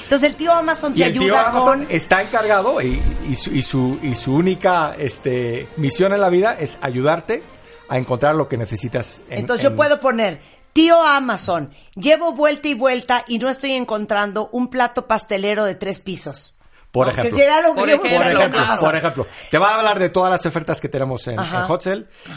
S4: Entonces el tío Amazon te
S8: Y el tío
S4: ayuda
S8: Amazon
S4: con...
S8: está encargado y, y su, y, su, y su única este, misión en la vida es ayudarte a encontrar lo que necesitas. en-
S4: Entonces yo puedo poner, tío Amazon, llevo vuelta y vuelta y no estoy encontrando un plato pastelero de tres pisos.
S8: Por
S4: Que
S8: ejemplo.
S4: será lo que
S5: Por ejemplo,
S8: Por ejemplo,
S4: Amazon.
S8: por ejemplo, te va a hablar de todas las ofertas que tenemos en, en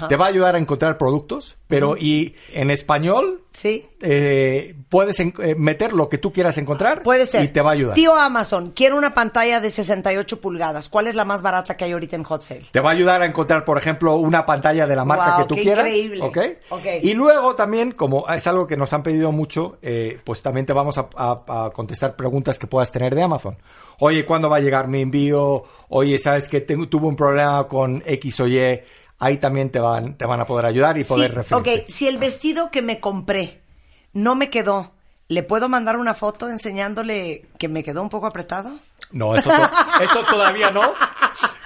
S8: te va a ayudar a encontrar productos, pero y en español
S4: Sí.
S8: eh, puedes eh, meter lo que tú quieras encontrar
S4: Puede ser.
S8: y te va a ayudar.
S4: Tío Amazon, quiero una pantalla de 68 pulgadas. ¿Cuál es la más barata que hay ahorita en Hot Sale?
S8: Te va a ayudar a encontrar, por ejemplo, una pantalla de la marca
S4: Wow,
S8: que tú
S4: qué
S8: quieras.
S4: increíble.
S8: ¿ok?
S4: Ok.
S8: Y luego también, como es algo que nos han pedido mucho, eh, pues también te vamos a, a- a contestar preguntas que puedas tener de Amazon. Oye, ¿cuándo va a llegar mi envío? Oye, ¿sabes que tengo, tuve un problema con X o Y? Ahí también te van, te van a poder ayudar y poder referirte.
S4: ok, si el vestido que me compré no me quedó, ¿le puedo mandar una foto enseñándole que me quedó un poco apretado?
S8: No, eso, to- eso todavía no.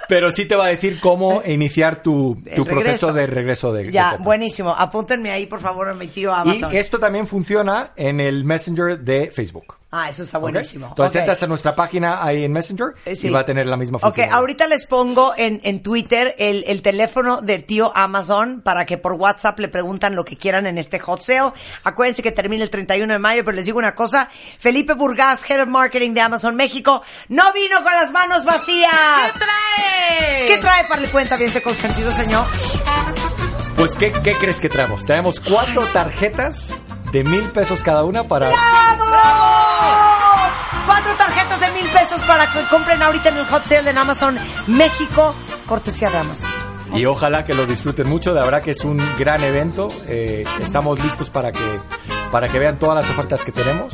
S8: Pero sí te va a decir cómo iniciar tu, tu proceso de regreso de,
S4: Ya, buenísimo. Apúntenme ahí, por favor, a mi tío Amazon.
S8: Y esto también funciona en el Messenger de Facebook.
S4: Ah, eso está
S8: ¿ok?
S4: buenísimo.
S8: Entonces
S4: Ok.
S8: entras a nuestra página ahí en Messenger
S4: Eh, sí.
S8: y va a tener la misma
S4: Ok,
S8: función.
S4: ahorita les pongo en, en Twitter el, el teléfono del tío Amazon para que por WhatsApp le preguntan lo que quieran en este hot sale. Acuérdense que termina el 31 de mayo, pero les digo una cosa. Felipe Burgas, Head of Marketing de Amazon México, no vino con las manos vacías.
S5: ¿Qué trae?
S4: ¿Qué trae para el cuenta bien consentido, señor?
S8: Pues, ¿qué, qué crees que traemos? Traemos cuatro tarjetas de mil pesos cada una para...
S4: ¡Bravo! Cuatro tarjetas de mil pesos para que compren ahorita en el hot sale en Amazon México, cortesía de Amazon.
S8: Y ojalá que lo disfruten mucho. De verdad que es un gran evento. Eh, estamos listos para que para que vean todas las ofertas que tenemos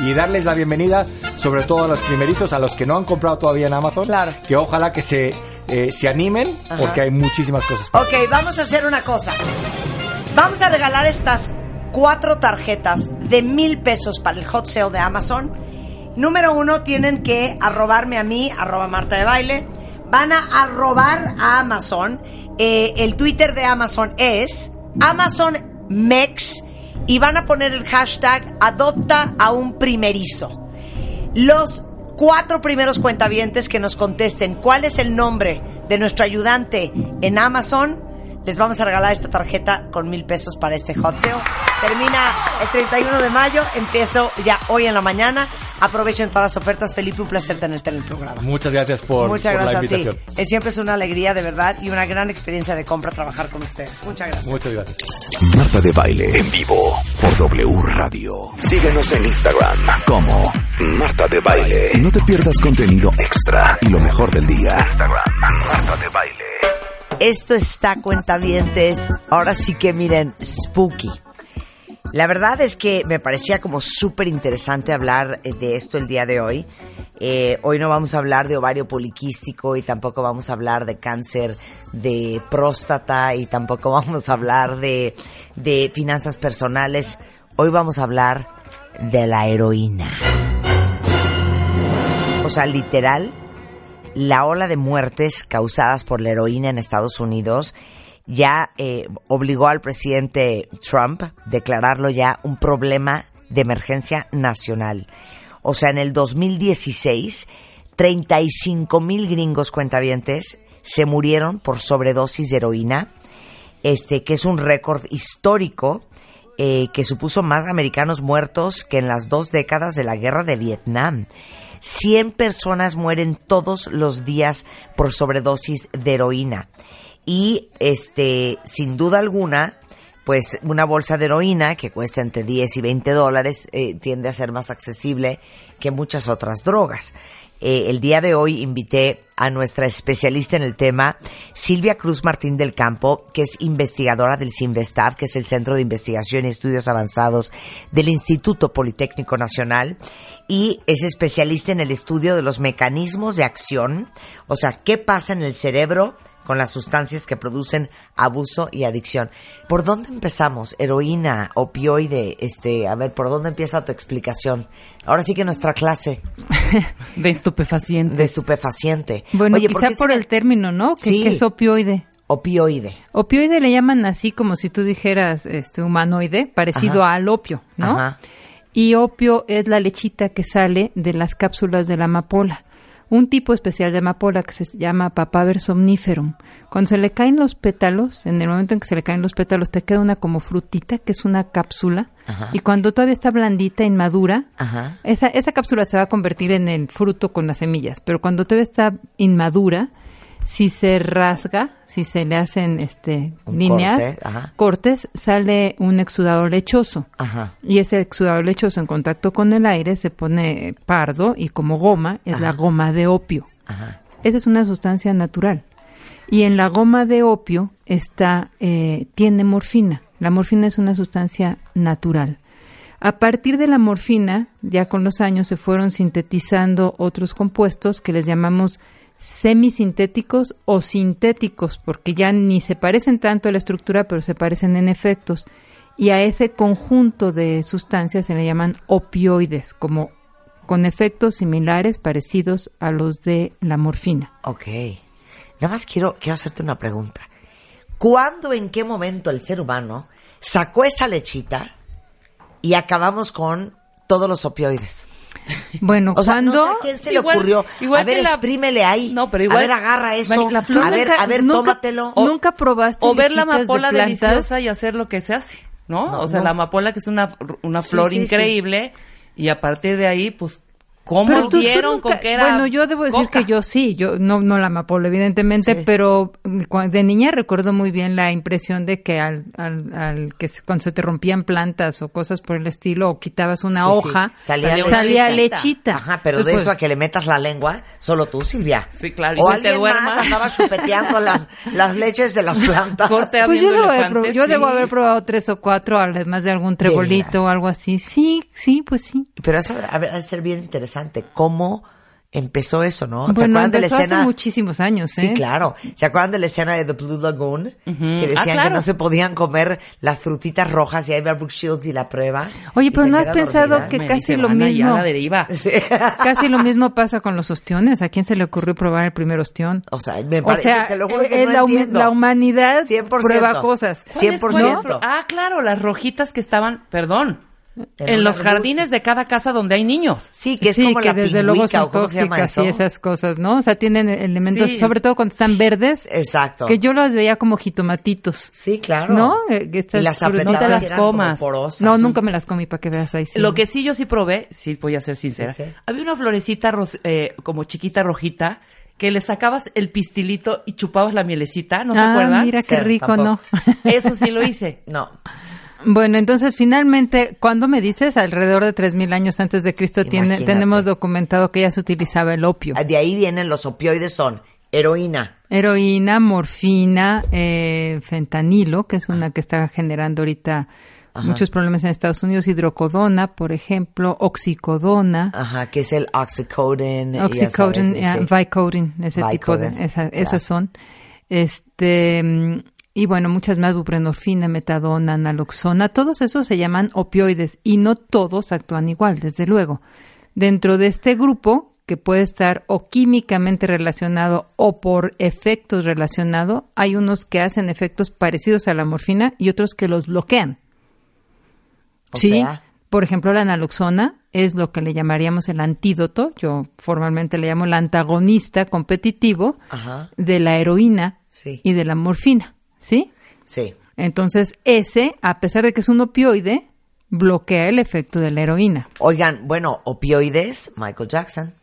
S8: y, y darles la bienvenida, sobre todo a los primeritos, a los que no han comprado todavía en Amazon.
S4: Claro.
S8: Que ojalá que se, eh, se animen
S4: Ajá.
S8: porque hay muchísimas cosas.
S4: Ok, vamos a hacer una cosa. Vamos a regalar estas cuatro tarjetas de mil pesos para el hot sale de Amazon. Número uno, tienen que arrobarme a mí, arroba Marta de Baile. Van a arrobar a Amazon. Eh, el Twitter de Amazon es Amazon Mex y van a poner el hashtag adopta a un primerizo. Los cuatro primeros cuentavientes que nos contesten cuál es el nombre de nuestro ayudante en Amazon, les vamos a regalar esta tarjeta con mil pesos para este hot sale. Termina el 31 de mayo, empiezo ya hoy en la mañana. Aprovechen todas las ofertas. Felipe, un placer tenerte en el programa.
S8: Muchas gracias por,
S4: Muchas
S8: por la
S4: gracias a ti.
S8: invitación.
S4: Eh, Siempre es una alegría de verdad y una gran experiencia de compra trabajar con ustedes. Muchas gracias.
S8: Muchas gracias.
S1: Marta de Baile en vivo por W Radio. Síguenos en Instagram como Marta de Baile. No te pierdas contenido extra y lo mejor del día. Instagram, Marta de Baile.
S4: Esto está cuentavientes. Ahora sí que miren, spooky. La verdad es que me parecía como súper interesante hablar eh, de esto el día de hoy. Eh, hoy no vamos a hablar de ovario poliquístico y tampoco vamos a hablar de cáncer de próstata y tampoco vamos a hablar de, de finanzas personales. Hoy vamos a hablar de la heroína. O sea, literal, la ola de muertes causadas por la heroína en Estados Unidos ya eh, obligó al presidente Trump a declararlo ya un problema de emergencia nacional. O sea, en el 2016, 35 mil gringos cuentavientes se murieron por sobredosis de heroína, este, que es un récord histórico eh, que supuso más americanos muertos que en las dos décadas de la guerra de Vietnam. 100 personas mueren todos los días por sobredosis de heroína. Y este, sin duda alguna, pues una bolsa de heroína que cuesta entre 10 y 20 dólares eh, tiende a ser más accesible que muchas otras drogas. Eh, el día de hoy invité a nuestra especialista en el tema, Silvia Cruz Martín del Campo, que es investigadora del CINVESTAV, que es el Centro de Investigación y Estudios Avanzados del Instituto Politécnico Nacional, y es especialista en el estudio de los mecanismos de acción, o sea, qué pasa en el cerebro con las sustancias que producen abuso y adicción. ¿Por dónde empezamos? Heroína, opioide, este, a ver, ¿por dónde empieza tu explicación? Ahora sí que nuestra clase
S5: De estupefaciente.
S4: de estupefaciente.
S9: Bueno,
S4: Oye, ¿por
S9: quizá por
S4: se-
S9: el término, ¿no? Que,
S4: Sí.
S9: que es opioide.
S4: opioide?
S9: Opioide le llaman así como si tú dijeras este humanoide, parecido
S4: Ajá.
S9: al opio, ¿no?
S4: Ajá.
S9: Y opio es la lechita que sale de las cápsulas de la amapola. Un tipo especial de amapola que se llama Papaver somniferum. Cuando se le caen los pétalos, en el momento en que se le caen los pétalos, te queda una como frutita, que es una cápsula.
S4: Ajá.
S9: Y cuando todavía está blandita, inmadura,
S4: Ajá.
S9: esa, esa cápsula se va a convertir en el fruto con las semillas. Pero cuando todavía está inmadura, si se rasga, si se le hacen este,
S4: Un
S9: líneas,
S4: corte,
S9: cortes, sale un exudado lechoso.
S4: Ajá.
S9: Y ese exudado lechoso en contacto con el aire se pone pardo y como goma es la goma de opio.
S4: Ajá.
S9: Esa es una sustancia natural. Y en la goma de opio está, eh, tiene morfina. La morfina es una sustancia natural. A partir de la morfina, ya con los años se fueron sintetizando otros compuestos que les llamamos semisintéticos o sintéticos, porque ya ni se parecen tanto a la estructura, pero se parecen en efectos. Y a ese conjunto de sustancias se le llaman opioides, como con efectos similares, parecidos a los de la morfina.
S4: Ok. Nada más quiero, quiero hacerte una pregunta. ¿Cuándo, en qué momento el ser humano sacó esa lechita y acabamos con todos los opioides?
S9: Bueno,
S4: O sea,
S9: cuando
S4: no sé a quién se le ocurrió.
S5: igual
S4: a ver,
S5: la-
S4: exprímele ahí.
S5: No, pero igual-
S4: A ver, agarra eso.
S5: La flor
S4: a ver,
S9: nunca-
S4: a ver,
S9: nunca-
S4: tómatelo.
S5: O-
S9: nunca probaste
S5: O ver la
S9: de
S5: amapola
S9: plantas?
S5: deliciosa y hacer lo que se hace, ¿no?
S4: No,
S5: o sea,
S4: no.
S5: la amapola que es una, una flor
S4: sí, sí.
S5: increíble y a partir de ahí, pues, ¿cómo
S9: Pero tú- tú
S5: vieron
S9: nunca-
S5: con que era
S9: Bueno, yo debo decir
S5: coca?
S9: que yo sí, yo no no la amapola evidentemente,
S4: Sí.
S9: pero de niña recuerdo muy bien la impresión de que al, al, al que se- cuando se te rompían plantas o cosas por el estilo o quitabas una
S4: Sí, sí.
S9: hoja,
S4: Salía
S9: salía,
S4: lechita.
S9: lechita.
S4: Ajá, pero de eso a que le metas la lengua, solo tú, Silvia.
S5: Sí, claro, y
S4: O
S5: te
S4: alguien
S5: duerma.
S4: más andaba chupeteando las, las leches de las plantas.
S5: Corte
S9: Pues yo, debo haber, yo
S5: sí.
S9: debo haber probado tres o cuatro, además de algún trebolito o algo así. Sí, sí, pues sí.
S4: Pero es a, ser bien interesante cómo empezó eso, ¿no? ¿Se acuerdan de la escena?
S9: hace muchísimos años, ¿eh?
S4: Sí, claro. ¿Se acuerdan de la escena de The Blue Lagoon? Que decían
S5: Ah,
S4: que
S5: claro.
S4: no se podían comer las frutitas rojas y ahí va Brooke Shields y la prueba.
S9: Oye, pero ¿no has pensado
S4: dormida.
S9: que
S5: Me
S9: casi
S5: dice,
S9: lo
S5: "Van allá
S9: mismo.
S5: a la deriva.
S9: Casi lo mismo pasa con los ostiones. ¿A quién se le ocurrió probar el primer ostión?
S4: O sea, me
S9: O
S4: parece,
S9: sea,
S4: te lo juro que
S9: eh,
S4: no
S9: la, humi-
S4: entiendo.
S9: la humanidad
S4: 100%.
S9: prueba cosas.
S5: ¿Cuáles-
S4: 100%.
S5: cuáles- Ah, claro, las rojitas que estaban, perdón,
S4: En
S5: los jardines de cada casa donde hay niños.
S4: Sí, que es
S9: sí,
S4: como
S9: que
S4: la
S9: desde luego son tóxicas y esas cosas, ¿no? O sea, tienen elementos,
S5: Sí.
S9: sobre todo cuando están verdes,
S4: Exacto.
S9: que yo los veía como jitomatitos.
S4: Sí, claro.
S9: ¿No? Eh, estas
S4: y las
S5: No te las comas.
S4: porosas.
S9: No, nunca me las comí para que veas ahí. sí.
S5: Lo que sí yo sí probé, sí voy a ser sincera,
S4: Sí, sí.
S5: había una florecita eh, como chiquita rojita que le sacabas el pistilito y chupabas la mielecita, ¿no se
S9: ah,
S5: acuerdan?
S9: mira qué
S4: Sí,
S9: rico,
S4: tampoco.
S9: ¿no?
S5: Eso sí lo hice.
S4: No.
S9: Bueno, entonces finalmente, cuando me dices? Alrededor de 3.000 años antes de Cristo tiene, tenemos documentado que ya se utilizaba el opio.
S4: De ahí vienen los opioides, son heroína.
S9: Heroína, morfina, eh, fentanilo, que es una que está generando ahorita muchos problemas en Estados Unidos, hidrocodona, por ejemplo, oxicodona,
S4: Ajá, que es el oxycodone.
S9: oxycodone,
S4: sabes, ese.
S9: Vicodin, ese tipo de, esa- esas son. Este, mm, y bueno, muchas más, buprenorfina, metadona, naloxona, todos esos se llaman opioides y no todos actúan igual, desde luego. Dentro de este grupo, que puede estar o químicamente relacionado o por efectos relacionado, hay unos que hacen efectos parecidos a la morfina y otros que los bloquean.
S4: O
S9: sí,
S4: sea,
S9: por ejemplo, la naloxona es lo que le llamaríamos el antídoto, yo formalmente le llamo el antagonista competitivo
S4: Ajá.
S9: de la heroína
S4: Sí.
S9: y de la morfina, ¿sí?
S4: Sí.
S9: Entonces, ese, a pesar de que es un opioide, bloquea el efecto de la heroína.
S4: Oigan, bueno, opioides, Michael Jackson.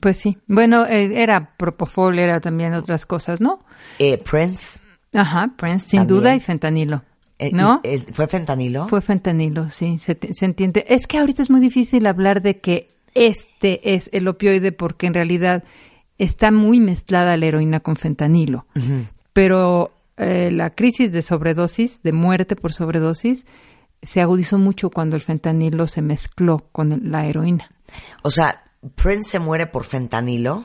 S9: Pues sí. Bueno, eh, era propofol, era también otras cosas, ¿no?
S4: Eh, Prince.
S9: Ajá, Prince, sin
S4: También.
S9: duda, y fentanilo.
S4: eh,
S9: ¿No?
S4: eh, ¿Fue fentanilo?
S9: Fue fentanilo, sí, se entiende. Es que ahorita es muy difícil hablar de que este es el opioide porque en realidad está muy mezclada la heroína con fentanilo. Pero eh, la crisis de sobredosis, de muerte por sobredosis, se agudizó mucho cuando el fentanilo se mezcló con la heroína.
S4: O sea, Prince se muere por fentanilo.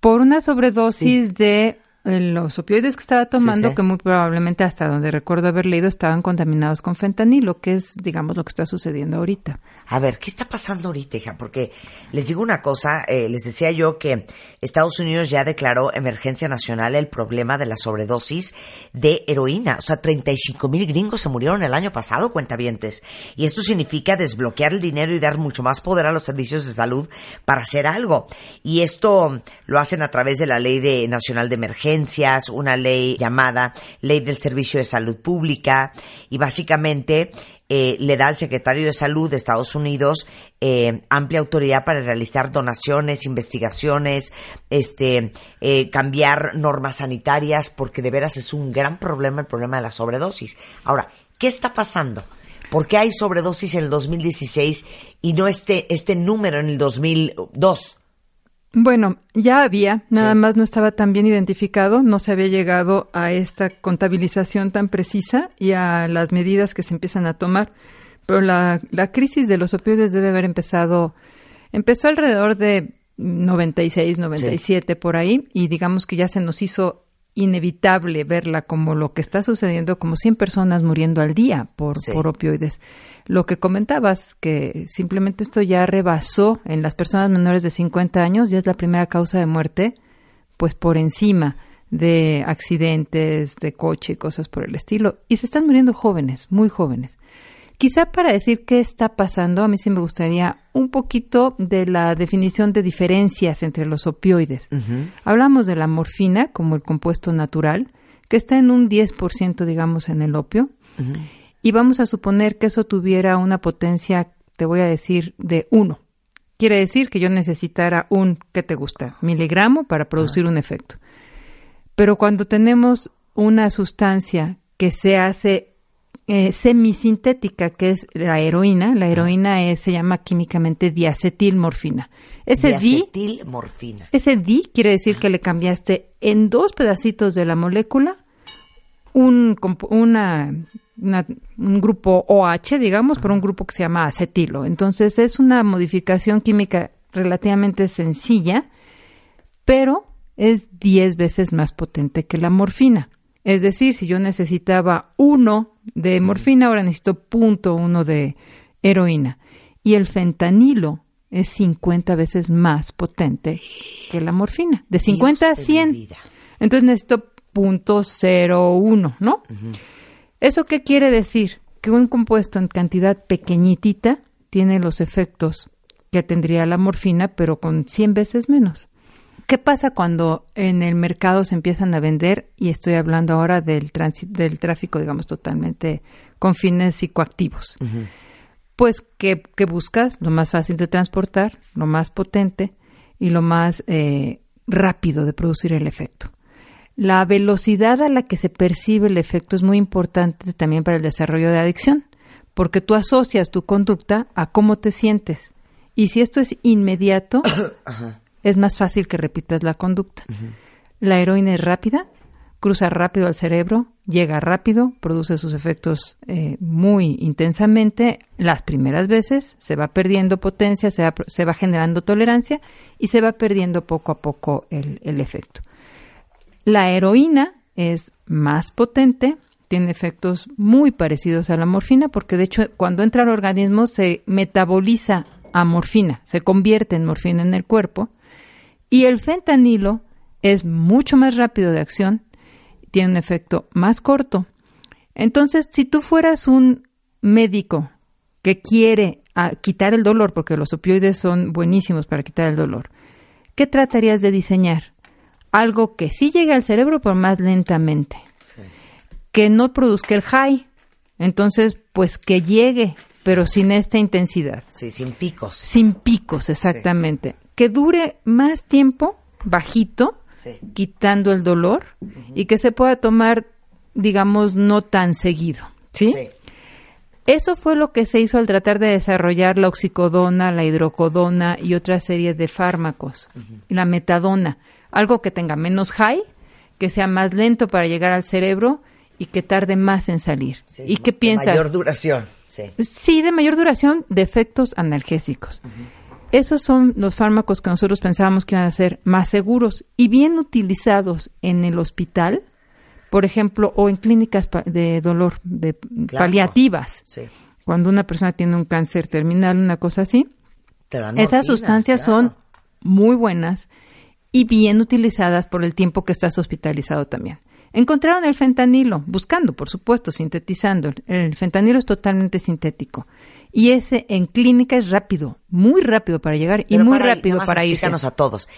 S9: Por una sobredosis de eh, los opioides que estaba tomando,
S4: sí.
S9: que muy probablemente hasta donde recuerdo haber leído estaban contaminados con fentanilo, que es, digamos, lo que está sucediendo ahorita.
S4: A ver, ¿qué está pasando ahorita, hija? Porque les digo una cosa, eh, les decía yo que Estados Unidos ya declaró emergencia nacional el problema de la sobredosis de heroína. O sea, 35 mil gringos se murieron el año pasado, cuentavientes. Y esto significa desbloquear el dinero y dar mucho más poder a los servicios de salud para hacer algo. Y esto lo hacen a través de la Ley de Nacional de Emergencias, una ley llamada Ley del Servicio de Salud Pública, y básicamente eh, le da al secretario de Salud de Estados Unidos eh, amplia autoridad para realizar donaciones, investigaciones, este, eh, cambiar normas sanitarias, porque de veras es un gran problema el problema de la sobredosis. Ahora, ¿qué está pasando? ¿Por qué hay sobredosis en el 2016 y no este, este número en el 2002?
S9: Bueno, ya había, nada más no estaba tan bien identificado, no se había llegado a esta contabilización tan precisa y a las medidas que se empiezan a tomar. Pero la, la crisis de los opioides debe haber empezado, empezó alrededor de 96, 97 por ahí y digamos que ya se nos hizo inevitable verla como lo que está sucediendo, como 100 personas muriendo al día por,
S4: Sí.
S9: por opioides. Lo que comentabas, que simplemente esto ya rebasó en las personas menores de 50 años, ya es la primera causa de muerte, pues por encima de accidentes, de coche y cosas por el estilo. Y se están muriendo jóvenes, muy jóvenes. Quizá para decir qué está pasando, a mí sí me gustaría un poquito de la definición de diferencias entre los opioides. Hablamos de la morfina como el compuesto natural, que está en un 10%, digamos, en el opio. Y vamos a suponer que eso tuviera una potencia, te voy a decir, de 1. Quiere decir que yo necesitara un, ¿qué te gusta? Miligramo para producir un efecto. Pero cuando tenemos una sustancia que se hace eh, semisintética, que es la heroína, la heroína es, se llama químicamente diacetilmorfina. Ese di,
S4: Diacetilmorfina.
S9: ese di quiere decir que le cambiaste en dos pedacitos de la molécula un, comp- una, una- un grupo OH, digamos, por un grupo que se llama acetilo. Entonces es una modificación química relativamente sencilla, pero es 10 veces más potente que la morfina. Es decir, si yo necesitaba uno de morfina, ahora necesito punto uno de heroína. Y el fentanilo es 50 veces más potente que la morfina. De 50 a
S4: Dios de mi
S9: 100.
S4: vida.
S9: Entonces necesito punto cero uno, ¿no? ¿Eso qué quiere decir? Que un compuesto en cantidad pequeñitita tiene los efectos que tendría la morfina, pero con 100 veces menos. ¿Qué pasa cuando en el mercado se empiezan a vender? Y estoy hablando ahora del, del tráfico, digamos, totalmente con fines psicoactivos. Pues, ¿qué, qué buscas? Lo más fácil de transportar, lo más potente y lo más eh, rápido de producir el efecto. La velocidad a la que se percibe el efecto es muy importante también para el desarrollo de adicción, porque tú asocias tu conducta a cómo te sientes. Y si esto es inmediato, es más fácil que repitas la conducta. La heroína es rápida, cruza rápido al cerebro, llega rápido, produce sus efectos eh, muy intensamente. Las primeras veces se va perdiendo potencia, se va, se va generando tolerancia y se va perdiendo poco a poco el, el efecto. La heroína es más potente, tiene efectos muy parecidos a la morfina, porque de hecho cuando entra al organismo se metaboliza a morfina, se convierte en morfina en el cuerpo, y el fentanilo es mucho más rápido de acción, tiene un efecto más corto. Entonces, si tú fueras un médico que quiere ah, quitar el dolor, porque los opioides son buenísimos para quitar el dolor, ¿qué tratarías de diseñar? Algo que sí llegue al cerebro, pero más lentamente. Que no produzca el high. Entonces, pues que llegue, pero sin esta intensidad.
S4: Sí, sin picos.
S9: Sin picos, exactamente. Que dure más tiempo, bajito,
S4: Sí.
S9: quitando el dolor, y que se pueda tomar, digamos, no tan seguido. ¿sí?
S4: Sí.
S9: Eso fue lo que se hizo al tratar de desarrollar la oxicodona, la hidrocodona y otra serie de fármacos. La metadona, algo que tenga menos high, que sea más lento para llegar al cerebro y que tarde más en salir.
S4: Sí,
S9: ¿Y qué
S4: de
S9: piensas?
S4: Mayor duración. Sí.
S9: Sí, de mayor duración, de efectos analgésicos. Esos son los fármacos que nosotros pensábamos que iban a ser más seguros y bien utilizados en el hospital, por ejemplo, o en clínicas de dolor, de
S4: Claro.
S9: paliativas.
S4: Sí.
S9: Cuando una persona tiene un cáncer terminal, una cosa así, esas
S4: morfina,
S9: sustancias
S4: claro.
S9: son muy buenas y bien utilizadas por el tiempo que estás hospitalizado también. Encontraron el fentanilo, buscando, por supuesto, sintetizando. El fentanilo es totalmente sintético. Y ese en clínica es rápido, muy rápido para llegar y muy
S4: para-
S9: rápido para irse.
S4: a todos.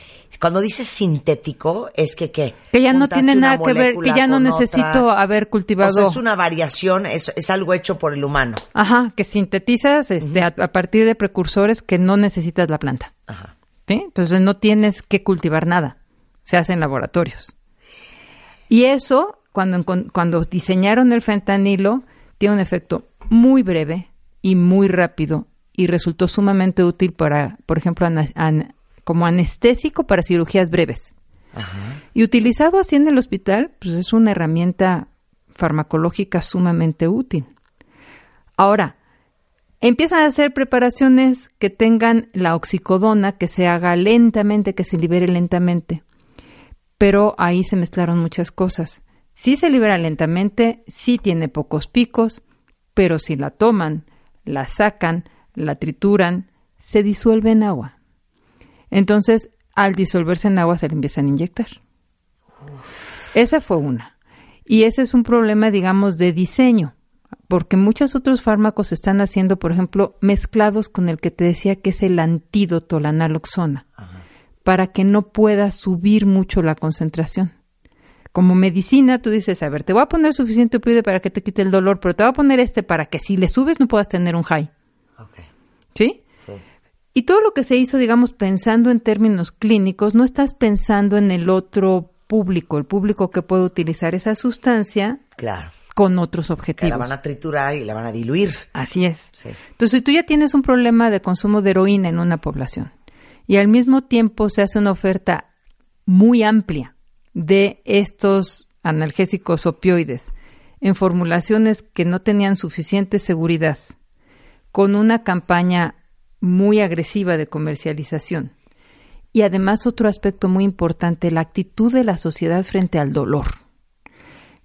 S4: Cuando dices sintético, es que qué?
S9: Que ya no tiene nada que ver, que ya no necesito
S4: otra.
S9: haber cultivado.
S4: O sea, es una variación, es, es algo hecho por el humano.
S9: Ajá, que sintetizas este, a, a partir de precursores que no necesitas la planta.
S4: Ajá.
S9: ¿sí? Entonces no tienes que cultivar nada, se hace en laboratorios. Y eso, cuando, cuando diseñaron el fentanilo, tiene un efecto muy breve y muy rápido y resultó sumamente útil para, por ejemplo, an- como anestésico para cirugías breves. Y utilizado así en el hospital, pues es una herramienta farmacológica sumamente útil. Ahora, empiezan a hacer preparaciones que tengan la oxicodona, que se haga lentamente, que se libere lentamente. Pero ahí se mezclaron muchas cosas. Sí se libera lentamente, sí tiene pocos picos, pero si la toman, la sacan, la trituran, se disuelve en agua. Entonces, al disolverse en agua se le empiezan a inyectar. Esa fue una. Y ese es un problema, digamos, de diseño, porque muchos otros fármacos se están haciendo, por ejemplo, mezclados con el que te decía que es el antídoto, la naloxona, para que no pueda subir mucho la concentración. Como medicina, tú dices, a ver, te voy a poner suficiente opioide para que te quite el dolor, pero te voy a poner este para que si le subes no puedas tener un high.
S4: Ok.
S9: ¿Sí?
S4: Sí.
S9: Y todo lo que se hizo, digamos, pensando en términos clínicos, no estás pensando en el otro público, el público que puede utilizar esa sustancia
S4: Claro.
S9: con otros
S4: Que
S9: objetivos.
S4: la van a triturar y la van a diluir.
S9: Así es.
S4: Sí.
S9: Entonces, si tú ya tienes un problema de consumo de heroína en una población y al mismo tiempo se hace una oferta muy amplia de estos analgésicos opioides en formulaciones que no tenían suficiente seguridad, con una campaña muy agresiva de comercialización. Y además otro aspecto muy importante, la actitud de la sociedad frente al dolor.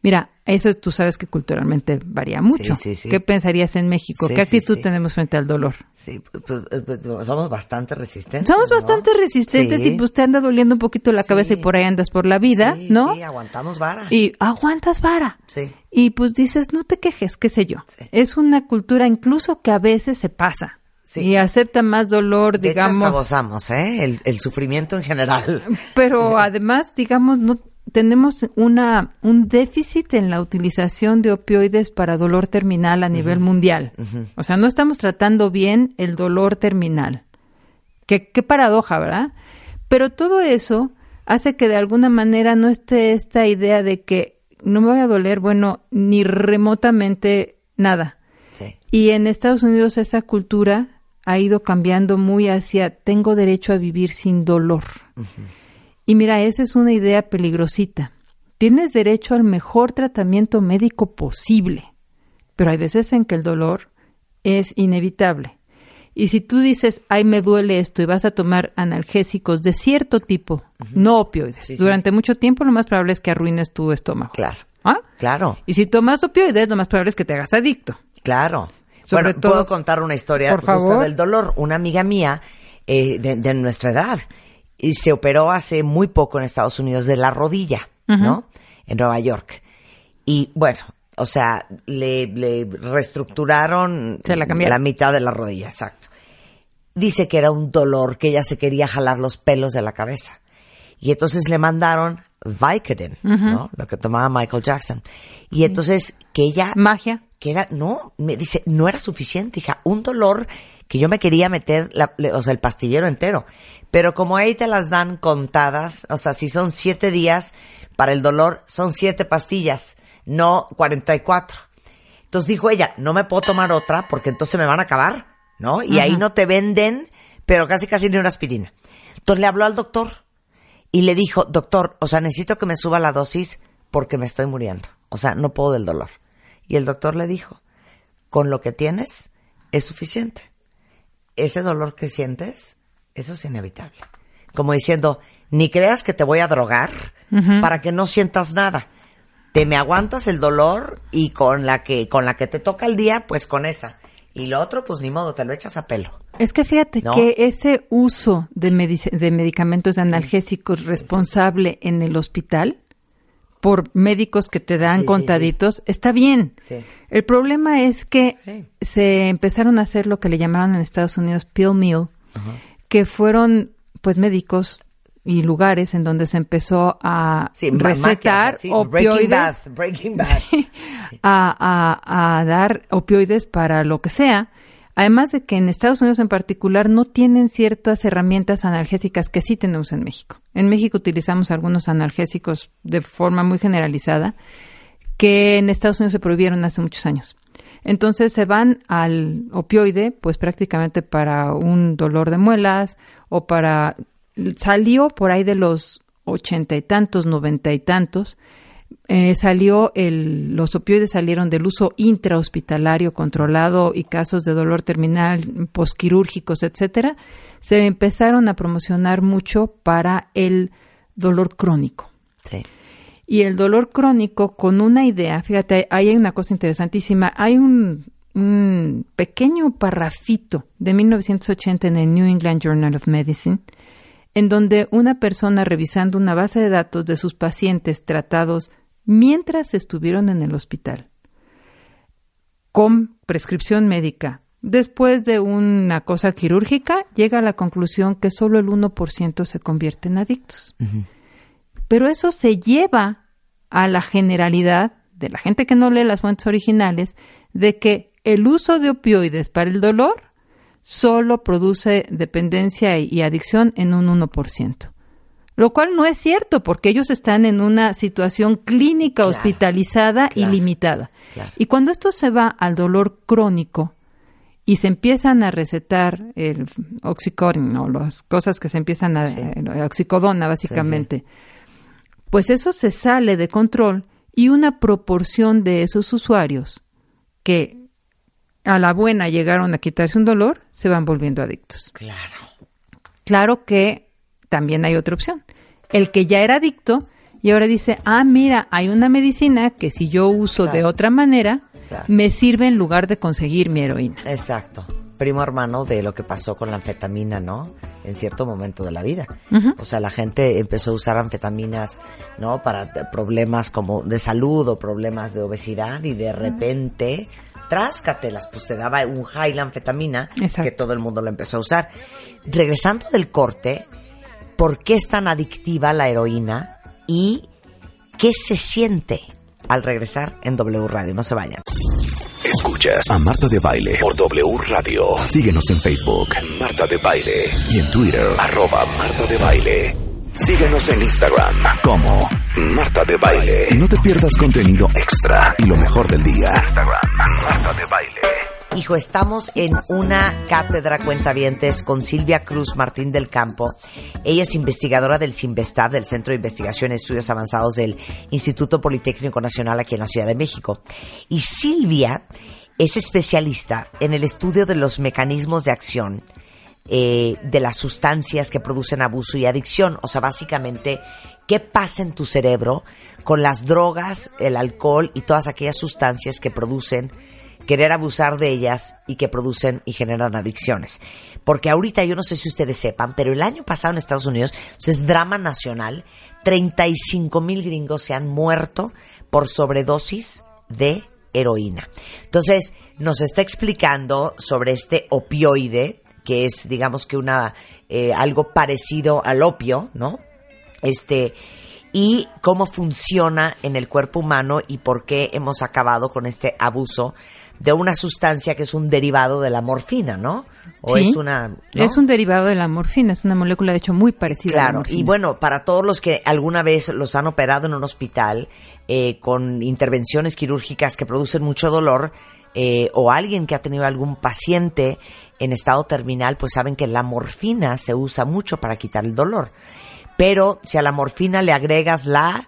S9: Mira, eso tú sabes que culturalmente varía mucho.
S4: sí, sí.
S9: ¿Qué pensarías en México? ¿Qué actitud tenemos frente al dolor?
S4: Sí, pues, pues, pues, somos bastante resistentes.
S9: Somos
S4: ¿no?
S9: bastante resistentes y pues te anda doliendo un poquito la cabeza y por ahí andas por la vida, ¿no?
S4: Sí, aguantamos vara.
S9: Y aguantas vara.
S4: Sí.
S9: Y pues dices, no te quejes, qué sé yo. Es una cultura incluso que a veces se pasa.
S4: Sí.
S9: Y acepta más dolor,
S4: De hecho, hasta
S9: digamos.
S4: gozamos, ¿eh? El, el sufrimiento en general.
S9: Pero además, digamos, no tenemos una un déficit en la utilización de opioides para dolor terminal a nivel mundial. O sea, no estamos tratando bien el dolor terminal. Qué, qué paradoja, ¿verdad? Pero todo eso hace que de alguna manera no esté esta idea de que no me voy a doler, bueno, ni remotamente nada.
S4: Sí.
S9: Y en Estados Unidos esa cultura ha ido cambiando muy hacia tengo derecho a vivir sin dolor. Y mira, esa es una idea peligrosita. Tienes derecho al mejor tratamiento médico posible, pero hay veces en que el dolor es inevitable. Y si tú dices, ay, me duele esto y vas a tomar analgésicos de cierto tipo, no opioides,
S4: Sí, sí,
S9: durante mucho tiempo lo más probable es que arruines tu estómago.
S4: Claro.
S9: ¿Ah?
S4: Claro,
S9: Y si tomas opioides, lo más probable es que te hagas adicto.
S4: claro.
S9: Sobre
S4: bueno,
S9: todo-
S4: puedo contar una historia
S9: Por
S4: justo
S9: favor.
S4: del dolor. Una amiga mía eh, de, de nuestra edad y se operó hace muy poco en Estados Unidos de la rodilla, ¿no? En Nueva York. Y bueno, o sea, le, le reestructuraron
S9: Se la cambiaron.
S4: mitad de la rodilla, exacto. Dice que era un dolor, que ella se quería jalar los pelos de la cabeza. Y entonces le mandaron Vicodin, ¿no? Lo que tomaba Michael Jackson. Y entonces que ella
S9: Magia.
S4: que era, no, me dice, no era suficiente, hija, un dolor que yo me quería meter, la- o sea, el pastillero entero. Pero como ahí te las dan contadas, o sea, si son siete días para el dolor, son siete pastillas, no 44. Entonces dijo ella, no me puedo tomar otra porque entonces me van a acabar, ¿no? Y ahí no te venden, pero casi casi ni una aspirina. Entonces le habló al doctor y le dijo, doctor, o sea, necesito que me suba la dosis porque me estoy muriendo. O sea, no puedo del dolor. Y el doctor le dijo, con lo que tienes es suficiente. Ese dolor que sientes, eso es inevitable. Como diciendo, ni creas que te voy a drogar para que no sientas nada. Te me aguantas el dolor y con la que con la que te toca el día, pues con esa. Y lo otro, pues ni modo, te lo echas a pelo.
S9: Es que fíjate
S4: ¿No?
S9: que ese uso de, medici- de medicamentos analgésicos responsable en el hospital por médicos que te dan
S4: Sí, sí,
S9: contaditos está bien. El problema es que se empezaron a hacer lo que le llamaron en Estados Unidos pill meal, que fueron pues médicos y lugares en donde se empezó a recetar
S4: Breaking Breaking Bad.
S9: a, a- a dar opioides para lo que sea. Además de que en Estados Unidos en particular no tienen ciertas herramientas analgésicas que sí tenemos en México. En México utilizamos algunos analgésicos de forma muy generalizada que en Estados Unidos se prohibieron hace muchos años. Entonces se van al opioide, pues prácticamente para un dolor de muelas o para... Salió por ahí de los ochenta y tantos, noventa y tantos, eh, salió el, los opioides salieron del uso intrahospitalario controlado y casos de dolor terminal, posquirúrgicos, etcétera, se empezaron a promocionar mucho para el dolor crónico.
S4: Sí.
S9: Y el dolor crónico con una idea, fíjate, ahí hay una cosa interesantísima, hay un, un pequeño parrafito de 1980 en el New England Journal of Medicine, en donde una persona revisando una base de datos de sus pacientes tratados mientras estuvieron en el hospital con prescripción médica después de una cosa quirúrgica, llega a la conclusión que solo el 1% se convierte en adictos. Pero eso se lleva a la generalidad de la gente que no lee las fuentes originales de que el uso de opioides para el dolor solo produce dependencia y, y adicción en un 1%. Lo cual no es cierto porque ellos están en una situación clínica
S4: Claro,
S9: hospitalizada
S4: claro,
S9: y limitada.
S4: claro.
S9: Y cuando esto se va al dolor crónico y se empiezan a recetar el oxycodone o las cosas que se empiezan a eh, oxicodona básicamente, pues eso se sale de control y una proporción de esos usuarios que a la buena llegaron a quitarse un dolor se van volviendo adictos.
S4: Claro.
S9: Claro que también hay otra opción. El que ya era adicto y ahora dice, ah, mira, hay una medicina que si yo uso de otra manera,
S4: Claro.
S9: me sirve en lugar de conseguir mi heroína.
S4: Exacto. Primo hermano de lo que pasó con la anfetamina, ¿no? En cierto momento de la vida. O sea, la gente empezó a usar anfetaminas, ¿no? Para problemas como de salud o problemas de obesidad y de repente, tráscatelas, pues te daba un high la anfetamina
S9: Exacto.
S4: que todo el mundo lo empezó a usar. Regresando del corte, ¿por qué es tan adictiva la heroína y qué se siente al regresar en W Radio? No se vayan.
S1: Escuchas a Marta de Baile por W Radio. Síguenos en Facebook, Marta de Baile. Y en Twitter, arroba Marta de Baile. Síguenos en Instagram como Marta de Baile. No te pierdas contenido extra y lo mejor del día. Instagram, Marta de Baile.
S4: Hijo, estamos en una cátedra cuentavientes con Silvia Cruz Martín del Campo. Ella es investigadora del CIMBESTAB, del Centro de Investigación y Estudios Avanzados del Instituto Politécnico Nacional aquí en la Ciudad de México. Y Silvia es especialista en el estudio de los mecanismos de acción eh, de las sustancias que producen abuso y adicción. O sea, básicamente, ¿qué pasa en tu cerebro con las drogas, el alcohol y todas aquellas sustancias que producen querer abusar de ellas y que producen y generan adicciones? Porque ahorita yo no sé si ustedes sepan, pero el año pasado en Estados Unidos, es drama nacional, 35 mil gringos se han muerto por sobredosis de heroína. Entonces, nos está explicando sobre este opioide, que es, digamos que una, eh, algo parecido al opio, ¿no? Este, y cómo funciona en el cuerpo humano y por qué hemos acabado con este abuso de una sustancia que es un derivado de la morfina, ¿no? O
S9: Sí.
S4: es una... ¿no?
S9: Es un derivado de la morfina, es una molécula de hecho muy parecida a la
S4: Claro,
S9: morfina.
S4: y bueno, para todos los que alguna vez los han operado en un hospital eh, con intervenciones quirúrgicas que producen mucho dolor, eh, o alguien que ha tenido algún paciente en estado terminal, pues saben que la morfina se usa mucho para quitar el dolor. Pero si a la morfina le agregas la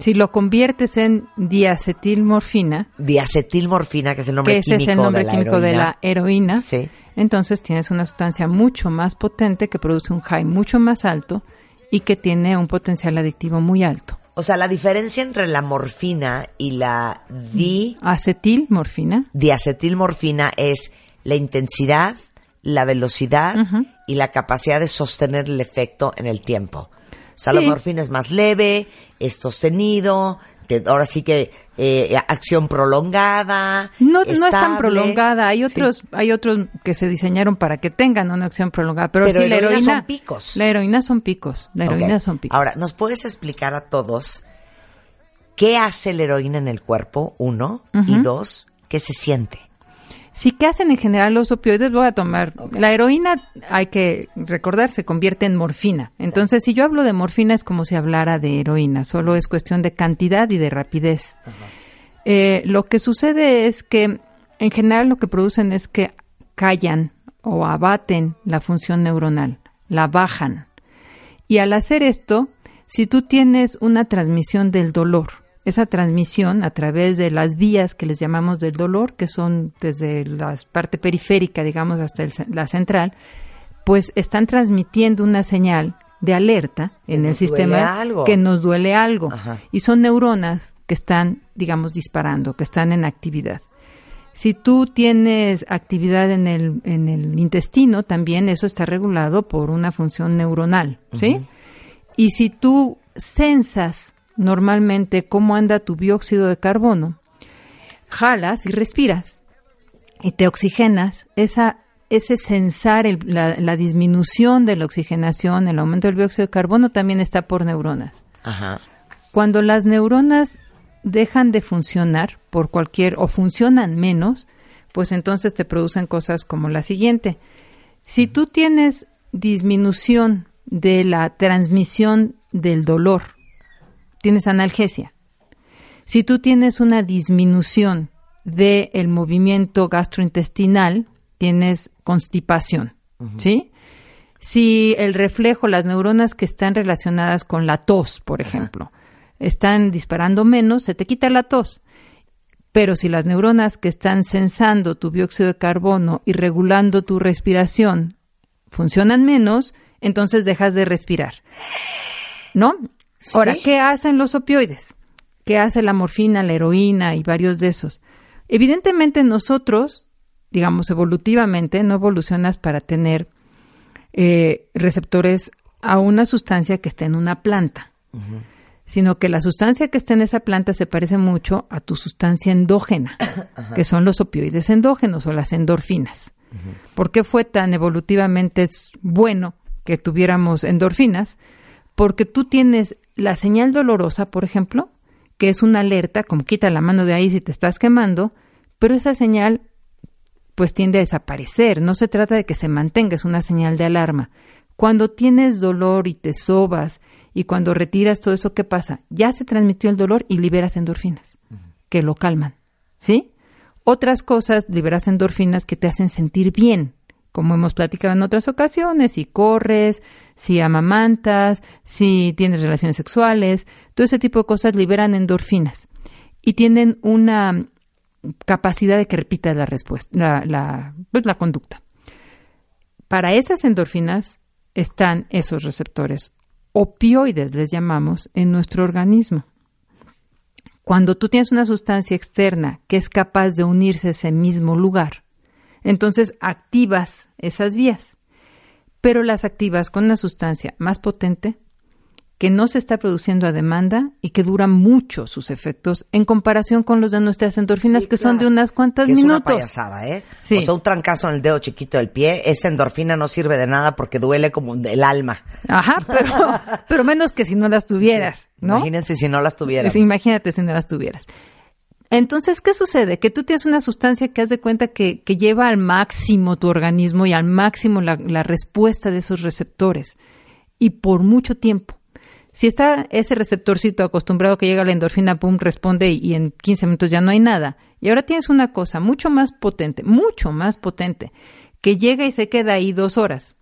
S9: Si lo conviertes en diacetilmorfina,
S4: diacetilmorfina, que es el nombre
S9: que ese
S4: químico,
S9: es el nombre
S4: de, la
S9: químico de la
S4: heroína, Sí.
S9: entonces tienes una sustancia mucho más potente que produce un high mucho más alto y que tiene un potencial adictivo muy alto.
S4: O sea, la diferencia entre la morfina y la di
S9: Acetilmorfina,
S4: diacetilmorfina es la intensidad, la velocidad y la capacidad de sostener el efecto en el tiempo. Sea, la
S9: Sí.
S4: morfina es más leve, es sostenido, te- ahora sí que eh, acción prolongada.
S9: no, no es tan prolongada. Hay
S4: Sí.
S9: otros, hay otros que se diseñaron para que tengan una acción prolongada, pero,
S4: Pero
S9: sí la
S4: heroína son picos.
S9: La heroína son picos. La heroína son picos.
S4: Ahora, ¿nos puedes explicar a todos qué hace la heroína en el cuerpo? Uno. Y dos, ¿qué se siente?
S9: Sí, ¿qué hacen en general los opioides? Voy a tomar. La heroína, hay que recordar, se convierte en morfina. Entonces, si yo hablo de morfina es como si hablara de heroína, solo es cuestión de cantidad y de rapidez. Eh, lo que sucede es que, en general, lo que producen es que callan o abaten la función neuronal, la bajan. Y al hacer esto, si tú tienes una transmisión del dolor, esa transmisión a través de las vías que les llamamos del dolor, que son desde la parte periférica, digamos, hasta el la central, pues están transmitiendo una señal de alerta en el sistema que nos duele algo.
S4: Ajá.
S9: Y son neuronas que están, digamos, disparando, que están en actividad. Si tú tienes actividad en el, en el intestino, también eso está regulado por una función neuronal, ¿sí? Y si tú sensas normalmente cómo anda tu dióxido de carbono, jalas y respiras y te oxigenas, esa, ese sensar el- la, la disminución de la oxigenación, el aumento del dióxido de carbono también está por neuronas.
S4: Ajá.
S9: Cuando las neuronas dejan de funcionar por cualquier o funcionan menos, pues entonces te producen cosas como la siguiente. Si tú tienes disminución de la transmisión del dolor, tienes analgesia. Si tú tienes una disminución del movimiento gastrointestinal, tienes constipación, ¿sí? Si el reflejo, las neuronas que están relacionadas con la tos, por ejemplo, están disparando menos, se te quita la tos. Pero si las neuronas que están sensando tu dióxido de carbono y regulando tu respiración funcionan menos, entonces dejas de respirar. ¿No? Ahora,
S4: Sí.
S9: ¿qué hacen los opioides? ¿Qué hace la morfina, la heroína y varios de esos? Evidentemente nosotros, digamos evolutivamente, no evolucionas para tener eh, receptores a una sustancia que esté en una planta, sino que la sustancia que está en esa planta se parece mucho a tu sustancia endógena, que son los opioides endógenos o las endorfinas. ¿Por qué fue tan evolutivamente bueno que tuviéramos endorfinas? Porque tú tienes la señal dolorosa, por ejemplo, que es una alerta, como quita la mano de ahí si te estás quemando, pero esa señal pues tiende a desaparecer. No se trata de que se mantenga, es una señal de alarma. Cuando tienes dolor y te sobas y cuando retiras todo eso, ¿qué pasa? Ya se transmitió el dolor y liberas endorfinas que lo calman, ¿sí? Otras cosas, liberas endorfinas que te hacen sentir bien, como hemos platicado en otras ocasiones, si corres, si amamantas, si tienes relaciones sexuales, todo ese tipo de cosas liberan endorfinas y tienen una capacidad de que repitas la respuesta, la, la, pues la conducta. Para esas endorfinas están esos receptores, opioides les llamamos, en nuestro organismo. Cuando tú tienes una sustancia externa que es capaz de unirse a ese mismo lugar, entonces activas esas vías, pero las activas con una sustancia más potente que no se está produciendo a demanda y que dura mucho sus efectos en comparación con los de nuestras endorfinas
S4: Sí,
S9: que son de unas cuantas
S4: que es una
S9: minutos.
S4: payasada, ¿eh?
S9: Sí.
S4: O sea, un trancazo en el dedo chiquito del pie, esa endorfina no sirve de nada porque duele como el alma.
S9: Ajá, pero, pero menos que si no las tuvieras, ¿no?
S4: Imagínense si no las tuvieras.
S9: Es- Imagínate si no las tuvieras. Entonces, ¿qué sucede? Que tú tienes una sustancia que haz de cuenta que, lleva al máximo tu organismo y al máximo la, la respuesta de esos receptores. Y por mucho tiempo. Si está ese receptorcito acostumbrado que llega a la endorfina, pum, responde y, y en 15 minutos ya no hay nada. Y ahora tienes una cosa mucho más potente, mucho más potente, que llega y se queda ahí dos horas.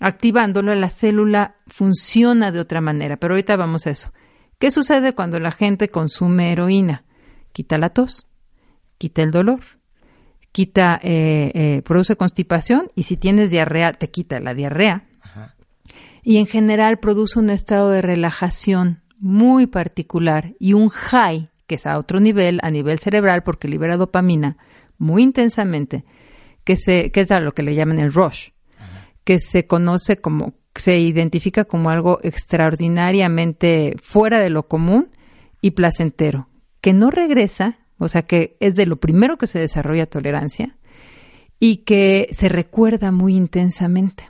S9: Activándolo, la célula funciona de otra manera. Pero ahorita vamos a eso. ¿Qué sucede cuando la gente consume heroína? Quita la tos, quita el dolor, quita, eh, eh, produce constipación y si tienes diarrea, te quita la diarrea. Y en general produce un estado de relajación muy particular y un high, que es a otro nivel, a nivel cerebral, porque libera dopamina muy intensamente, que, se, que es a lo que le llaman el rush, que se conoce como, se identifica como algo extraordinariamente fuera de lo común y placentero, que no regresa, o sea que es de lo primero que se desarrolla tolerancia y que se recuerda muy intensamente.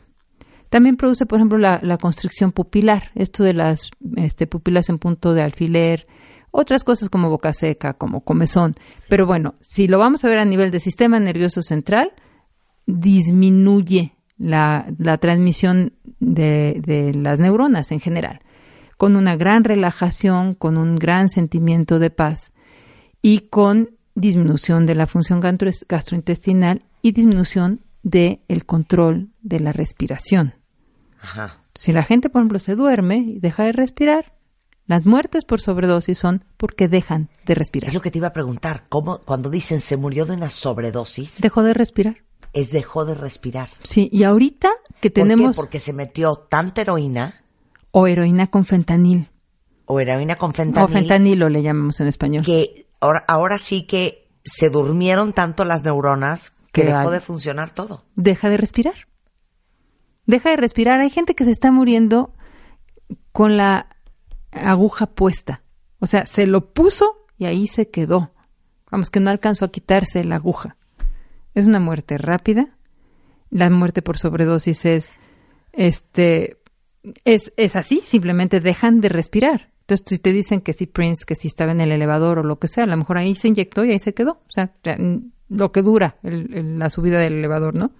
S9: También produce, por ejemplo, la, la constricción pupilar, esto de las este, pupilas en punto de alfiler, otras cosas como boca seca, como comezón. Pero bueno, si lo vamos a ver a nivel del sistema nervioso central, disminuye la, la transmisión de, de las neuronas en general, con una gran relajación, con un gran sentimiento de paz y con disminución de la función gastro- gastrointestinal y disminución del el control de la respiración.
S4: Ajá.
S9: Si la gente, por ejemplo, se duerme y deja de respirar, las muertes por sobredosis son porque dejan de respirar.
S4: Es lo que te iba a preguntar. ¿Cómo, cuando dicen se murió de una sobredosis,
S9: Dejó de respirar.
S4: es dejó de respirar?
S9: Sí, y ahorita que
S4: ¿Por qué?
S9: tenemos
S4: Porque se metió tanta heroína
S9: o heroína con fentanil,
S4: o heroína con fentanil,
S9: o fentanilo le llamamos en español.
S4: que ahora, ahora sí que se durmieron tanto las neuronas que dejó de funcionar todo.
S9: Deja de respirar. Deja de respirar. Hay gente que se está muriendo con la aguja puesta. O sea, se lo puso y ahí se quedó. Vamos, que no alcanzó a quitarse la aguja. Es una muerte rápida. La muerte por sobredosis es, este, es, es así, simplemente dejan de respirar. Entonces, si te dicen que si Prince, que si estaba en el elevador o lo que sea, a lo mejor ahí se inyectó y ahí se quedó. O sea, lo que dura la subida del elevador, ¿no?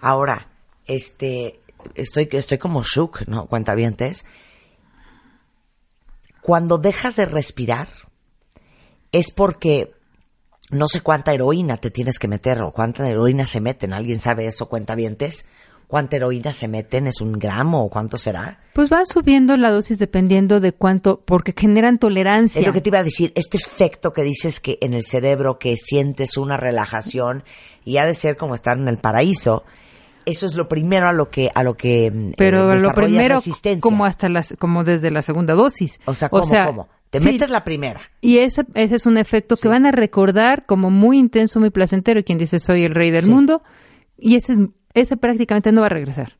S4: Ahora, este, estoy, estoy como shook, ¿no? Cuentavientes. Cuando dejas de respirar, es porque no sé cuánta heroína te tienes que meter o cuánta heroína se meten. ¿Alguien sabe eso, cuentavientes? ¿Cuánta heroína se meten? ¿Es un gramo o cuánto será?
S9: Pues va subiendo la dosis dependiendo de cuánto, porque generan tolerancia.
S4: Es lo que te iba a decir, este efecto que dices que en el cerebro que sientes una relajación y ha de ser como estar en el paraíso, eso es lo primero a lo que a lo que eh,
S9: Pero lo primero,
S4: resistencia.
S9: como hasta las, como desde la segunda dosis.
S4: O sea, ¿cómo, cómo? Te
S9: sí,
S4: metes la primera.
S9: Y ese, ese es un efecto que van a recordar como muy intenso, muy placentero. Y quien dice soy el rey del
S4: Sí.
S9: mundo. Y ese, es- ese prácticamente no va a regresar.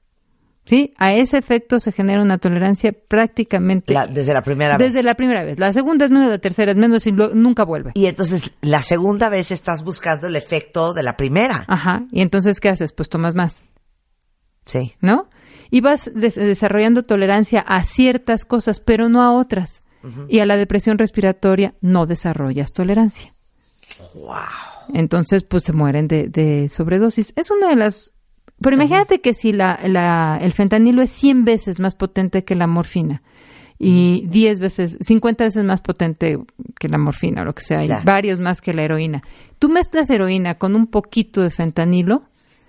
S9: ¿Sí? A ese efecto se genera una tolerancia prácticamente
S4: La- desde la primera vez.
S9: desde la primera vez. La segunda es menos, la tercera es menos y lo- nunca vuelve.
S4: Y entonces la segunda vez estás buscando el efecto de la primera.
S9: Ajá. Y entonces, ¿qué haces? Pues tomas más.
S4: Sí.
S9: ¿no? Y vas des- desarrollando tolerancia a ciertas cosas, pero no a otras. Y a la depresión respiratoria no desarrollas tolerancia. Entonces, pues se mueren de, de sobredosis. Es una de las... Pero imagínate que si la, la- el fentanilo es 100 veces más potente que la morfina y 10 veces, 50 veces más potente que la morfina o lo que sea,
S4: Claro.
S9: y varios más que la heroína. Tú mezclas heroína con un poquito de fentanilo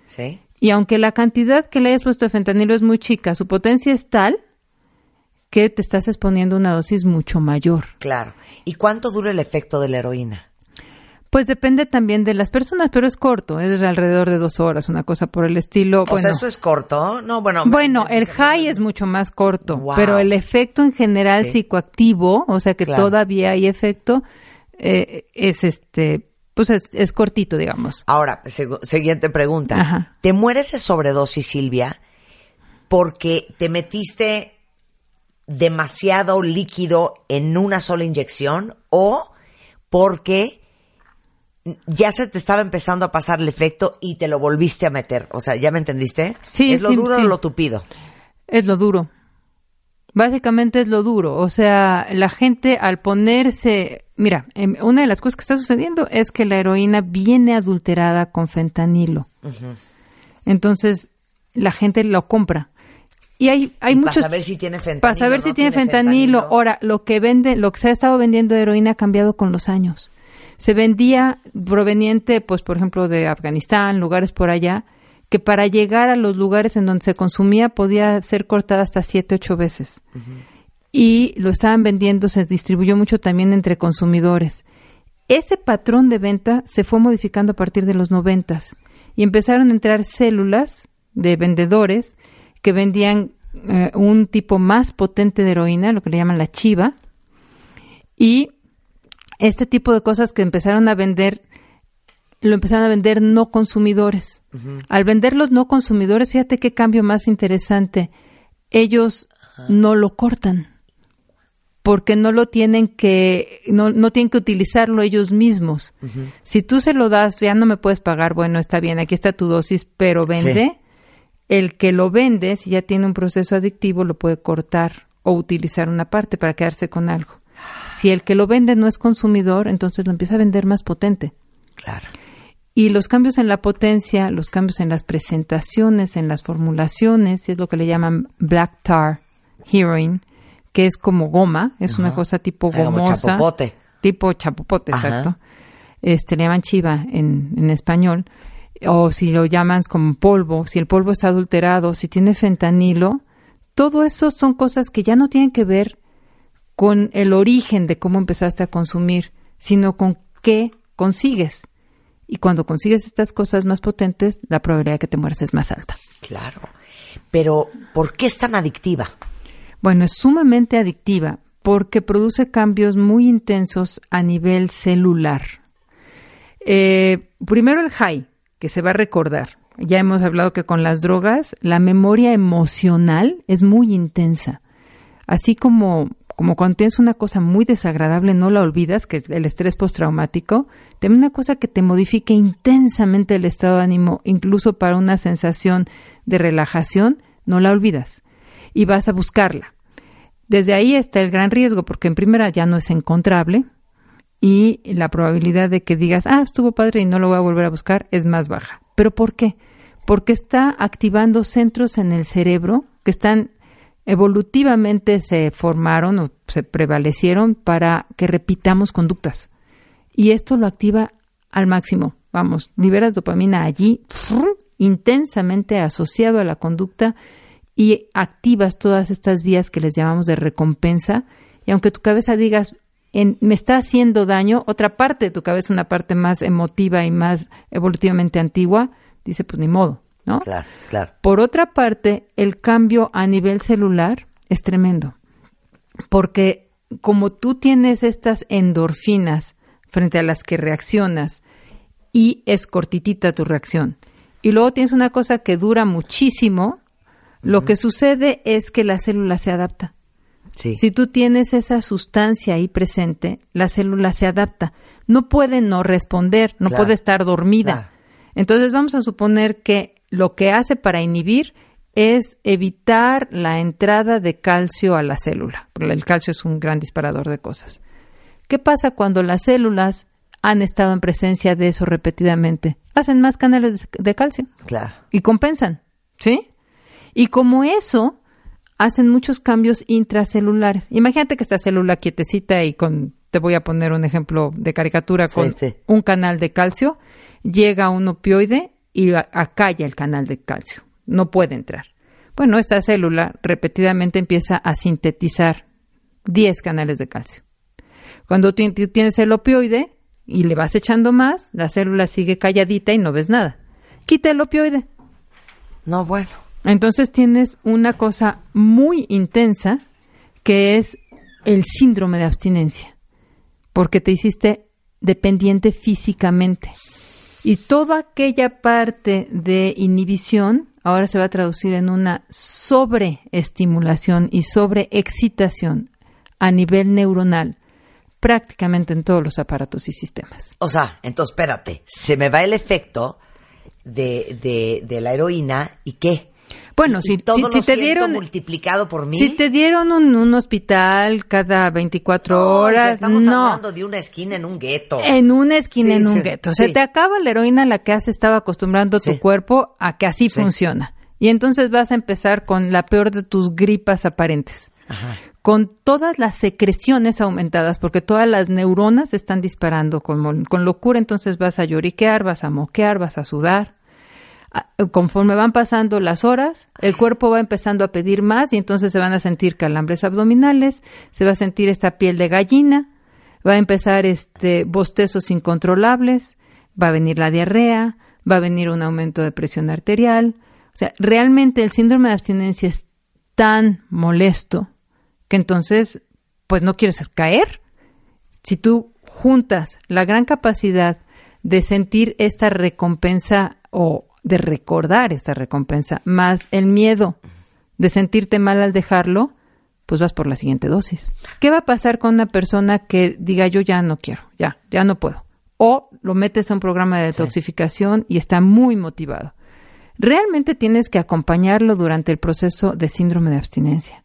S4: Sí.
S9: y aunque la cantidad que le hayas puesto de fentanilo es muy chica, su potencia es tal que te estás exponiendo una dosis mucho mayor.
S4: Claro. ¿Y cuánto dura el efecto de la heroína?
S9: Pues depende también de las personas, pero es corto, es alrededor de dos horas, una cosa por el estilo.
S4: O
S9: bueno,
S4: sea, eso es corto. No, bueno.
S9: bueno, el high es mucho más corto,
S4: Wow.
S9: pero el efecto en general
S4: Sí.
S9: psicoactivo, o sea que
S4: Claro.
S9: todavía hay efecto, eh, es este, pues es, es cortito, digamos.
S4: Ahora, siguiente pregunta.
S9: Ajá.
S4: ¿Te mueres de sobredosis, Silvia, porque te metiste demasiado líquido en una sola inyección o porque ya se te estaba empezando a pasar el efecto y te lo volviste a meter? O sea, ¿ya me entendiste?
S9: Sí,
S4: ¿Es lo
S9: sí,
S4: duro
S9: sí.
S4: o lo tupido?
S9: Es lo duro. Básicamente es lo duro. O sea, la gente al ponerse mira, em, una de las cosas que está sucediendo es que la heroína viene adulterada con fentanilo. Entonces, la gente lo compra. Y hay, hay
S4: Y
S9: muchos...
S4: Para saber si tiene fentanilo.
S9: Para saber
S4: no
S9: si tiene fentanilo. Ahora, lo que vende, lo que se ha estado vendiendo de heroína ha cambiado con los años. Se vendía proveniente, pues, por ejemplo, de Afganistán, lugares por allá, que para llegar a los lugares en donde se consumía podía ser cortada hasta siete, ocho veces. Y lo estaban vendiendo, se distribuyó mucho también entre consumidores. Ese patrón de venta se fue modificando a partir de los noventas y empezaron a entrar células de vendedores que vendían eh, un tipo más potente de heroína, lo que le llaman la chiva, y este tipo de cosas que empezaron a vender, lo empezaron a vender no consumidores. Al vender los no consumidores, fíjate qué cambio más interesante. Ellos no lo cortan porque no lo tienen que, no, no tienen que utilizarlo ellos mismos. Si tú se lo das, ya no me puedes pagar, bueno, está bien, aquí está tu dosis, pero vende. El que lo vende, si ya tiene un proceso adictivo, lo puede cortar o utilizar una parte para quedarse con algo. Si el que lo vende no es consumidor, entonces lo empieza a vender más potente.
S4: Claro.
S9: Y los cambios en la potencia, los cambios en las presentaciones, en las formulaciones, es lo que le llaman black tar heroin, que es como goma, es una cosa tipo
S4: Ah, como
S9: gomosa.
S4: chapopote.
S9: Tipo chapopote,
S4: Ajá.
S9: exacto. Este, le llaman chiva en, en español. O si lo llaman como polvo, si el polvo está adulterado, si tiene fentanilo, todo eso son cosas que ya no tienen que ver con el origen de cómo empezaste a consumir, sino con qué consigues. Y cuando consigues estas cosas más potentes, la probabilidad de que te mueras es más alta.
S4: Claro. Pero, ¿por qué es tan adictiva?
S9: Bueno, es sumamente adictiva porque produce cambios muy intensos a nivel celular. Eh, primero el high, que se va a recordar. Ya hemos hablado que con las drogas la memoria emocional es muy intensa. Así como, como cuando tienes una cosa muy desagradable no la olvidas, que es el estrés postraumático, también una cosa que te modifique intensamente el estado de ánimo, incluso para una sensación de relajación, no la olvidas y vas a buscarla. Desde ahí está el gran riesgo, porque en primera ya no es encontrable y la probabilidad de que digas, ah, estuvo padre y no lo voy a volver a buscar es más baja. ¿Pero por qué? Porque está activando centros en el cerebro que están evolutivamente se formaron o se prevalecieron para que repitamos conductas. Y esto lo activa al máximo. Vamos, liberas dopamina allí, intensamente asociado a la conducta y activas todas estas vías que les llamamos de recompensa. Y aunque tu cabeza digas, en- me está haciendo daño, otra parte de tu cabeza, una parte más emotiva y más evolutivamente antigua, dice, pues ni modo, ¿no?
S4: Claro, claro.
S9: Por otra parte, el cambio a nivel celular es tremendo, porque como tú tienes estas endorfinas frente a las que reaccionas y es cortitita tu reacción, y luego tienes una cosa que dura muchísimo, lo que sucede es que la célula se adapta.
S4: Sí.
S9: Si tú tienes esa sustancia ahí presente, la célula se adapta. No puede no responder, no
S4: Claro.
S9: puede estar dormida.
S4: Claro.
S9: Entonces vamos a suponer que lo que hace para inhibir es evitar la entrada de calcio a la célula. porque El calcio es un gran disparador de cosas. ¿Qué pasa cuando las células han estado en presencia de eso repetidamente? Hacen más canales de calcio
S4: Claro.
S9: y compensan, ¿sí? Y como eso, hacen muchos cambios intracelulares. Imagínate que esta célula quietecita y con, te voy a poner un ejemplo de caricatura,
S4: Sí,
S9: con
S4: sí.
S9: un canal de calcio, llega un opioide y acalla el canal de calcio. No puede entrar. Bueno, esta célula repetidamente empieza a sintetizar 10 canales de calcio. Cuando tienes el opioide y le vas echando más, la célula sigue calladita y no ves nada. Quita el opioide.
S4: No, bueno.
S9: Entonces tienes una cosa muy intensa que es el síndrome de abstinencia, porque te hiciste dependiente físicamente. Y toda aquella parte de inhibición ahora se va a traducir en una sobreestimulación y sobreexcitación a nivel neuronal, prácticamente en todos los aparatos y sistemas.
S4: O sea, entonces espérate, se me va el efecto de, de, de la heroína y qué.
S9: Bueno, si,
S4: todo
S9: si,
S4: lo
S9: si te dieron
S4: multiplicado por mil.
S9: si te dieron un, un hospital cada 24
S4: No, ya
S9: horas,
S4: estamos
S9: no.
S4: hablando de una esquina en un gueto.
S9: En una esquina,
S4: Sí,
S9: en un gueto.
S4: sí.
S9: Se te acaba la heroína a la que has estado acostumbrando tu cuerpo a que así funciona. Y entonces vas a empezar con la peor de tus gripas aparentes.
S4: Ajá.
S9: Con todas las secreciones aumentadas, porque todas las neuronas están disparando con, con locura, entonces vas a lloriquear, vas a moquear, vas a sudar. Conforme van pasando las horas, el cuerpo va empezando a pedir más y entonces se van a sentir calambres abdominales, se va a sentir esta piel de gallina, va a empezar este bostezos incontrolables, va a venir la diarrea, va a venir un aumento de presión arterial. O sea, realmente el síndrome de abstinencia es tan molesto que entonces, pues no quieres caer. Si tú juntas la gran capacidad de sentir esta recompensa o de recordar esta recompensa, más el miedo de sentirte mal al dejarlo, pues vas por la siguiente dosis. ¿Qué va a pasar con una persona que diga yo ya no quiero, ya, ya no puedo? O lo metes a un programa de detoxificación y está muy motivado. Realmente tienes que acompañarlo durante el proceso de síndrome de abstinencia.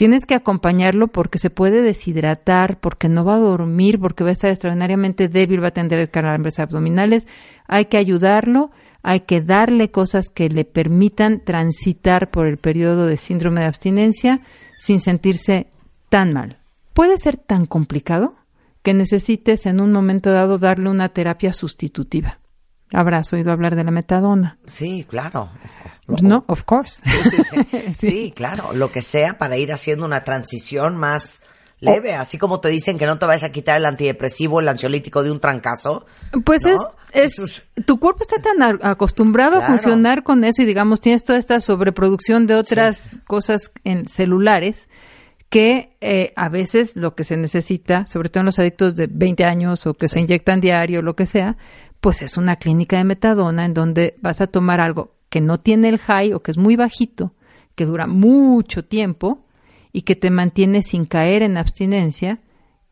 S9: Tienes que acompañarlo porque se puede deshidratar, porque no va a dormir, porque va a estar extraordinariamente débil, va a tener calambres abdominales. Hay que ayudarlo, hay que darle cosas que le permitan transitar por el periodo de síndrome de abstinencia sin sentirse tan mal. Puede ser tan complicado que necesites en un momento dado darle una terapia sustitutiva. Habrás oído hablar de la metadona.
S4: Sí, claro.
S9: No, of course.
S4: Sí, sí, sí. Sí, claro, lo que sea para ir haciendo una transición más leve, así como te dicen que no te vayas a quitar el antidepresivo, el ansiolítico de un trancazo.
S9: Pues
S4: ¿no?
S9: es, es tu cuerpo está tan acostumbrado
S4: Claro.
S9: a funcionar con eso y digamos tienes toda esta sobreproducción de otras cosas en celulares que eh, a veces lo que se necesita, sobre todo en los adictos de 20 años o que se inyectan diario, lo que sea, pues es una clínica de metadona en donde vas a tomar algo que no tiene el high o que es muy bajito, que dura mucho tiempo y que te mantiene sin caer en abstinencia,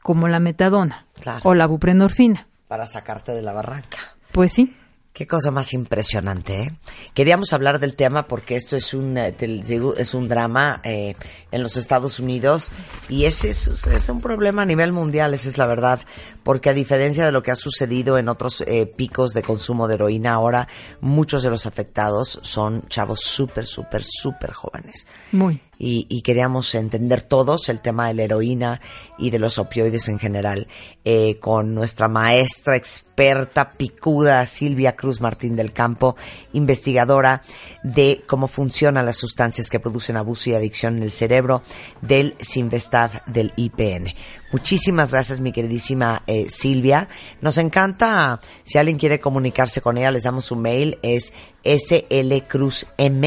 S9: como la metadona
S4: Claro.
S9: o la buprenorfina.
S4: Para sacarte de la barranca.
S9: Pues sí.
S4: Qué cosa más impresionante, ¿eh? Queríamos hablar del tema porque esto es un, eh, es un drama eh, en los Estados Unidos y es, es, es un problema a nivel mundial, esa es la verdad. Porque a diferencia de lo que ha sucedido en otros eh, picos de consumo de heroína, ahora muchos de los afectados son chavos súper, súper, súper jóvenes.
S9: Muy.
S4: y, y queríamos entender todos el tema de la heroína y de los opioides en general eh, con nuestra maestra experta picuda Silvia Cruz Martín del Campo, investigadora de cómo funcionan las sustancias que producen abuso y adicción en el cerebro del Sinvestav del IPN. Muchísimas gracias, mi queridísima eh, Silvia. Nos encanta, si alguien quiere comunicarse con ella, les damos su mail, es slcruzm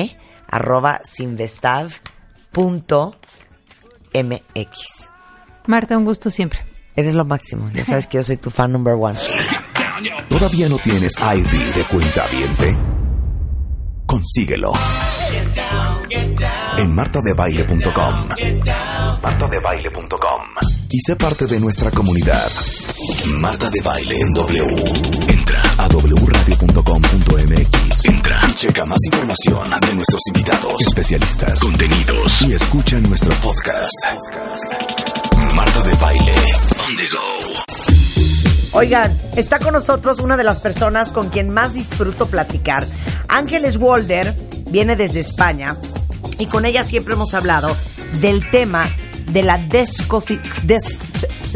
S4: arroba sinvestav punto mx.
S9: Marta, un gusto siempre.
S4: Eres lo máximo. Ya sabes que yo soy tu fan number one.
S1: ¿Todavía no tienes ID de cuenta viente? Consíguelo. En martadebaile.com. Martadebaile.com. Y sé parte de nuestra comunidad. Marta de Baile en W. Entra a wradio.com.mx. Entra y checa más información de nuestros invitados, especialistas, contenidos y escucha nuestro podcast. Marta de Baile. On the go.
S4: Oigan, está con nosotros una de las personas con quien más disfruto platicar. Ángeles Walder viene desde España y con ella siempre hemos hablado del tema de la des-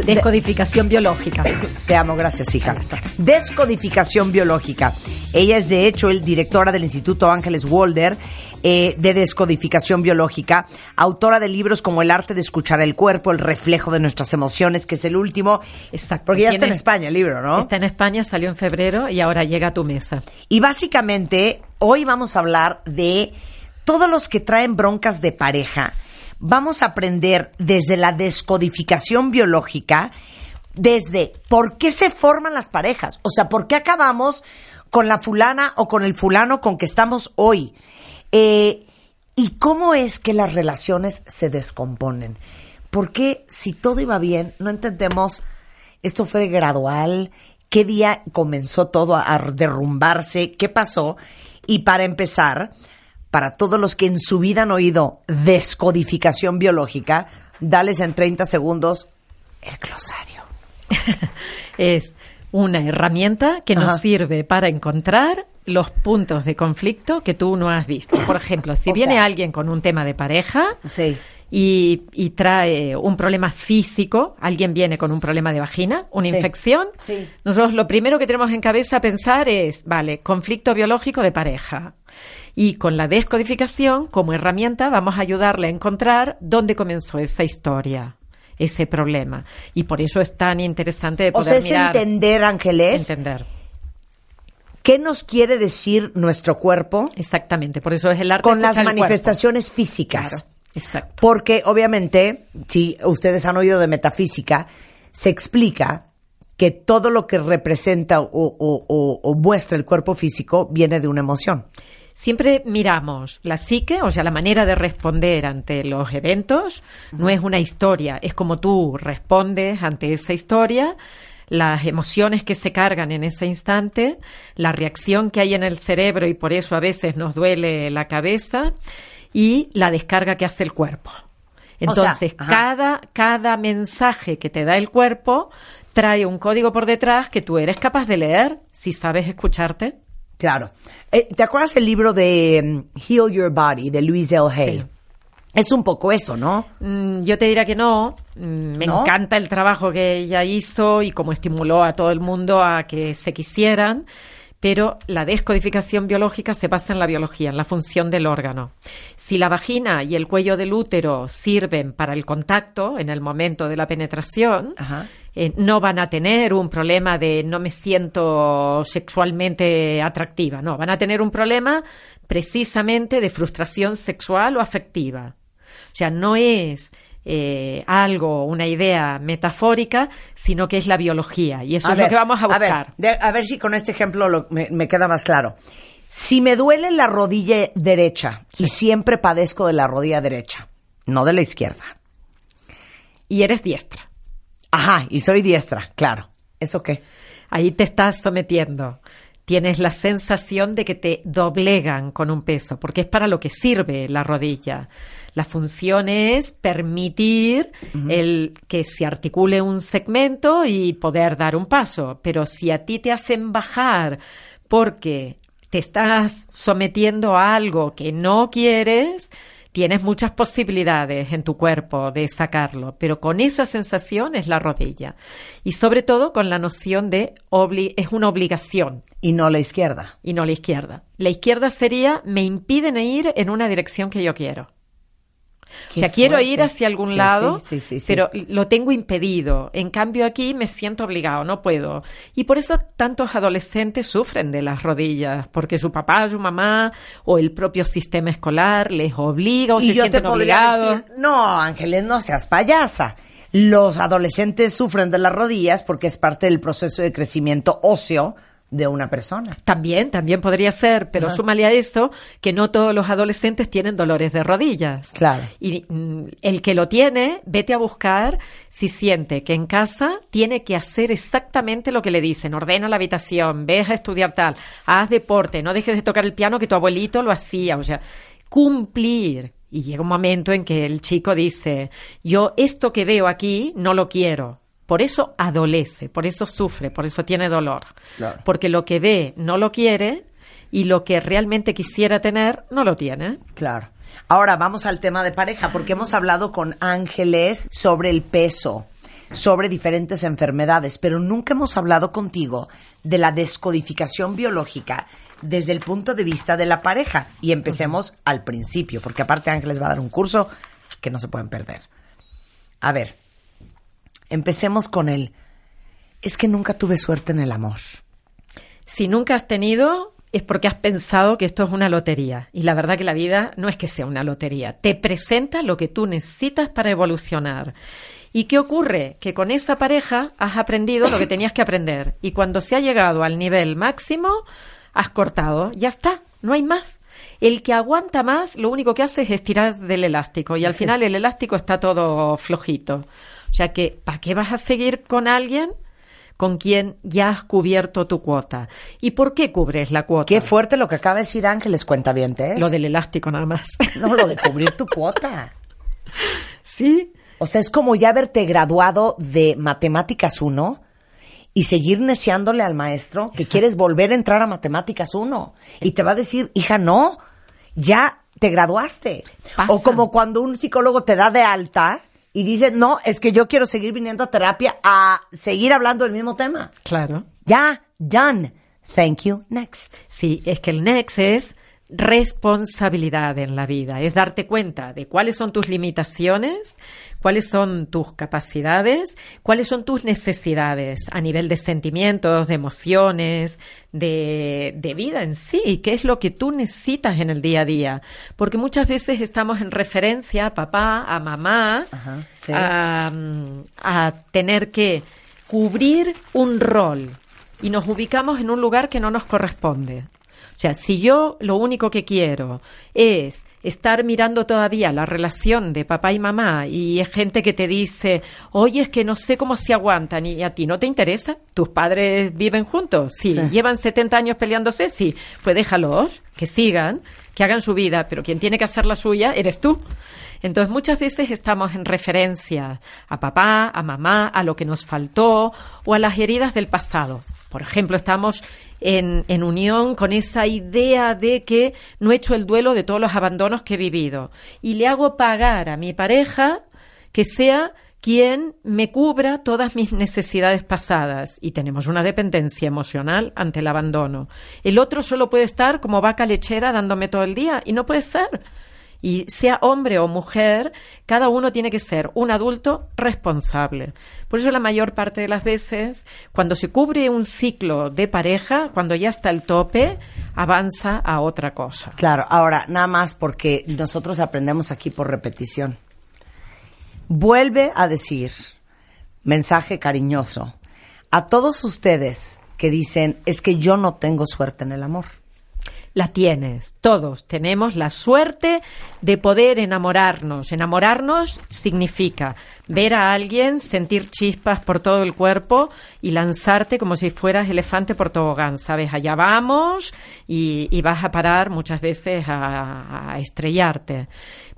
S10: Descodificación biológica.
S4: Te amo, gracias, hija. Descodificación biológica. Ella es, de hecho, el directora del Instituto Ángeles Walder eh, de Descodificación Biológica, autora de libros como El arte de escuchar el cuerpo, El reflejo de nuestras emociones, que es el último.
S10: Exacto.
S4: Porque ya está en España el libro, ¿no?
S10: Está en España, salió en febrero y ahora llega a tu mesa.
S4: Y básicamente, hoy vamos a hablar de todos los que traen broncas de pareja. Vamos a aprender desde la descodificación biológica, desde por qué se forman las parejas. O sea, por qué acabamos con la fulana o con el fulano con que estamos hoy. Eh, y cómo es que las relaciones se descomponen. ¿Por qué si todo iba bien no entendemos esto fue gradual? ¿Qué día comenzó todo a derrumbarse? ¿Qué pasó? Y para empezar, para todos los que en su vida han oído descodificación biológica, dales en 30 segundos el glosario.
S10: es una herramienta que nos
S4: Ajá.
S10: sirve para encontrar los puntos de conflicto que tú no has visto. Por ejemplo, si
S4: O
S10: viene
S4: sea-
S10: alguien con un tema de pareja
S4: Sí.
S10: Y, y trae un problema físico, alguien viene con un problema de vagina, una
S4: Sí.
S10: infección,
S4: Sí.
S10: nosotros lo primero que tenemos en cabeza pensar es, vale, conflicto biológico de pareja. Y con la descodificación, como herramienta, vamos a ayudarle a encontrar dónde comenzó esa historia, ese problema. Y por eso es tan interesante de
S4: O
S10: poder
S4: sea, es
S10: mirar,
S4: entender, Ángeles,
S10: entender.
S4: qué nos quiere decir nuestro cuerpo
S10: Exactamente, por eso es el arte
S4: con
S10: de
S4: las manifestaciones físicas.
S10: Claro, exacto.
S4: Porque obviamente, si ustedes han oído de metafísica, se explica que todo lo que representa o, o- o- o muestra el cuerpo físico viene de una emoción.
S10: Siempre miramos la psique, o sea, la manera de responder ante los eventos, no es una historia, es como tú respondes ante esa historia, las emociones que se cargan en ese instante, la reacción que hay en el cerebro y por eso a veces nos duele la cabeza y la descarga que hace el cuerpo. Entonces, cada, cada mensaje que te da el cuerpo trae un código por detrás que tú eres capaz de leer si sabes escucharte.
S4: Claro. Eh, ¿Te acuerdas el libro de mm, Heal Your Body de Louise L. Hay?
S10: Sí.
S4: Es un poco eso, ¿no?
S10: Mm, yo te diría que no. Mm, Me
S4: ¿No?
S10: encanta el trabajo que ella hizo y cómo estimuló a todo el mundo a que se quisieran. Pero la descodificación biológica se basa en la biología, en la función del órgano. Si la vagina y el cuello del útero sirven para el contacto en el momento de la penetración,
S4: Ajá.
S10: eh, no van a tener un problema de no me siento sexualmente atractiva, no, van a tener un problema precisamente de frustración sexual o afectiva. O sea, no es eh, algo, una idea metafórica, sino que es la biología y eso es lo que vamos a
S4: ver,
S10: buscar.
S4: de- a ver si con este ejemplo lo- me, me queda más claro. Si me duele la rodilla derecha y siempre padezco de la rodilla derecha, no de la izquierda.
S10: Y eres diestra.
S4: Ajá, y soy diestra, claro. ¿Eso qué?
S10: Ahí te estás sometiendo. Tienes la sensación de que te doblegan con un peso, porque es para lo que sirve la rodilla. La función es permitir el que se articule un segmento y poder dar un paso. Pero si a ti te hacen bajar porque te estás sometiendo a algo que no quieres, tienes muchas posibilidades en tu cuerpo de sacarlo, pero con esa sensación es la rodilla. Y sobre todo con la noción de obli- es una obligación
S4: Y no la izquierda.
S10: y no la izquierda. La izquierda sería me impiden ir en una dirección que yo quiero.
S4: Qué
S10: o sea, quiero ir hacia algún
S4: Sí,
S10: lado,
S4: sí, sí,
S10: pero lo tengo impedido. En cambio, aquí me siento obligado, no puedo. Y por eso tantos adolescentes sufren de las rodillas, porque su papá, su mamá o el propio sistema escolar les obliga o
S4: y
S10: se
S4: yo te
S10: sienten
S4: podría
S10: obligados.
S4: decir, no, Ángeles, no seas payasa. Los adolescentes sufren de las rodillas porque es parte del proceso de crecimiento óseo de una persona.
S10: También, también podría ser, pero
S4: Ajá.
S10: súmale a eso que no todos los adolescentes tienen dolores de rodillas.
S4: Claro.
S10: Y mm, el que lo tiene, vete a buscar si siente que en casa tiene que hacer exactamente lo que le dicen. Ordena la habitación, ve a estudiar tal, haz deporte, no dejes de tocar el piano que tu abuelito lo hacía. O sea, cumplir. Y llega un momento en que el chico dice, yo esto que veo aquí no lo quiero. Por eso adolece, por eso sufre, por eso tiene dolor.
S4: Claro.
S10: Porque lo que ve no lo quiere y lo que realmente quisiera tener no lo tiene.
S4: Claro. Ahora vamos al tema de pareja, porque hemos hablado con Ángeles sobre el peso, sobre diferentes enfermedades, pero nunca hemos hablado contigo de la descodificación biológica desde el punto de vista de la pareja. Y empecemos al principio, porque aparte Ángeles va a dar un curso que no se pueden perder. A ver, empecemos con el... Es que nunca tuve suerte en el amor.
S10: Si nunca has tenido, es porque has pensado que esto es una lotería. Y la verdad que la vida no es que sea una lotería. Te presenta lo que tú necesitas para evolucionar. ¿Y qué ocurre? Que con esa pareja has aprendido lo que tenías que aprender. Y cuando se ha llegado al nivel máximo, has cortado. Ya está, no hay más. El que aguanta más, lo único que hace es estirar del elástico. Y al final el elástico está todo flojito. O sea que, ¿para qué vas a seguir con alguien con quien ya has cubierto tu cuota. ¿Y por qué cubres la cuota?
S4: Qué fuerte lo que acaba de decir Ángeles Cuentavientes.
S10: Lo del elástico nada más.
S4: No, lo de cubrir tu cuota.
S10: ¿Sí?
S4: O sea, es como ya haberte graduado de Matemáticas 1 y seguir neciándole al maestro que quieres volver a entrar a Matemáticas 1. Y te va a decir, hija, no, ya te graduaste.
S10: Pasa.
S4: O como cuando un psicólogo te da de alta y dice, no, es que yo quiero seguir viniendo a terapia a seguir hablando del mismo tema.
S10: Claro.
S4: Ya, done. Thank you, next.
S10: Sí, es que el next es responsabilidad en la vida, es darte cuenta de cuáles son tus limitaciones, cuáles son tus capacidades, cuáles son tus necesidades a nivel de sentimientos, de emociones, de, de vida en sí, qué es lo que tú necesitas en el día a día. Porque muchas veces estamos en referencia a papá, a mamá,
S4: sí.
S10: a, a tener que cubrir un rol y nos ubicamos en un lugar que no nos corresponde. O sea, si yo lo único que quiero es estar mirando todavía la relación de papá y mamá y es gente que te dice, oye, es que no sé cómo se aguantan y a ti no te interesa, tus padres viven juntos, sí,
S4: Sí.
S10: llevan 70 años peleándose, sí, pues déjalos, que sigan, que hagan su vida, pero quien tiene que hacer la suya eres tú. Entonces muchas veces estamos en referencia a papá, a mamá, a lo que nos faltó o a las heridas del pasado. Por ejemplo, estamos en, en unión con esa idea de que no he hecho el duelo de todos los abandonos que he vivido y le hago pagar a mi pareja que sea quien me cubra todas mis necesidades pasadas y tenemos una dependencia emocional ante el abandono. El otro solo puede estar como vaca lechera dándome todo el día y no puede ser. Y sea hombre o mujer, cada uno tiene que ser un adulto responsable. Por eso la mayor parte de las veces, cuando se cubre un ciclo de pareja, cuando ya está el tope, avanza a otra cosa.
S4: Claro, ahora, nada más porque nosotros aprendemos aquí por repetición. Vuelve a decir, mensaje cariñoso, a todos ustedes que dicen, es que yo no tengo suerte en el amor.
S10: La tienes. Todos tenemos la suerte de poder enamorarnos. Enamorarnos significa ver a alguien, sentir chispas por todo el cuerpo y lanzarte como si fueras elefante por tobogán. Sabes, allá vamos y, y vas a parar muchas veces a, a estrellarte.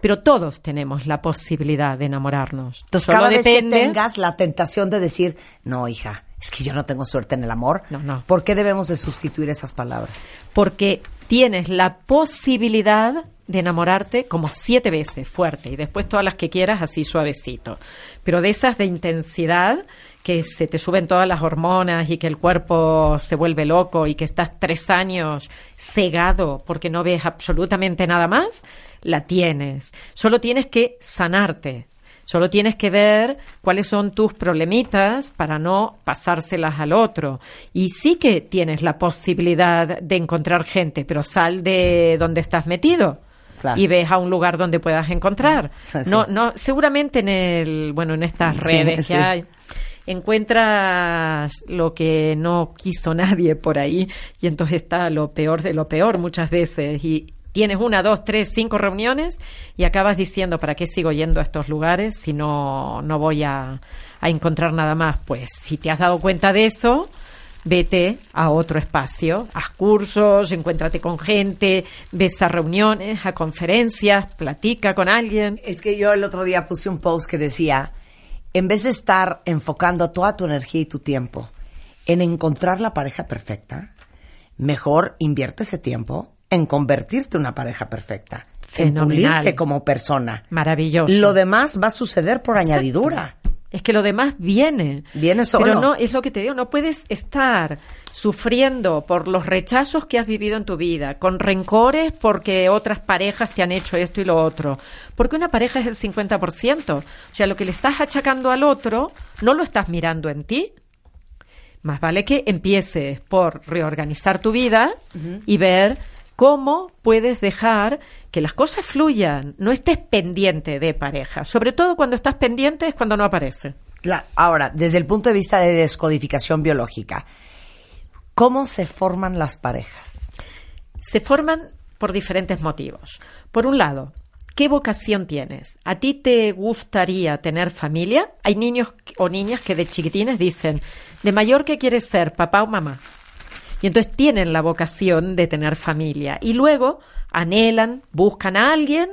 S10: Pero todos tenemos la posibilidad de enamorarnos.
S4: Entonces,
S10: Solo
S4: cada vez
S10: depende-
S4: que tengas la tentación de decir, no, hija, es que yo no tengo suerte en el amor,
S10: No, no.
S4: ¿por qué debemos de sustituir esas palabras?
S10: porque tienes la posibilidad de enamorarte como siete veces fuerte y después todas las que quieras así suavecito. Pero de esas de intensidad que se te suben todas las hormonas y que el cuerpo se vuelve loco y que estás tres años cegado porque no ves absolutamente nada más, la tienes. Solo tienes que sanarte. Solo tienes que ver cuáles son tus problemitas para no pasárselas al otro. Y sí que tienes la posibilidad de encontrar gente, pero sal de donde estás metido.
S4: Claro.
S10: Y ves a un lugar donde puedas encontrar.
S4: Sí, sí.
S10: No, no, seguramente en el, bueno, en estas redes
S4: sí.
S10: que hay, encuentras lo que no quiso nadie por ahí y entonces está lo peor de lo peor muchas veces y tienes una, dos, tres, cinco reuniones y acabas diciendo ¿para qué sigo yendo a estos lugares si no, no voy a, a encontrar nada más? Pues si te has dado cuenta de eso, vete a otro espacio, haz cursos, encuéntrate con gente, ves a reuniones, a conferencias, platica con alguien.
S4: Es que yo el otro día puse un post que decía, en vez de estar enfocando toda tu energía y tu tiempo en encontrar la pareja perfecta, mejor invierte ese tiempo en convertirte en una pareja perfecta, en pulirte como persona.
S10: Maravilloso.
S4: Lo demás va a suceder por
S10: Exacto.
S4: añadidura.
S10: Es que lo demás viene.
S4: Viene solo.
S10: Pero no, es lo que te digo, no puedes estar sufriendo por los rechazos que has vivido en tu vida, con rencores porque otras parejas te han hecho esto y lo otro. Porque una pareja es el 50%. O sea, lo que le estás achacando al otro, no lo estás mirando en ti. Más vale que empieces por reorganizar tu vida y ver cómo puedes dejar que las cosas fluyan. No estés pendiente de pareja. Sobre todo cuando estás pendiente es cuando no aparece.
S4: Cla- Ahora, desde el punto de vista de descodificación biológica, ¿cómo se forman las parejas?
S10: Se forman por diferentes motivos. Por un lado, ¿Qué vocación tienes? ¿A ti te gustaría tener familia? Hay niños o niñas que de chiquitines dicen, de mayor que quieres ser, papá o mamá. Y entonces tienen la vocación de tener familia. Y luego anhelan, buscan a alguien,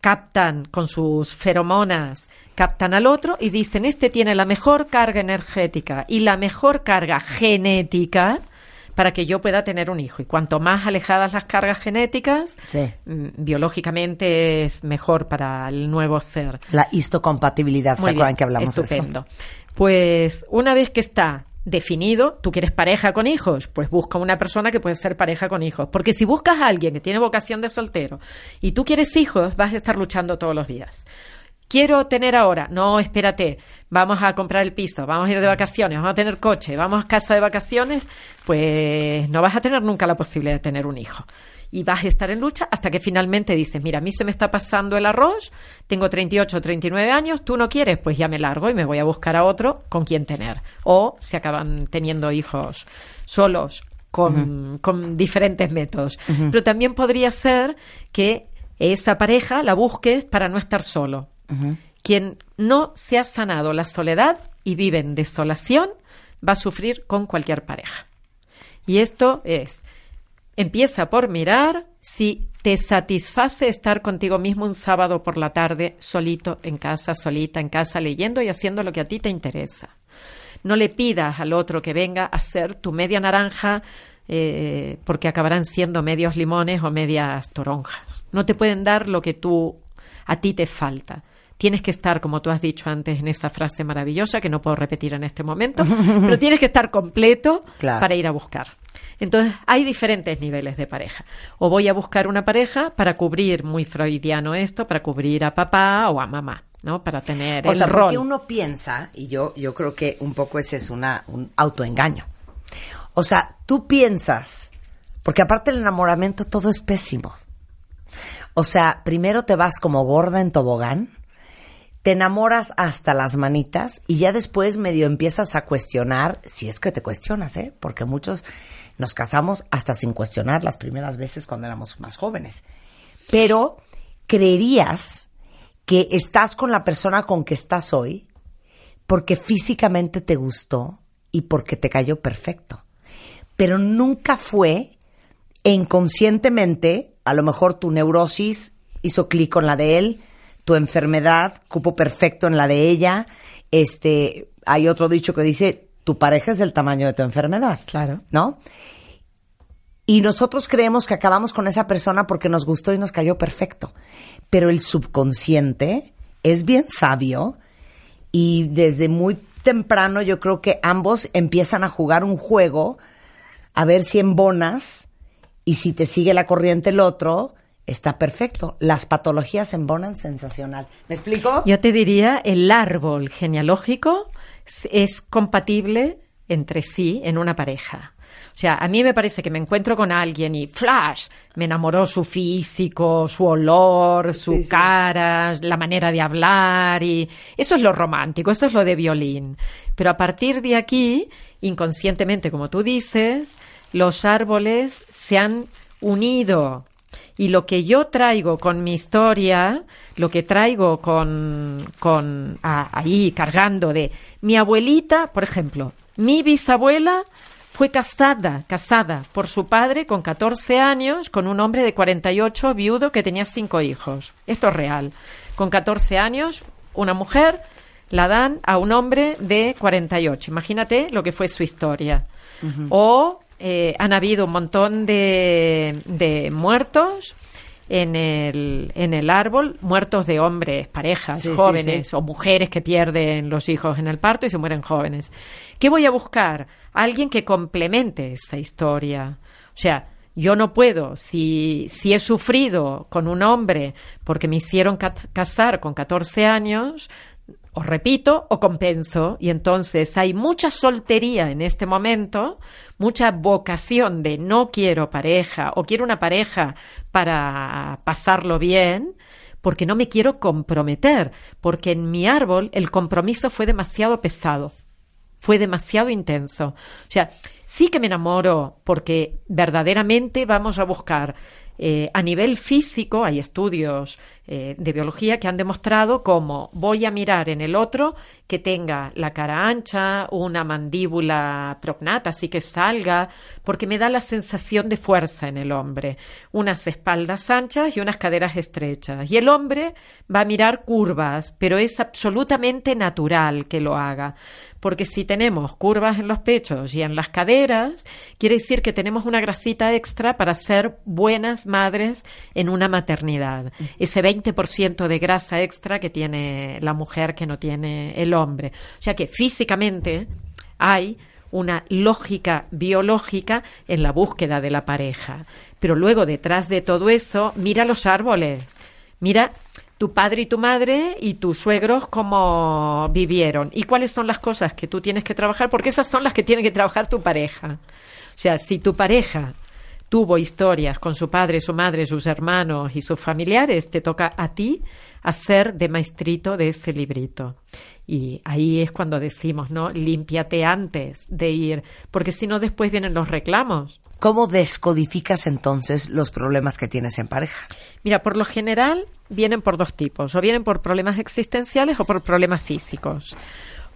S10: captan con sus feromonas, captan al otro y dicen, este tiene la mejor carga energética y la mejor carga genética para que yo pueda tener un hijo. Y cuanto más alejadas las cargas genéticas,
S4: Sí.
S10: mm, biológicamente es mejor para el nuevo ser.
S4: La histocompatibilidad, ¿se acuerdan
S10: bien,
S4: que hablamos de
S10: estupendo. Pues una vez que está definido, tú quieres pareja con hijos, pues busca una persona que puede ser pareja con hijos. Porque si buscas a alguien que tiene vocación de soltero y tú quieres hijos, vas a estar luchando todos los días. Quiero tener ahora, no, espérate, vamos a comprar el piso, vamos a ir de vacaciones, vamos a tener coche, vamos a casa de vacaciones, pues no vas a tener nunca la posibilidad de tener un hijo. Y vas a estar en lucha hasta que finalmente dices, mira, a mí se me está pasando el arroz, tengo 38 o 39 años, tú no quieres, pues ya me largo y me voy a buscar a otro con quien tener. O se acaban teniendo hijos solos con, con diferentes métodos. Pero también podría ser que esa pareja la busques para no estar solo. Quien no se ha sanado la soledad y vive en desolación va a sufrir con cualquier pareja. Y esto es, empieza por mirar si te satisface estar contigo mismo un sábado por la tarde, solito en casa, solita en casa, leyendo y haciendo lo que a ti te interesa. No le pidas al otro que venga a ser tu media naranja eh, porque acabarán siendo medios limones o medias toronjas. No te pueden dar lo que tú a ti te falta. Tienes que estar, como tú has dicho antes en esa frase maravillosa que no puedo repetir en este momento, pero tienes que estar completo
S4: Claro.
S10: para ir a buscar. Entonces, hay diferentes niveles de pareja. O voy a buscar una pareja para cubrir, muy freudiano esto, para cubrir a papá o a mamá, ¿no? Para tener
S4: O
S10: el
S4: sea,
S10: rol.
S4: porque uno piensa, y yo, yo creo que un poco ese es una, un autoengaño. O sea, tú piensas, porque aparte el enamoramiento todo es pésimo. O sea, primero te vas como gorda en tobogán, te enamoras hasta las manitas y ya después medio empiezas a cuestionar, si es que te cuestionas, ¿eh? Porque muchos nos casamos hasta sin cuestionar las primeras veces cuando éramos más jóvenes. Pero creerías que estás con la persona con que estás hoy porque físicamente te gustó y porque te cayó perfecto. Pero nunca fue e inconscientemente, a lo mejor tu neurosis hizo clic con la de él, tu enfermedad cupo perfecto en la de ella. Este, hay otro dicho que dice, tu pareja es del tamaño de tu enfermedad.
S10: Claro.
S4: ¿No? Y nosotros creemos que acabamos con esa persona porque nos gustó y nos cayó perfecto. Pero el subconsciente es bien sabio y desde muy temprano yo creo que ambos empiezan a jugar un juego a ver si embonas y si te sigue la corriente el otro, está perfecto. Las patologías embonan sensacional. ¿Me explico?
S10: Yo te diría, el árbol genealógico es- compatible entre sí en una pareja. O sea, a mí me parece que me encuentro con alguien y flash, me enamoró su físico, su olor, su cara, la manera de hablar y eso es lo romántico, eso es lo de violín. Pero a partir de aquí, inconscientemente, como tú dices, los árboles se han unido y lo que yo traigo con mi historia, lo que traigo con, con a- ahí cargando de mi abuelita, por ejemplo, mi bisabuela fue casada, casada por su padre con 14 años con un hombre de 48 viudo que tenía cinco hijos. Esto es real. Con 14 años, una mujer la dan a un hombre de 48. Imagínate lo que fue su historia. O eh, han habido un montón de, de muertos en el, en el árbol, muertos de hombres, parejas,
S4: Sí,
S10: jóvenes
S4: sí.
S10: o mujeres que pierden los hijos en el parto y se mueren jóvenes. ¿Qué voy a buscar? Alguien que complemente esa historia. O sea, yo no puedo, si, si he sufrido con un hombre porque me hicieron ca- casar con 14 años, o repito o compenso y entonces hay mucha soltería en este momento, mucha vocación de no quiero pareja o quiero una pareja para pasarlo bien porque no me quiero comprometer, porque en mi árbol el compromiso fue demasiado pesado, fue demasiado intenso. O sea, sí que me enamoro porque verdaderamente vamos a buscar eh, a nivel físico, hay estudios eh, de biología que han demostrado cómo voy a mirar en el otro que tenga la cara ancha, una mandíbula prognata, así que salga, porque me da la sensación de fuerza en el hombre, unas espaldas anchas y unas caderas estrechas. Y el hombre va a mirar curvas, pero es absolutamente natural que lo haga porque si tenemos curvas en los pechos y en las caderas, quiere decir que tenemos una grasita extra para ser buenas madres en una maternidad. Ese 20% de grasa extra que tiene la mujer que no tiene el hombre. O sea que físicamente hay una lógica biológica en la búsqueda de la pareja. Pero luego detrás de todo eso, mira los árboles. Mira tu padre y tu madre y tus suegros cómo vivieron y cuáles son las cosas que tú tienes que trabajar, porque esas son las que tiene que trabajar tu pareja. O sea, si tu pareja tuvo historias con su padre, su madre, sus hermanos y sus familiares, te toca a ti hacer de maestrito de ese librito. Y ahí es cuando decimos, ¿no? Límpiate antes de ir, porque si no después vienen los reclamos.
S4: ¿Cómo descodificas entonces los problemas que tienes en pareja?
S10: Mira, por lo general vienen por dos tipos, o vienen por problemas existenciales o por problemas físicos.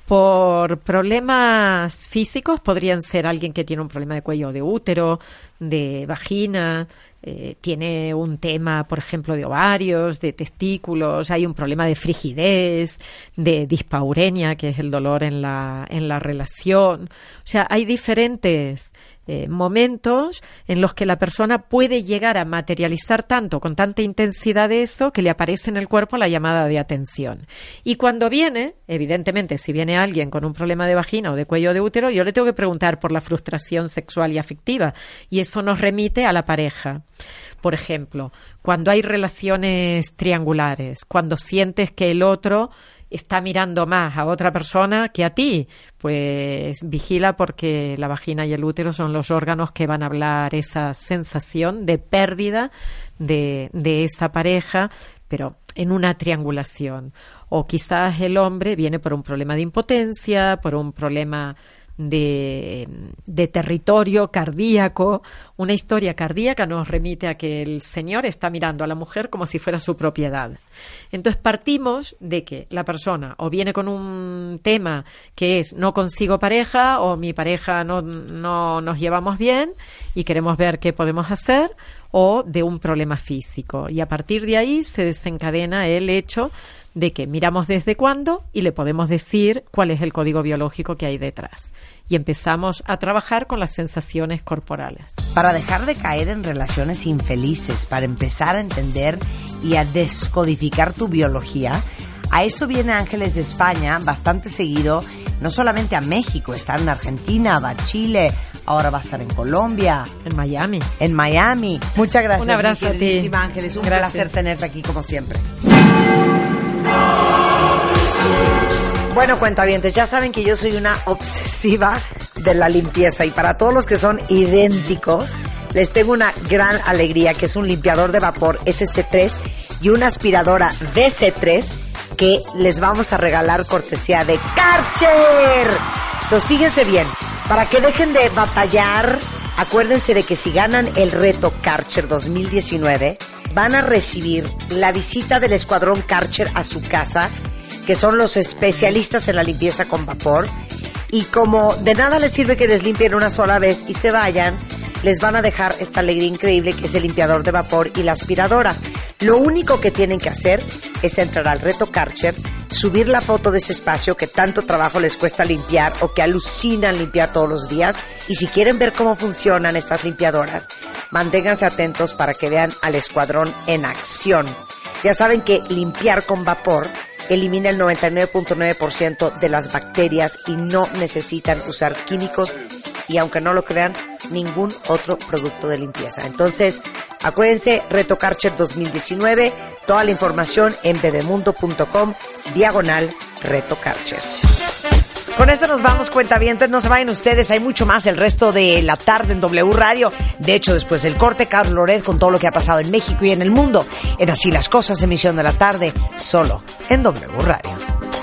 S10: Por problemas físicos podrían ser alguien que tiene un problema de cuello de útero, de vagina, eh, tiene un tema, por ejemplo, de ovarios, de testículos, hay un problema de frigidez, de dispaurenia, que es el dolor en la, en la relación. O sea, hay diferentes eh, momentos en los que la persona puede llegar a materializar tanto, con tanta intensidad eso, que le aparece en el cuerpo la llamada de atención. Y cuando viene, evidentemente, si viene alguien con un problema de vagina o de cuello de útero, yo le tengo que preguntar por la frustración sexual y afectiva. Y eso nos remite a la pareja. Por ejemplo, cuando hay relaciones triangulares, cuando sientes que el otro está mirando más a otra persona que a ti, pues vigila porque la vagina y el útero son los órganos que van a hablar esa sensación de pérdida de, de esa pareja, pero en una triangulación. O quizás el hombre viene por un problema de impotencia, por un problema de, territorio cardíaco. Una historia cardíaca nos remite a que el Señor está mirando a la mujer como si fuera su propiedad. Entonces partimos de que la persona o viene con un tema que es no consigo pareja o mi pareja no, no nos llevamos bien y queremos ver qué podemos hacer o de un problema físico. Y a partir de ahí se desencadena el hecho de que miramos desde cuándo y le podemos decir cuál es el código biológico que hay detrás. Y empezamos a trabajar con las sensaciones corporales.
S4: Para dejar de caer en relaciones infelices, para empezar a entender y a descodificar tu biología, a eso viene Ángeles de España bastante seguido, no solamente a México, está en Argentina, va a Chile, ahora va a estar en Colombia.
S10: En Miami.
S4: En Miami. Muchas gracias.
S10: Un abrazo a ti.
S4: Ángeles, un
S10: Gracias.
S4: placer tenerte aquí como siempre. Bueno, cuentavientes, ya saben que yo soy una obsesiva de la limpieza y para todos los que son idénticos, les tengo una gran alegría que es un limpiador de vapor SC3 y una aspiradora DC3 que les vamos a regalar cortesía de Karcher. Entonces fíjense bien, para que dejen de batallar, acuérdense de que si ganan el reto Karcher 2019, van a recibir la visita del escuadrón Karcher a su casa que son los especialistas en la limpieza con vapor. Y como de nada les sirve que les limpien una sola vez y se vayan, les van a dejar esta alegría increíble que es el limpiador de vapor y la aspiradora. Lo único que tienen que hacer es entrar al reto Karcher, subir la foto de ese espacio que tanto trabajo les cuesta limpiar o que alucinan limpiar todos los días. Y si quieren ver cómo funcionan estas limpiadoras, manténganse atentos para que vean al escuadrón en acción. Ya saben que limpiar con vapor elimina el 99.9% de las bacterias y no necesitan usar químicos y aunque no lo crean, ningún otro producto de limpieza. Entonces, acuérdense, Reto Karcher 2019, toda la información en bebemundo.com, diagonal Reto Karcher. Con esto nos vamos, cuentavientes, no se vayan ustedes, hay mucho más el resto de la tarde en W Radio. De hecho, después del corte, Carlos Loret con todo lo que ha pasado en México y en el mundo. En Así las Cosas, emisión de la tarde, solo en W Radio.